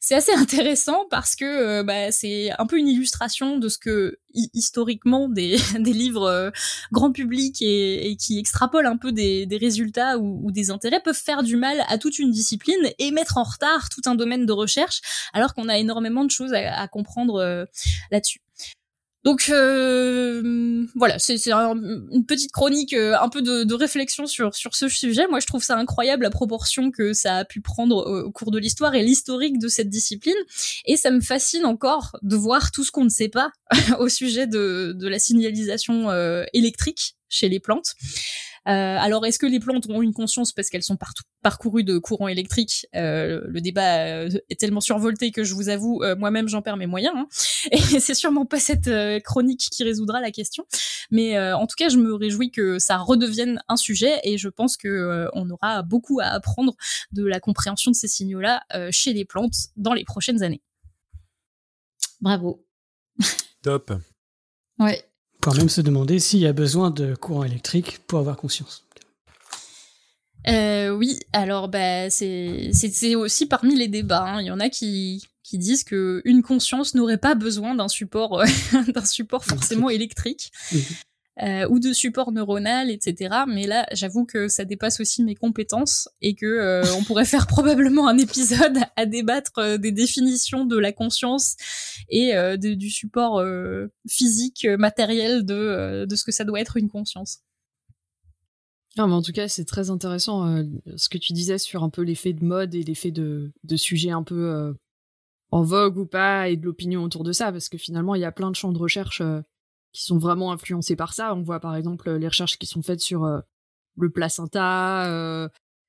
c'est assez intéressant parce que euh, bah, c'est un peu une illustration de ce que historiquement des, livres euh, grand public et, qui extrapolent un peu des, résultats ou, des intérêts peuvent faire du mal à toute une discipline et mettre en retard tout un domaine de recherche alors qu'on a énormément de choses à, à comprendre euh, là-dessus. Donc euh, voilà, c'est une petite chronique, euh, un peu de, réflexion sur ce sujet. Moi, je trouve ça incroyable la proportion que ça a pu prendre au, cours de l'histoire et l'historique de cette discipline. Et ça me fascine encore de voir tout ce qu'on ne sait pas au sujet de, la signalisation euh, électrique chez les plantes. Euh, alors, est-ce que les plantes ont une conscience parce qu'elles sont partout parcourues de courants électriques euh, Le débat euh, est tellement survolté que je vous avoue, moi-même, j'en perds mes moyens. Hein. Et c'est sûrement pas cette chronique qui résoudra la question. Mais en tout cas, je me réjouis que ça redevienne un sujet et je pense que on aura beaucoup à apprendre de la compréhension de ces signaux-là chez les plantes dans les prochaines années. Bravo. Top. Ouais quand même se demander s'il y a besoin de courant électrique pour avoir conscience. Euh, oui, alors bah, c'est aussi parmi les débats. Hein. Il y en a qui, qui disent que une conscience n'aurait pas besoin d'un support, d'un support forcément électrique. Euh, ou de support neuronal, etc. Mais là, j'avoue que ça dépasse aussi mes compétences et que euh, on pourrait faire probablement un épisode à débattre euh, des définitions de la conscience et du support physique, matériel de, de ce que ça doit être une conscience. Non, mais en tout cas, c'est très intéressant ce que tu disais sur un peu l'effet de mode et l'effet de, de un peu en vogue ou pas et de l'opinion autour de ça, parce que finalement, il y a plein de champs de recherche qui sont vraiment influencés par ça. On voit par exemple les recherches qui sont faites sur euh, le placenta, euh,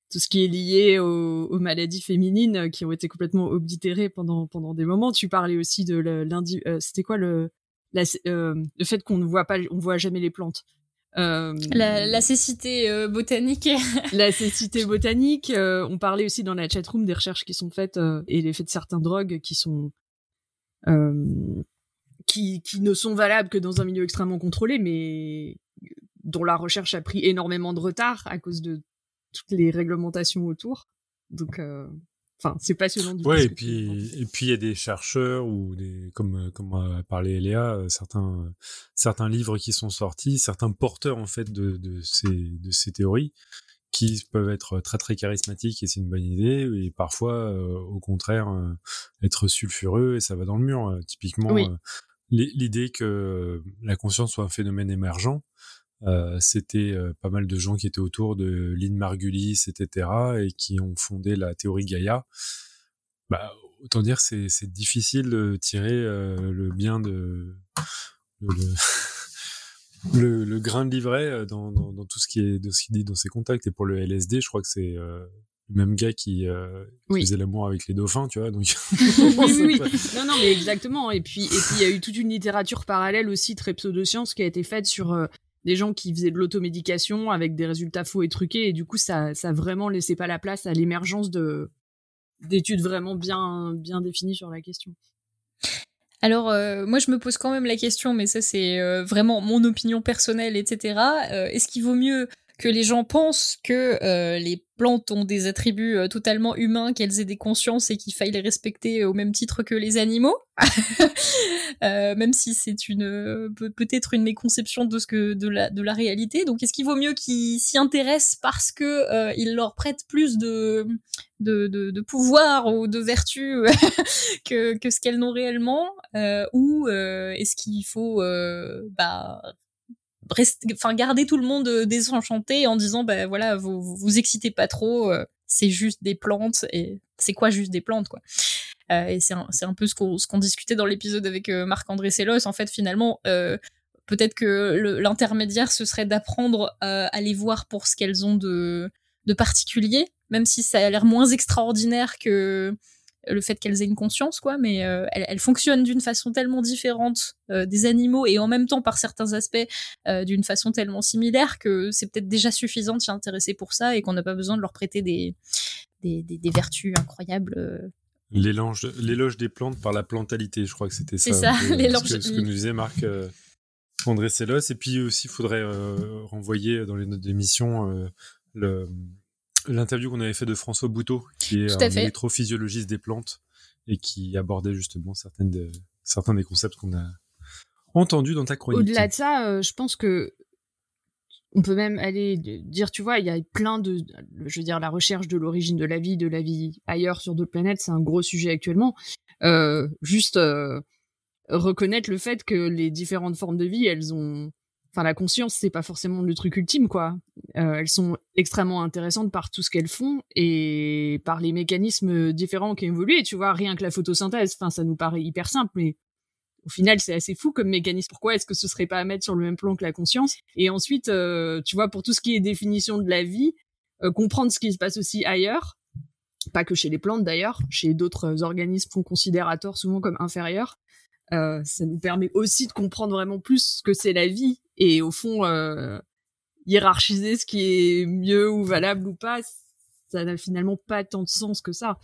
tout ce qui est lié aux, maladies féminines euh, qui ont été complètement oblitérées pendant pendant des moments. Tu parlais aussi de lundi, c'était quoi le le fait qu'on ne voit pas, on voit jamais les plantes. la, cécité botanique. la cécité botanique. on parlait aussi dans la chatroom des recherches qui sont faites et l'effet de certains drogues qui sont qui, qui ne sont valables que dans un milieu extrêmement contrôlé, mais dont la recherche a pris énormément de retard à cause de toutes les réglementations autour. Donc, euh, enfin, c'est passionnant. Du ouais, et puis et puis il y a des chercheurs ou des comme comme a parlé Léa, euh, certains certains livres qui sont sortis, certains porteurs en fait de de ces de ces théories qui peuvent être très très charismatiques et c'est une bonne idée et parfois euh, au contraire être sulfureux et ça va dans le mur typiquement l'idée que la conscience soit un phénomène émergent, euh, c'était euh, pas mal de gens qui étaient autour de Lynn Margulis, etc., et qui ont fondé la théorie Gaïa. Bah, autant dire, c'est, c'est difficile de tirer euh, le bien de le, le, grain de livret dans, dans, dans, tout ce qui est de ce qu'il dit dans ses contacts. Et pour le LSD, je crois que c'est le même gars qui, euh, faisait l'amour avec les dauphins, tu vois. Donc oui, oui, non, non, mais exactement. Et puis, et puis, il y a eu toute une littérature parallèle aussi très pseudoscience qui a été faite sur euh, des gens qui faisaient de l'automédication avec des résultats faux et truqués. Et du coup, ça, ça vraiment laissé pas la place à l'émergence de d'études vraiment bien, bien définies sur la question. Alors, euh, moi, je me pose quand même la question, mais ça, c'est euh, vraiment mon opinion personnelle, etc. Est-ce qu'il vaut mieux que les gens pensent que euh, les plantes ont des attributs euh, totalement humains, qu'elles aient des consciences et qu'il faille les respecter au même titre que les animaux, euh, même si c'est une peut-être une méconception de ce que de la de la réalité. Donc est-ce qu'il vaut mieux qu'ils s'y intéressent parce que ils leur prêtent plus de de, de, de pouvoir ou de vertu que, que ce qu'elles n'ont réellement, ou est-ce qu'il faut bah enfin garder tout le monde euh, désenchanté en disant ben voilà vous, vous, excitez pas trop euh, c'est juste des plantes et c'est quoi juste des plantes quoi. Euh, et c'est un, un, peu ce qu'on discutait dans l'épisode avec Marc-André Sellos. En fait finalement peut-être que l'intermédiaire ce serait d'apprendre à les voir pour ce qu'elles ont de particulier même si ça a l'air moins extraordinaire que le fait qu'elles aient une conscience, quoi, mais euh, elles, fonctionnent d'une façon tellement différente euh, des animaux et en même temps par certains aspects euh, d'une façon tellement similaire que c'est peut-être déjà suffisant de s'y intéresser pour ça et qu'on n'a pas besoin de leur prêter des, des, des, vertus incroyables. L'éloge des plantes par la plantalité, je crois que c'était ça. C'est ça, l'éloge. Ce, ce, que nous disait Marc André Sellos. Et puis aussi, il faudrait renvoyer dans les notes d'émission le l'interview qu'on avait fait de François Bouteau, qui est un électrophysiologiste des plantes et qui abordait justement certaines de, certains des concepts qu'on a entendus dans ta chronique. Au-delà de ça, euh, je pense que on peut même aller dire, tu vois, il y a plein de, je veux dire, la recherche de l'origine de la vie, de la vie ailleurs sur d'autres planètes, c'est un gros sujet actuellement. Euh, juste euh, reconnaître le fait que les différentes formes de vie, elles ont enfin la conscience c'est pas forcément le truc ultime quoi. Euh, elles sont extrêmement intéressantes par tout ce qu'elles font et par les mécanismes différents qui évoluent. Tu vois rien que la photosynthèse enfin ça nous paraît hyper simple mais au final c'est assez fou comme mécanisme. Pourquoi est-ce que ce serait pas à mettre sur le même plan que la conscience? Et ensuite euh, tu vois pour tout ce qui est définition de la vie euh, comprendre ce qui se passe aussi ailleurs pas que chez les plantes d'ailleurs chez d'autres organismes qu'on considère à tort souvent comme inférieurs ça nous permet aussi de comprendre vraiment plus ce que c'est la vie et au fond euh, hiérarchiser ce qui est mieux ou valable ou pas ça n'a finalement pas tant de sens que ça.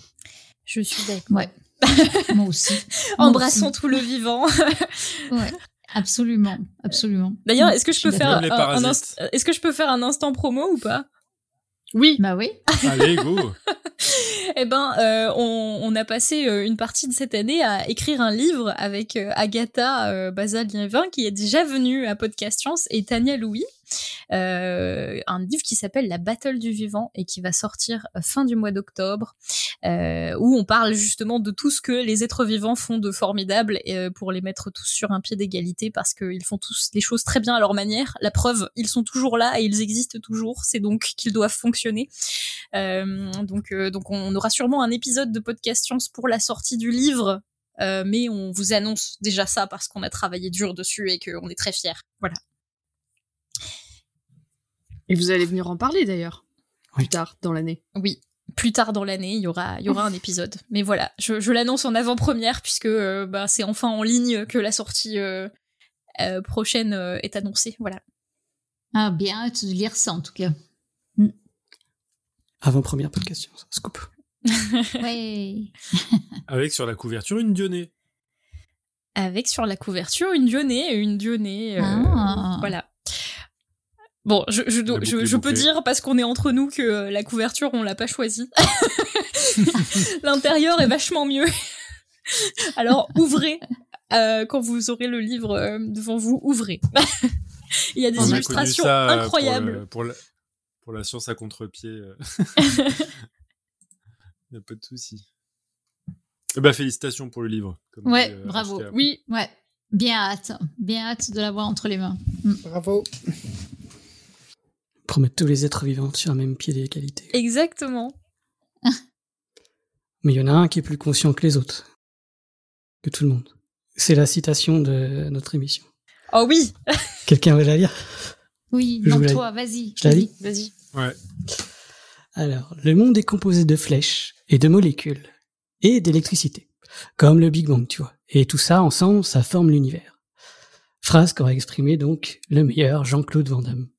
Je suis d'accord. Ouais. Moi aussi. Embrassons tout le vivant. Ouais. Absolument. Absolument. D'ailleurs est-ce que je peux faire un, est-ce que je peux faire un instant promo ou pas? Oui. Bah oui. Allez, go. eh ben, euh, on, on, a passé euh, une partie de cette année à écrire un livre avec euh, Agatha euh, Bazalievin, qui est déjà venue à Podcast Science, et Tania Louis. Euh, un livre qui s'appelle La Battle du Vivant et qui va sortir fin du mois d'octobre, euh, où on parle justement de tout ce que les êtres vivants font de formidable euh, pour les mettre tous sur un pied d'égalité parce qu'ils font tous les choses très bien à leur manière. La preuve, ils sont toujours là et ils existent toujours, c'est donc qu'ils doivent fonctionner. Euh, donc, donc on aura sûrement un épisode de podcast science pour la sortie du livre euh, mais on vous annonce déjà ça parce qu'on a travaillé dur dessus et qu'on est très fiers. Voilà. Et vous allez venir en parler d'ailleurs plus tard dans l'année. Oui, plus tard dans l'année, il y aura, il y aura un épisode. Mais voilà, je, je l'annonce en avant-première puisque euh, bah, c'est enfin en ligne que la sortie euh, euh, prochaine est annoncée. Voilà. Ah, bien hâte de lire ça en tout cas. Mm. Avant-première podcast, scoop. ouais. Avec sur la couverture une dionée. Avec sur la couverture une dionée, une dionée. Ah. Voilà. Bon, je, je, je, je peux dire, parce qu'on est entre nous, que la couverture, on l'a pas choisie. L'intérieur est vachement mieux. Alors, ouvrez. Euh, quand vous aurez le livre euh, devant vous, ouvrez. Il y a des illustrations incroyables. Pour, la, pour la science à contre-pied. Euh. Il n'y a pas de souci. Eh ben, félicitations pour le livre. ouais, bravo. Oui, ouais. Bien hâte. Bien hâte de l'avoir entre les mains. Mm. Bravo pour mettre tous les êtres vivants sur un même pied d'égalité. Exactement. Mais il y en a un qui est plus conscient que les autres. Que tout le monde. C'est la citation de notre émission. Oh oui Quelqu'un veut la lire? Oui, non, toi, vas-y. Je la lis? Vas-y. Ouais. Alors, le monde est composé de flèches et de molécules et d'électricité. Comme le Big Bang, tu vois. Et tout ça, ensemble, ça forme l'univers. Phrase qu'aurait exprimé donc le meilleur Jean-Claude Van Damme.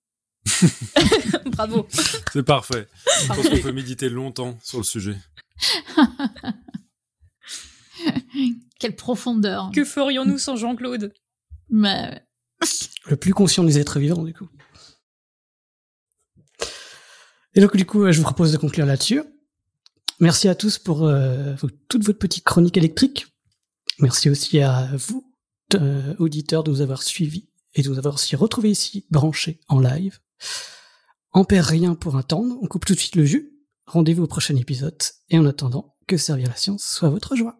Bravo. C'est parfait. Je pense qu'on peut méditer longtemps sur le sujet. Quelle profondeur. Que ferions-nous sans Jean-Claude? Mais... Le plus conscient des êtres vivants, du coup. Et donc, du coup, je vous propose de conclure là-dessus. Merci à tous pour euh, toute votre petite chronique électrique. Merci aussi à vous, euh, auditeurs, de nous avoir suivis et de nous avoir aussi retrouvés ici, branchés en live. On perd rien pour attendre, on coupe tout de suite le jus. Rendez-vous au prochain épisode, et en attendant, que servir la science soit votre joie.